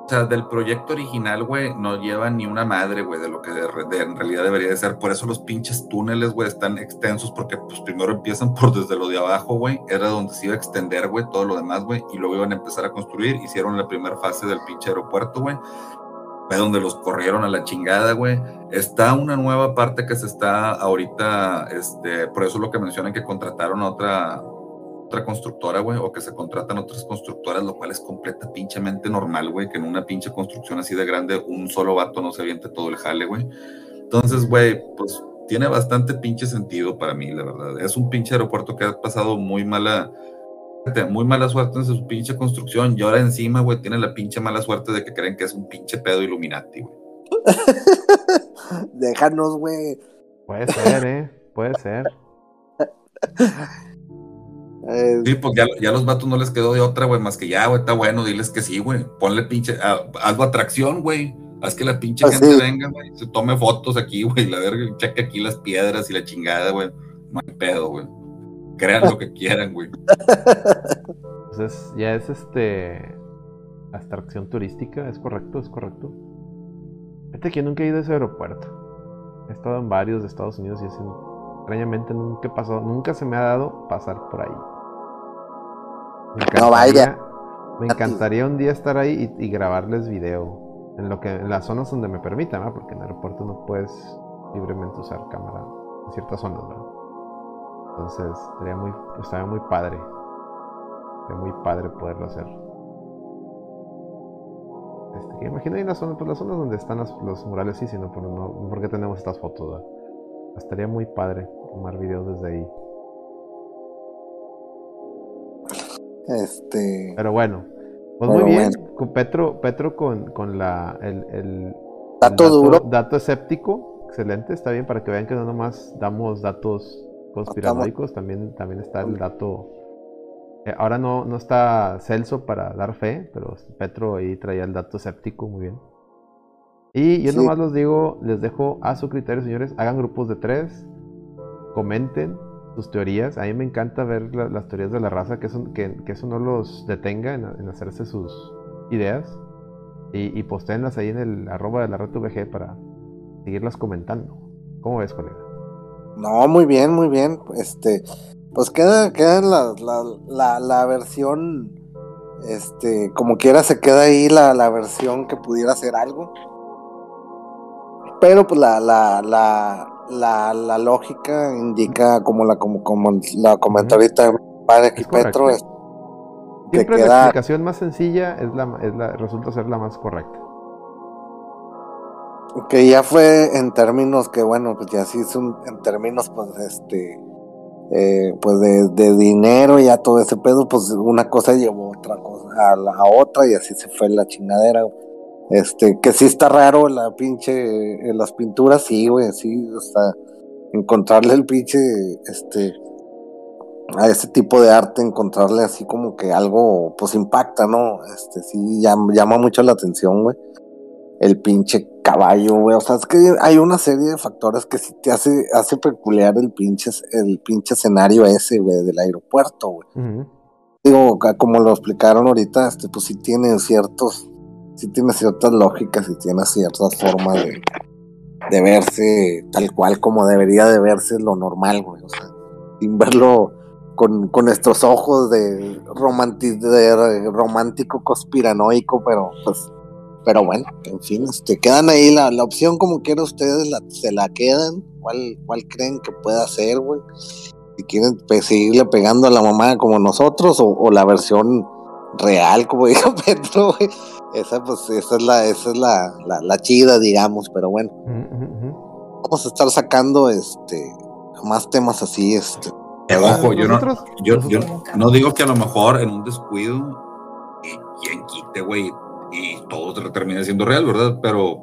o sea, del proyecto original, güey, no lleva ni una madre, güey, de lo que en realidad debería de ser. Por eso los pinches túneles, güey, están extensos, porque pues primero empiezan por desde lo de abajo, güey. Era donde se iba a extender, güey, todo lo demás, güey. Y luego iban a empezar a construir. Hicieron la primera fase del pinche aeropuerto, güey. Fue donde los corrieron a la chingada, güey. Está una nueva parte que se está ahorita, este, por eso lo que mencionan que contrataron a otra otra constructora, güey, o que se contratan otras constructoras, lo cual es completa pinchemente normal, güey, que en una pinche construcción así de grande un solo vato no se aviente todo el jale, güey. Entonces, güey, pues tiene bastante pinche sentido para mí, la verdad. Es un pinche aeropuerto que ha pasado muy mala, muy mala suerte en su pinche construcción y ahora encima, güey, tiene la pinche mala suerte de que creen que es un pinche pedo Illuminati, güey. Déjanos, güey. Puede ser, ¿eh? Puede ser. Eh, sí, pues ya, ya, los vatos no les quedó de otra, güey, más que ya, güey, está bueno, diles que sí, güey. Ponle pinche, algo atracción, güey. Haz que la pinche pues gente venga, güey, se tome fotos aquí, güey, la verga, cheque aquí las piedras y la chingada, güey. No hay pedo, güey. Crean lo que quieran, güey. Entonces, ya es este. Atracción turística, ¿es correcto? ¿Es correcto? Fíjate que nunca he ido a ese aeropuerto. He estado en varios de Estados Unidos y es extrañamente nunca pasó, nunca se me ha dado pasar por ahí. No vaya. Me encantaría un día estar ahí y, grabarles video. En lo que en las zonas donde me permitan, porque en el aeropuerto no puedes libremente usar cámara en ciertas zonas, Entonces, estaría muy, estaría muy padre. Sería muy padre poderlo hacer. Este, imagino ahí en las zonas, pues las zonas donde están los, murales, sí, sino por, no, porque tenemos estas fotos, Estaría muy padre tomar videos desde ahí. Este. Pero bueno, Pues muy bien, con Petro, Petro con, con la, el, el dato, duro. Dato escéptico, excelente, está bien para que vean que no nomás damos datos conspiranoicos, también, también está el dato. Eh, ahora no, no está Celso para dar fe, pero Petro ahí traía el dato escéptico, muy bien. Y yo nomás los digo, les dejo a su criterio, señores, hagan grupos de tres, comenten, sus teorías. A mí me encanta ver las teorías de la raza, que eso, no los detenga en, hacerse sus ideas. Y, y ahí en el arroba de la red VG para seguirlas comentando. ¿Cómo ves, colega? No, muy bien, muy bien. Este, pues queda, queda la, la, la, versión, este, como quiera se queda ahí la, la versión que pudiera ser algo. Pero pues la, la, la, la, la lógica indica, como la, como, como la comenta ahorita aquí Petro, es Siempre la explicación más sencilla es la, es la, resulta ser la más correcta. Que ya fue en términos que, bueno, pues ya sí son en términos, pues, este, eh, pues de, de, dinero, ya todo ese pedo, pues una cosa llevó otra cosa a la otra y así se fue la chingadera. Este, que sí está raro la pinche, las pinturas, sí, güey, sí, hasta encontrarle el pinche, este, a ese tipo de arte, encontrarle así como que algo, pues impacta, ¿no? Este, sí, llama, llama mucho la atención, güey. El pinche caballo, güey, o sea, es que hay una serie de factores que sí te hace, hace peculiar el pinche, el pinche escenario ese, güey, del aeropuerto, güey. Digo, como lo explicaron ahorita, este, pues sí tiene ciertos sí tiene ciertas lógicas y tiene ciertas formas de, de verse tal cual como debería de verse lo normal, güey. O sea, sin verlo con, con estos ojos de, de romántico conspiranoico, pero pues, pero bueno, en fin, este, quedan ahí la, la opción como quiera ustedes, la, se la quedan, ¿cuál, cuál creen que pueda ser, güey? Si quieren pues, seguirle pegando a la mamá como nosotros o, la versión real, como dijo Pedro, güey. Esa, pues, esa es la, esa es la, la, chida, digamos, pero bueno. Vamos a estar sacando este más temas así, este. Ojo, yo no, yo, yo no digo que a lo mejor en un descuido y quien quite, güey, y todo termine siendo real, ¿verdad? Pero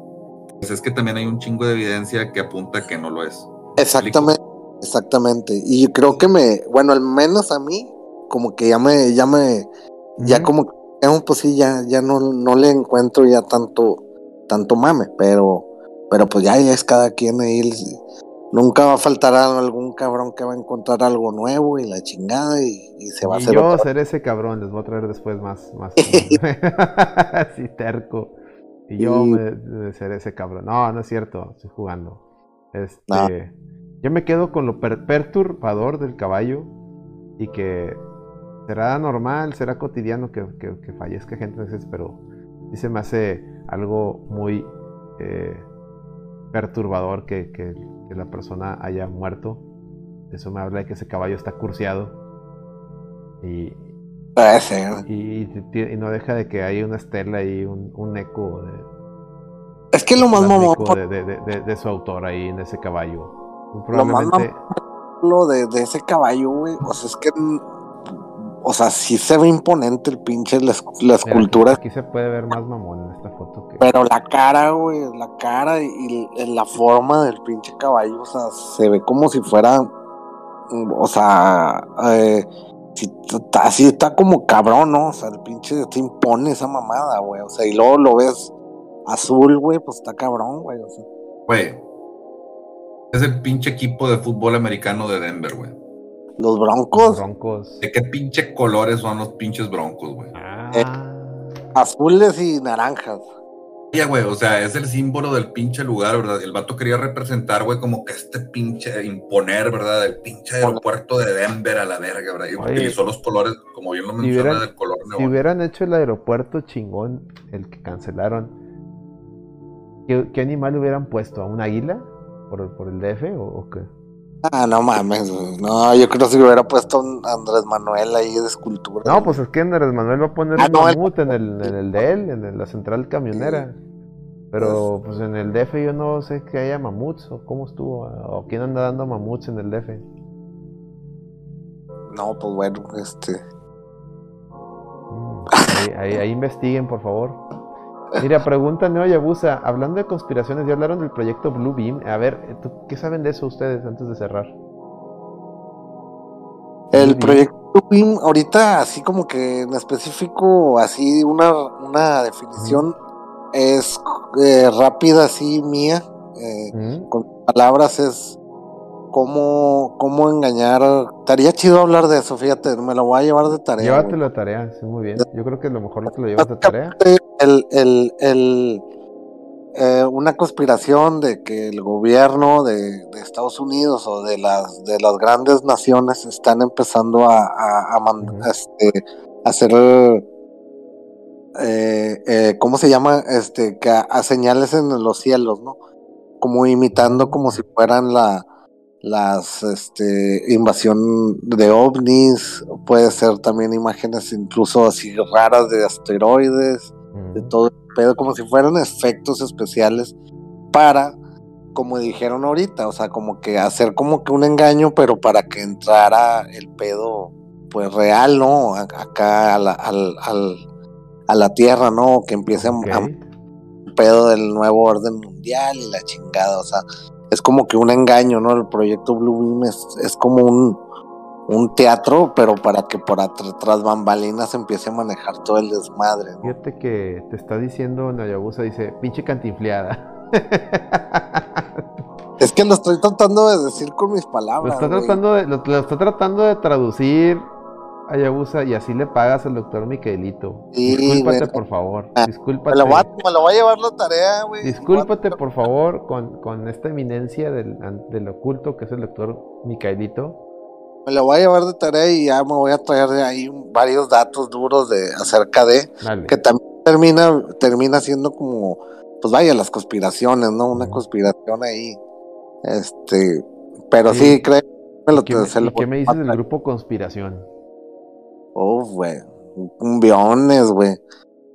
pues es que también hay un chingo de evidencia que apunta que no lo es. Exactamente, exactamente. Y creo que me, bueno, al menos a mí, como que ya me, ya me, ya como, pues sí, ya, ya no, no le encuentro ya tanto, tanto mame, pero, pero pues ya, es cada quien ahí. Nunca va a faltar algún cabrón que va a encontrar algo nuevo y la chingada y, se va a hacer. Yo seré ese cabrón, les voy a traer después más, más. Así terco. Y yo me, seré ese cabrón. No, no es cierto, estoy jugando. Este, Yo me quedo con lo perturbador del caballo y que será normal, será cotidiano que, fallezca gente veces, pero sí se me hace algo muy eh, perturbador que, la persona haya muerto. Eso me habla de que ese caballo está curseado. Y, y, no deja de que hay una estela y un, eco de. Es que lo más mamón. De, su autor ahí en ese caballo. Lo más lo de, ese caballo, güey. O sea, es que o sea, sí se ve imponente el pinche, la, escultura. Aquí, se puede ver más mamón en esta foto. Que... Pero la cara, güey, la cara y, la forma del pinche caballo, o sea, se ve como si fuera, o sea, eh, así está como cabrón, ¿no? O sea, el pinche te impone esa mamada, güey. O sea, y luego lo ves azul, güey, pues está cabrón, güey. O sea. Güey, es el pinche equipo de fútbol americano de Denver, güey. Los broncos. broncos. ¿De qué pinche colores son los pinches broncos, güey? Ah. Eh, azules y naranjas. Ya, güey, o sea, es el símbolo del pinche lugar, ¿verdad? El vato quería representar, güey, como que este pinche, imponer, ¿verdad? El pinche aeropuerto de Denver a la verga, ¿verdad? Y utilizó los colores, como bien lo menciona, del color neón. Si hubieran hecho el aeropuerto chingón, el que cancelaron, ¿qué, animal hubieran puesto? ¿A un águila? ¿Por, por el DF o qué? Ah, no mames, No, yo creo que si hubiera puesto un Andrés Manuel ahí de escultura. No, pues es que Andrés Manuel va a poner ah, un mamut en, el, en el de él, en la central camionera. Pero pues, pues en el DF yo no sé que haya mamuts o cómo estuvo, o quién anda dando mamuts en el DF. No, pues bueno, este. Mm, ahí, ahí, investiguen, por favor. Mira, pregunta Neo Yabusa, hablando de conspiraciones, ya hablaron del proyecto Blue Beam. A ver, ¿qué saben de eso ustedes antes de cerrar? El proyecto Blue Beam, ahorita así como que en específico, así una, una definición es eh, rápida, así mía, eh, con palabras es cómo, cómo engañar. Estaría chido hablar de eso, fíjate, me lo voy a llevar de tarea. Llévatelo de tarea, sí, muy bien. Yo creo que lo mejor que lo llevas de tarea. El, el, el, eh, una conspiración de que el gobierno de, Estados Unidos o de las, de las grandes naciones están empezando a, a, a, este, hacer eh, eh, ¿cómo se llama? Este, que a, señales en los cielos, ¿no? Como imitando como si fueran la, las este, invasión de ovnis, puede ser también imágenes incluso así raras de asteroides, de todo el pedo, como si fueran efectos especiales para, como dijeron ahorita, o sea, como que hacer como que un engaño, pero para que entrara el pedo, pues real, ¿no? Acá a la, al, a la tierra, ¿no? Que empiece a, un pedo del nuevo orden mundial y la chingada, o sea, es como que un engaño, ¿no? El proyecto Blue Beam es, como un, un teatro, pero para que por atrás bambalinas empiece a manejar todo el desmadre. ¿no? Fíjate que te está diciendo Nayabusa, dice, pinche cantinfleada. Es que lo estoy tratando de decir con mis palabras. Lo está, tratando de, lo, está tratando de traducir Ayabusa y así le pagas al doctor Miquelito. Discúlpate, por favor. Ah, Discúlpate. Me lo, voy a, llevar la tarea, güey. Discúlpate, por favor, con, con esta eminencia del, del, oculto que es el doctor Miquelito. Me lo voy a llevar de tarea y ya me voy a traer de ahí varios datos duros de acerca de que también termina termina siendo como pues vaya las conspiraciones, ¿no? Una conspiración ahí. Este, pero sí, creo ¿Qué, me, ¿Qué me dices del grupo Conspiración? Uf, güey. Cumbiones, güey.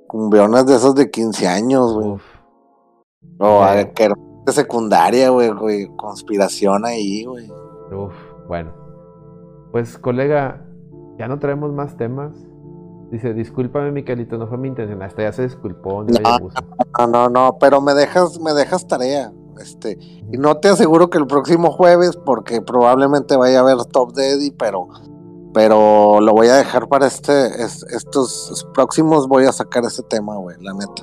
Cumbiones de esos de 15 años, güey. O que de secundaria, güey, Conspiración ahí, güey. Uf, bueno. Pues, colega, ya no traemos más temas. Dice, discúlpame, Miquelito, no fue mi intención. Hasta ya se disculpó. No, no, no, pero me dejas, me dejas tarea. Este, y no te aseguro que el próximo jueves, porque probablemente vaya a haber Top Daddy, pero pero lo voy a dejar para este, estos próximos, voy a sacar ese tema, güey, la neta.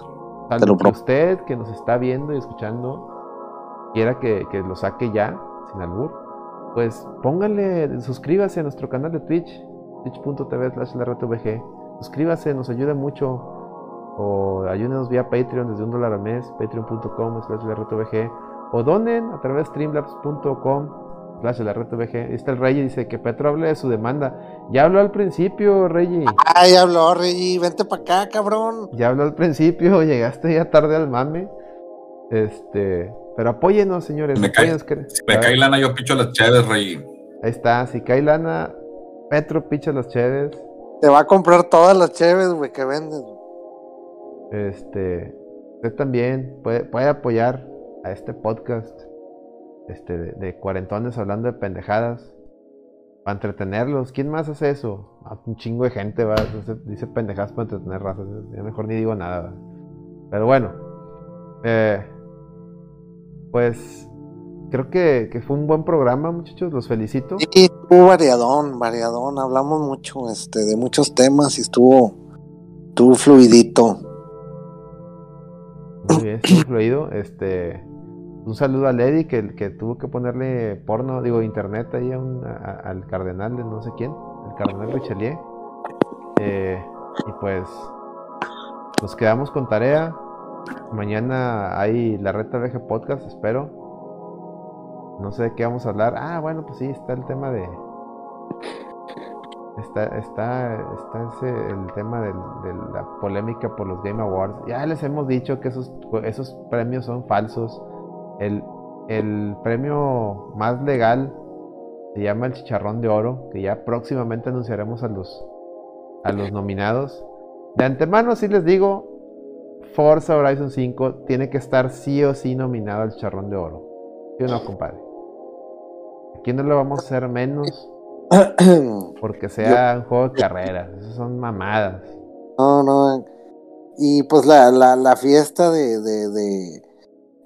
Te lo que usted que nos está viendo y escuchando quiera que, lo saque ya, sin albur, pues póngale, suscríbase a nuestro canal de Twitch, twitch.tv slash Suscríbase, nos ayuda mucho. O ayúdenos vía Patreon desde un dólar al mes, patreon.com slash O donen a través de streamlabs.com Flash de la red VG. Está el Rey dice que Petro hable de su demanda. Ya habló al principio, Rey. Ay, habló, Rey. Vente para acá, cabrón. Ya habló al principio, llegaste ya tarde al mame. Este, pero apóyenos, señores. Me, cae, me cae lana, yo picho las cheves, Rey. Ahí está, si cae lana, Petro picha las cheves. Te va a comprar todas las cheves, güey, que vendes. Este, usted también puede, puede apoyar a este podcast este, de, cuarentones hablando de pendejadas para entretenerlos. ¿Quién más hace eso? Ah, un chingo de gente va, dice pendejadas para entretener razas. Ya mejor ni digo nada. Pero bueno, eh, pues creo que, fue un buen programa, muchachos. Los felicito. Sí, estuvo variadón, variadón. Hablamos mucho este, de muchos temas y estuvo, estuvo fluidito. Muy bien, estuvo fluido. Este un saludo a Lady que, tuvo que ponerle porno, digo, internet ahí al cardenal de no sé quién, el cardenal Richelieu. Eh, y pues nos quedamos con tarea. Mañana hay la Reta VG Podcast, espero. No sé de qué vamos a hablar. Ah, bueno, pues sí, está el tema de. Está, está, está ese, el tema de la polémica por los Game Awards. Ya les hemos dicho que esos, esos premios son falsos el, premio más legal se llama el Chicharrón de Oro, que ya próximamente anunciaremos a los, a los nominados. De antemano sí les digo, Forza Horizon 5 tiene que estar sí o sí nominado al Chicharrón de Oro. ¿Sí o no, compadre? Aquí no lo vamos a hacer menos porque sea un juego de carreras. Esas son mamadas. No, no. Y pues la, la, la fiesta de, de, de,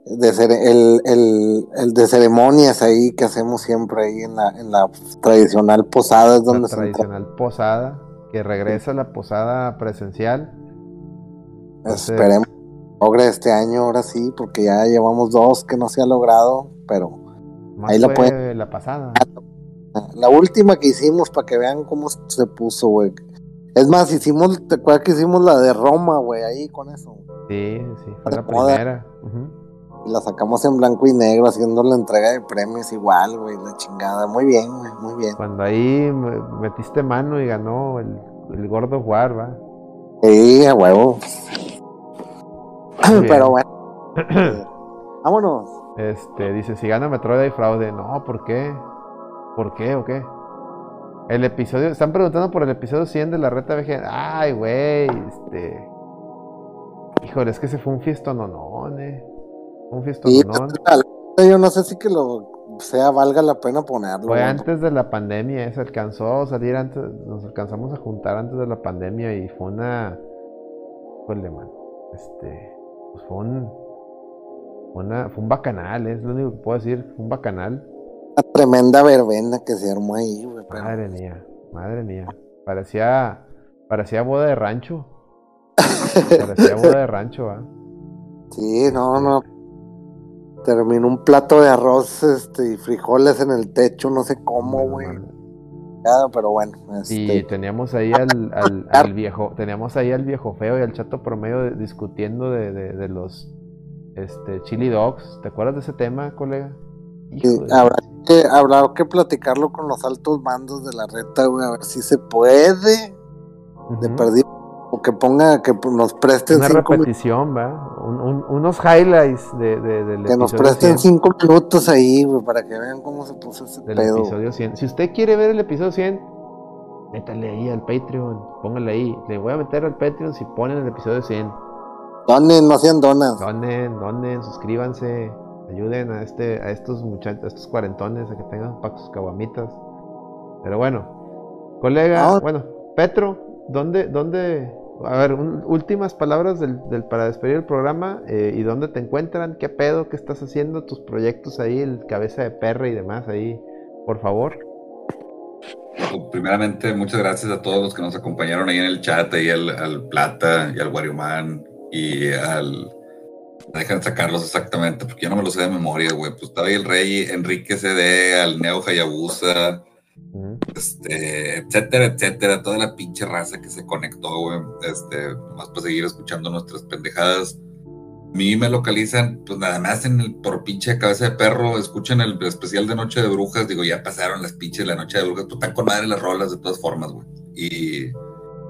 de el, el, el, de ceremonias ahí que hacemos siempre ahí en la, en la tradicional posada es donde la tradicional posada que regresa la posada presencial. Esperemos logre este año ahora sí porque ya llevamos dos que no se ha logrado pero ahí la puede la pasada. La última que hicimos para que vean cómo se puso güey. Es más hicimos te acuerdas que hicimos la de Roma güey ahí con eso sí sí fue la primera y la sacamos en blanco y negro haciendo la entrega de premios igual, güey, la chingada. Muy bien, güey, muy bien. Cuando ahí metiste mano y ganó el, el gordo War, ¿va? Sí, a huevo. Pero bueno. Vámonos. Este, dice, si gana Metroid hay fraude. No, ¿por qué? ¿Por qué o qué? El episodio, están preguntando por el episodio 100 de la reta VG. Ay, güey, este... Híjole, es que se fue un fiestón, no, no, eh. Un fiestón. yo no sé si que lo sea valga la pena ponerlo. Fue antes de la pandemia, se alcanzó a salir antes, nos alcanzamos a juntar antes de la pandemia y fue una, híjole, man, este, pues fue un, una, fue un bacanal, es lo único que puedo decir, fue un bacanal. Una tremenda verbena que se armó ahí, güey. Madre mía, madre mía, parecía, parecía boda de rancho. parecía boda de rancho, ¿ah? Sí, no, no, Terminó un plato de arroz este, y frijoles en el techo, no sé cómo, güey. Pero bueno. Este... Y teníamos ahí al, al, viejo, teníamos ahí al viejo feo y al chato promedio discutiendo de, de, los este, chili dogs. ¿Te acuerdas de ese tema, colega? habrá, que, habrá que platicarlo con los altos mandos de la reta, güey, a ver si se puede. De perdido o que ponga, que nos presten una repetición, ¿va? unos highlights de, de, Que nos presten cinco minutos ahí, güey, para que vean cómo se puso ese del episodio 100. Si usted quiere ver el episodio 100, métale ahí al Patreon, póngale ahí. Le voy a meter al Patreon si ponen el episodio 100. Donen, no sean donas. Donen, donen, suscríbanse, ayuden a este, a estos muchachos, a estos cuarentones a que tengan para sus caguamitas. Pero bueno, colega, bueno, Petro, ¿dónde, dónde, a ver, últimas palabras del, para despedir el programa eh, y dónde te encuentran, qué pedo, qué estás haciendo, tus proyectos ahí, el cabeza de perra y demás ahí, por favor. Pues, primeramente, muchas gracias a todos los que nos acompañaron ahí en el chat, ahí al, Plata y al Warioman y al... Dejan sacarlos exactamente, porque yo no me los sé de memoria, güey. Pues estaba ahí el rey Enrique CD, al Neo Hayabusa, este, etcétera, etcétera, toda la pinche raza que se conectó, güey, este, más para seguir escuchando nuestras pendejadas. A mí me localizan, pues nada más en el por pinche cabeza de perro, escuchan el especial de Noche de Brujas, digo, ya pasaron las pinches de la Noche de Brujas, pues están con madre las rolas de todas formas, güey. Y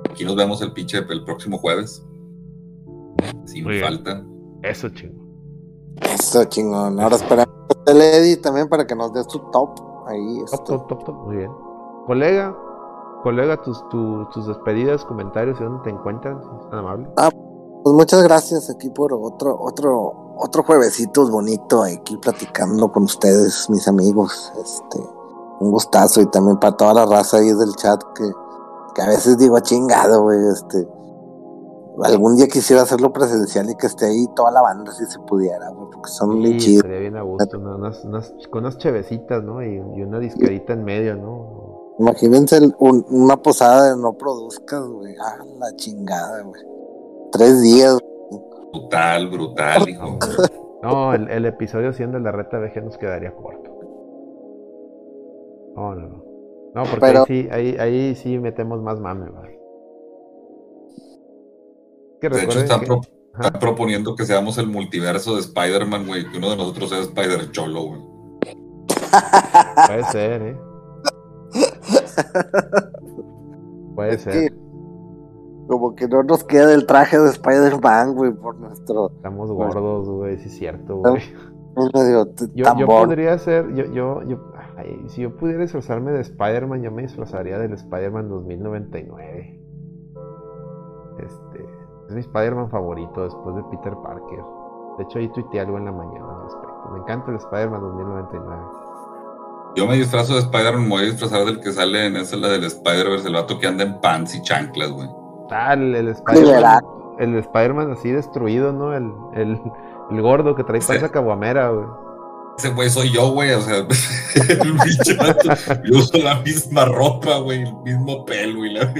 aquí nos vemos el pinche el próximo jueves. Sin falta. Eso chingón. Eso chingón. Ahora esperamos a Lady también para que nos dé su top. Ahí top, top, top, muy bien. Colega, colega, tus, tus despedidas, comentarios y dónde te encuentran, si es tan amable. Ah, pues muchas gracias aquí por otro, otro, otro juevesito bonito aquí platicando con ustedes, mis amigos. Este, un gustazo y también para toda la raza ahí del chat que, que a veces digo chingado, güey, este algún día quisiera hacerlo presencial y que esté ahí toda la banda si se pudiera, güey, porque son muy chidos. Sería bien a gusto, con unas chevecitas, ¿no? Y, una disquerita en medio, ¿no? Imagínense una posada de no produzcas, güey. Ah, la chingada, güey. Tres días. Brutal, brutal, hijo. No, el, episodio 100 de la reta VG nos quedaría corto. No, no, no. No, porque ahí, sí, ahí, ahí sí metemos más mame, güey de hecho, están, proponiendo que seamos el multiverso de Spider-Man, güey, que uno de nosotros sea Spider-Cholo, güey. Puede ser, ¿eh? Puede ser. Como que no nos queda el traje de Spider-Man, güey, por nuestro. Estamos gordos, güey, sí es cierto, güey. Yo, yo, podría ser, yo, yo, yo, si yo pudiera disfrazarme de Spider-Man, yo me disfrazaría del Spider-Man 2099. Este, es mi Spider-Man favorito después de Peter Parker. De hecho, ahí tuiteé algo en la mañana al respecto. Me encanta el Spider-Man 2099. Yo me disfrazo de Spider-Man, me voy a disfrazar del que sale en esa, la del Spider-Verse, el vato que anda en pants y chanclas, güey. tal, el Spider-Man. El Spider-Man así destruido, ¿no? El, el, el gordo que trae esa caguamera, güey. Ese güey soy yo, güey, o sea, el bicho, yo uso la misma ropa, güey, el mismo pelo y la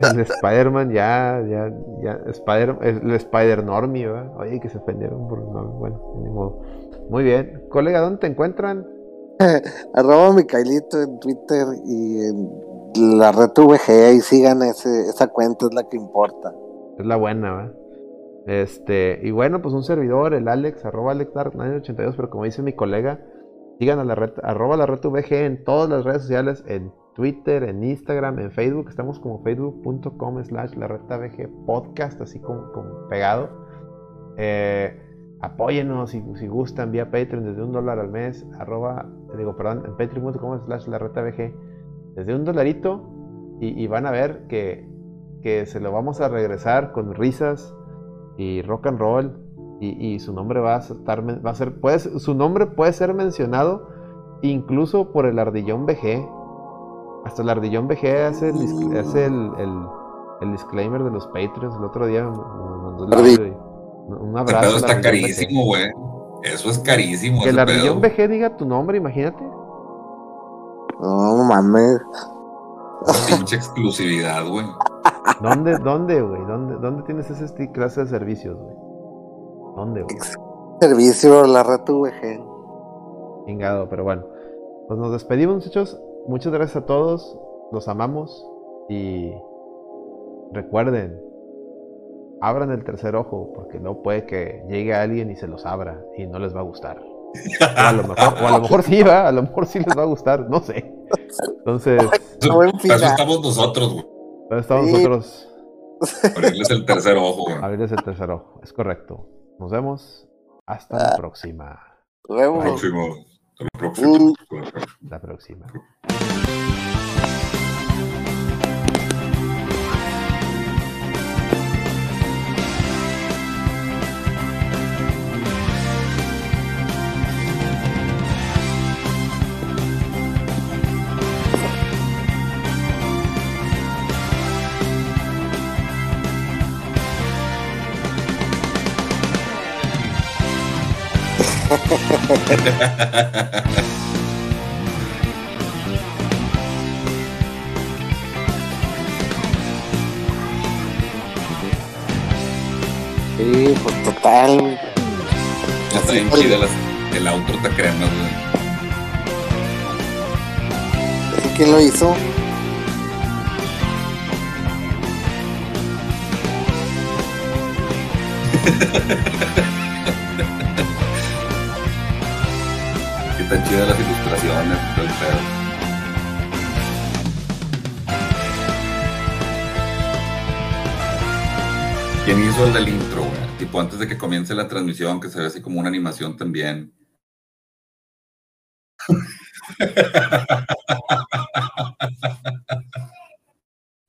El Spider-Man ya, ya, ya, Spider, el Spider-Normie, ¿verdad? Oye, que se ofendieron por no, bueno, ni modo. Muy bien. Colega, ¿dónde te encuentran? Arroba Micaelito en Twitter y en la red VG y sigan ese, esa cuenta, es la que importa. Es la buena, ¿verdad? Este, y bueno, pues un servidor, el Alex, arroba AlexDark982, pero como dice mi colega, sigan a la red, arroba la red VG en todas las redes sociales, en Twitter, en Instagram, en Facebook, estamos como facebook.com slash la VG podcast, así como, pegado. Eh, apóyenos si, si, gustan vía Patreon desde un dólar al mes, arroba, digo, perdón, en patreon.com slash la red VG, desde un dolarito, y, van a ver que, que se lo vamos a regresar con risas, y rock and roll y, su nombre va a estar va a ser puede, su nombre puede ser mencionado incluso por el ardillón BG hasta el ardillón BG hace el, hace el, el, disclaimer de los Patreons el otro día un abrazo Pero está carísimo güey eso es carísimo que el ardillón BG diga tu nombre imagínate no mames pinche exclusividad güey ¿Dónde, dónde, güey? ¿Dónde, ¿Dónde tienes ese clase de servicios, güey? ¿Dónde, güey? Servicio, la red VG. Chingado, pero bueno. Pues nos despedimos, muchachos. Muchas gracias a todos. Los amamos. Y recuerden, abran el tercer ojo, porque no puede que llegue alguien y se los abra y no les va a gustar. O a lo mejor, o a lo mejor sí, va, a lo mejor sí les va a gustar, no sé. Entonces. Eso, estamos nosotros, güey. Estamos nosotros. Abrirles el tercer ojo. Abrirles el tercer ojo, es correcto. Nos vemos. Hasta la ah. próxima. Próximo. Hasta la próxima. La próxima. Sí, pues total, Ya está bien chida el auto te crema, güey. ¿Quién lo hizo? están chidas las ilustraciones, todo el pedo. ¿Quién hizo el del intro, güey? Tipo antes de que comience la transmisión, que se ve así como una animación también.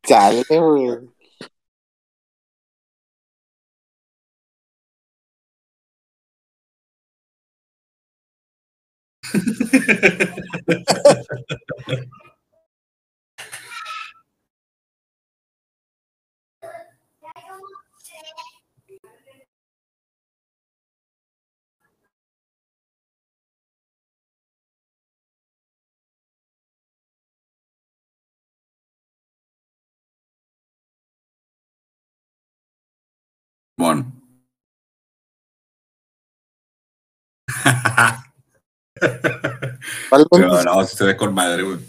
Chale, güey. Bueno. Pero no, se ve con madre, güey.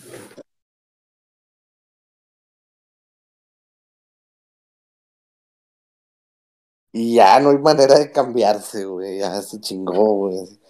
Y ya no hay manera de cambiarse, güey. Ya se chingó, güey.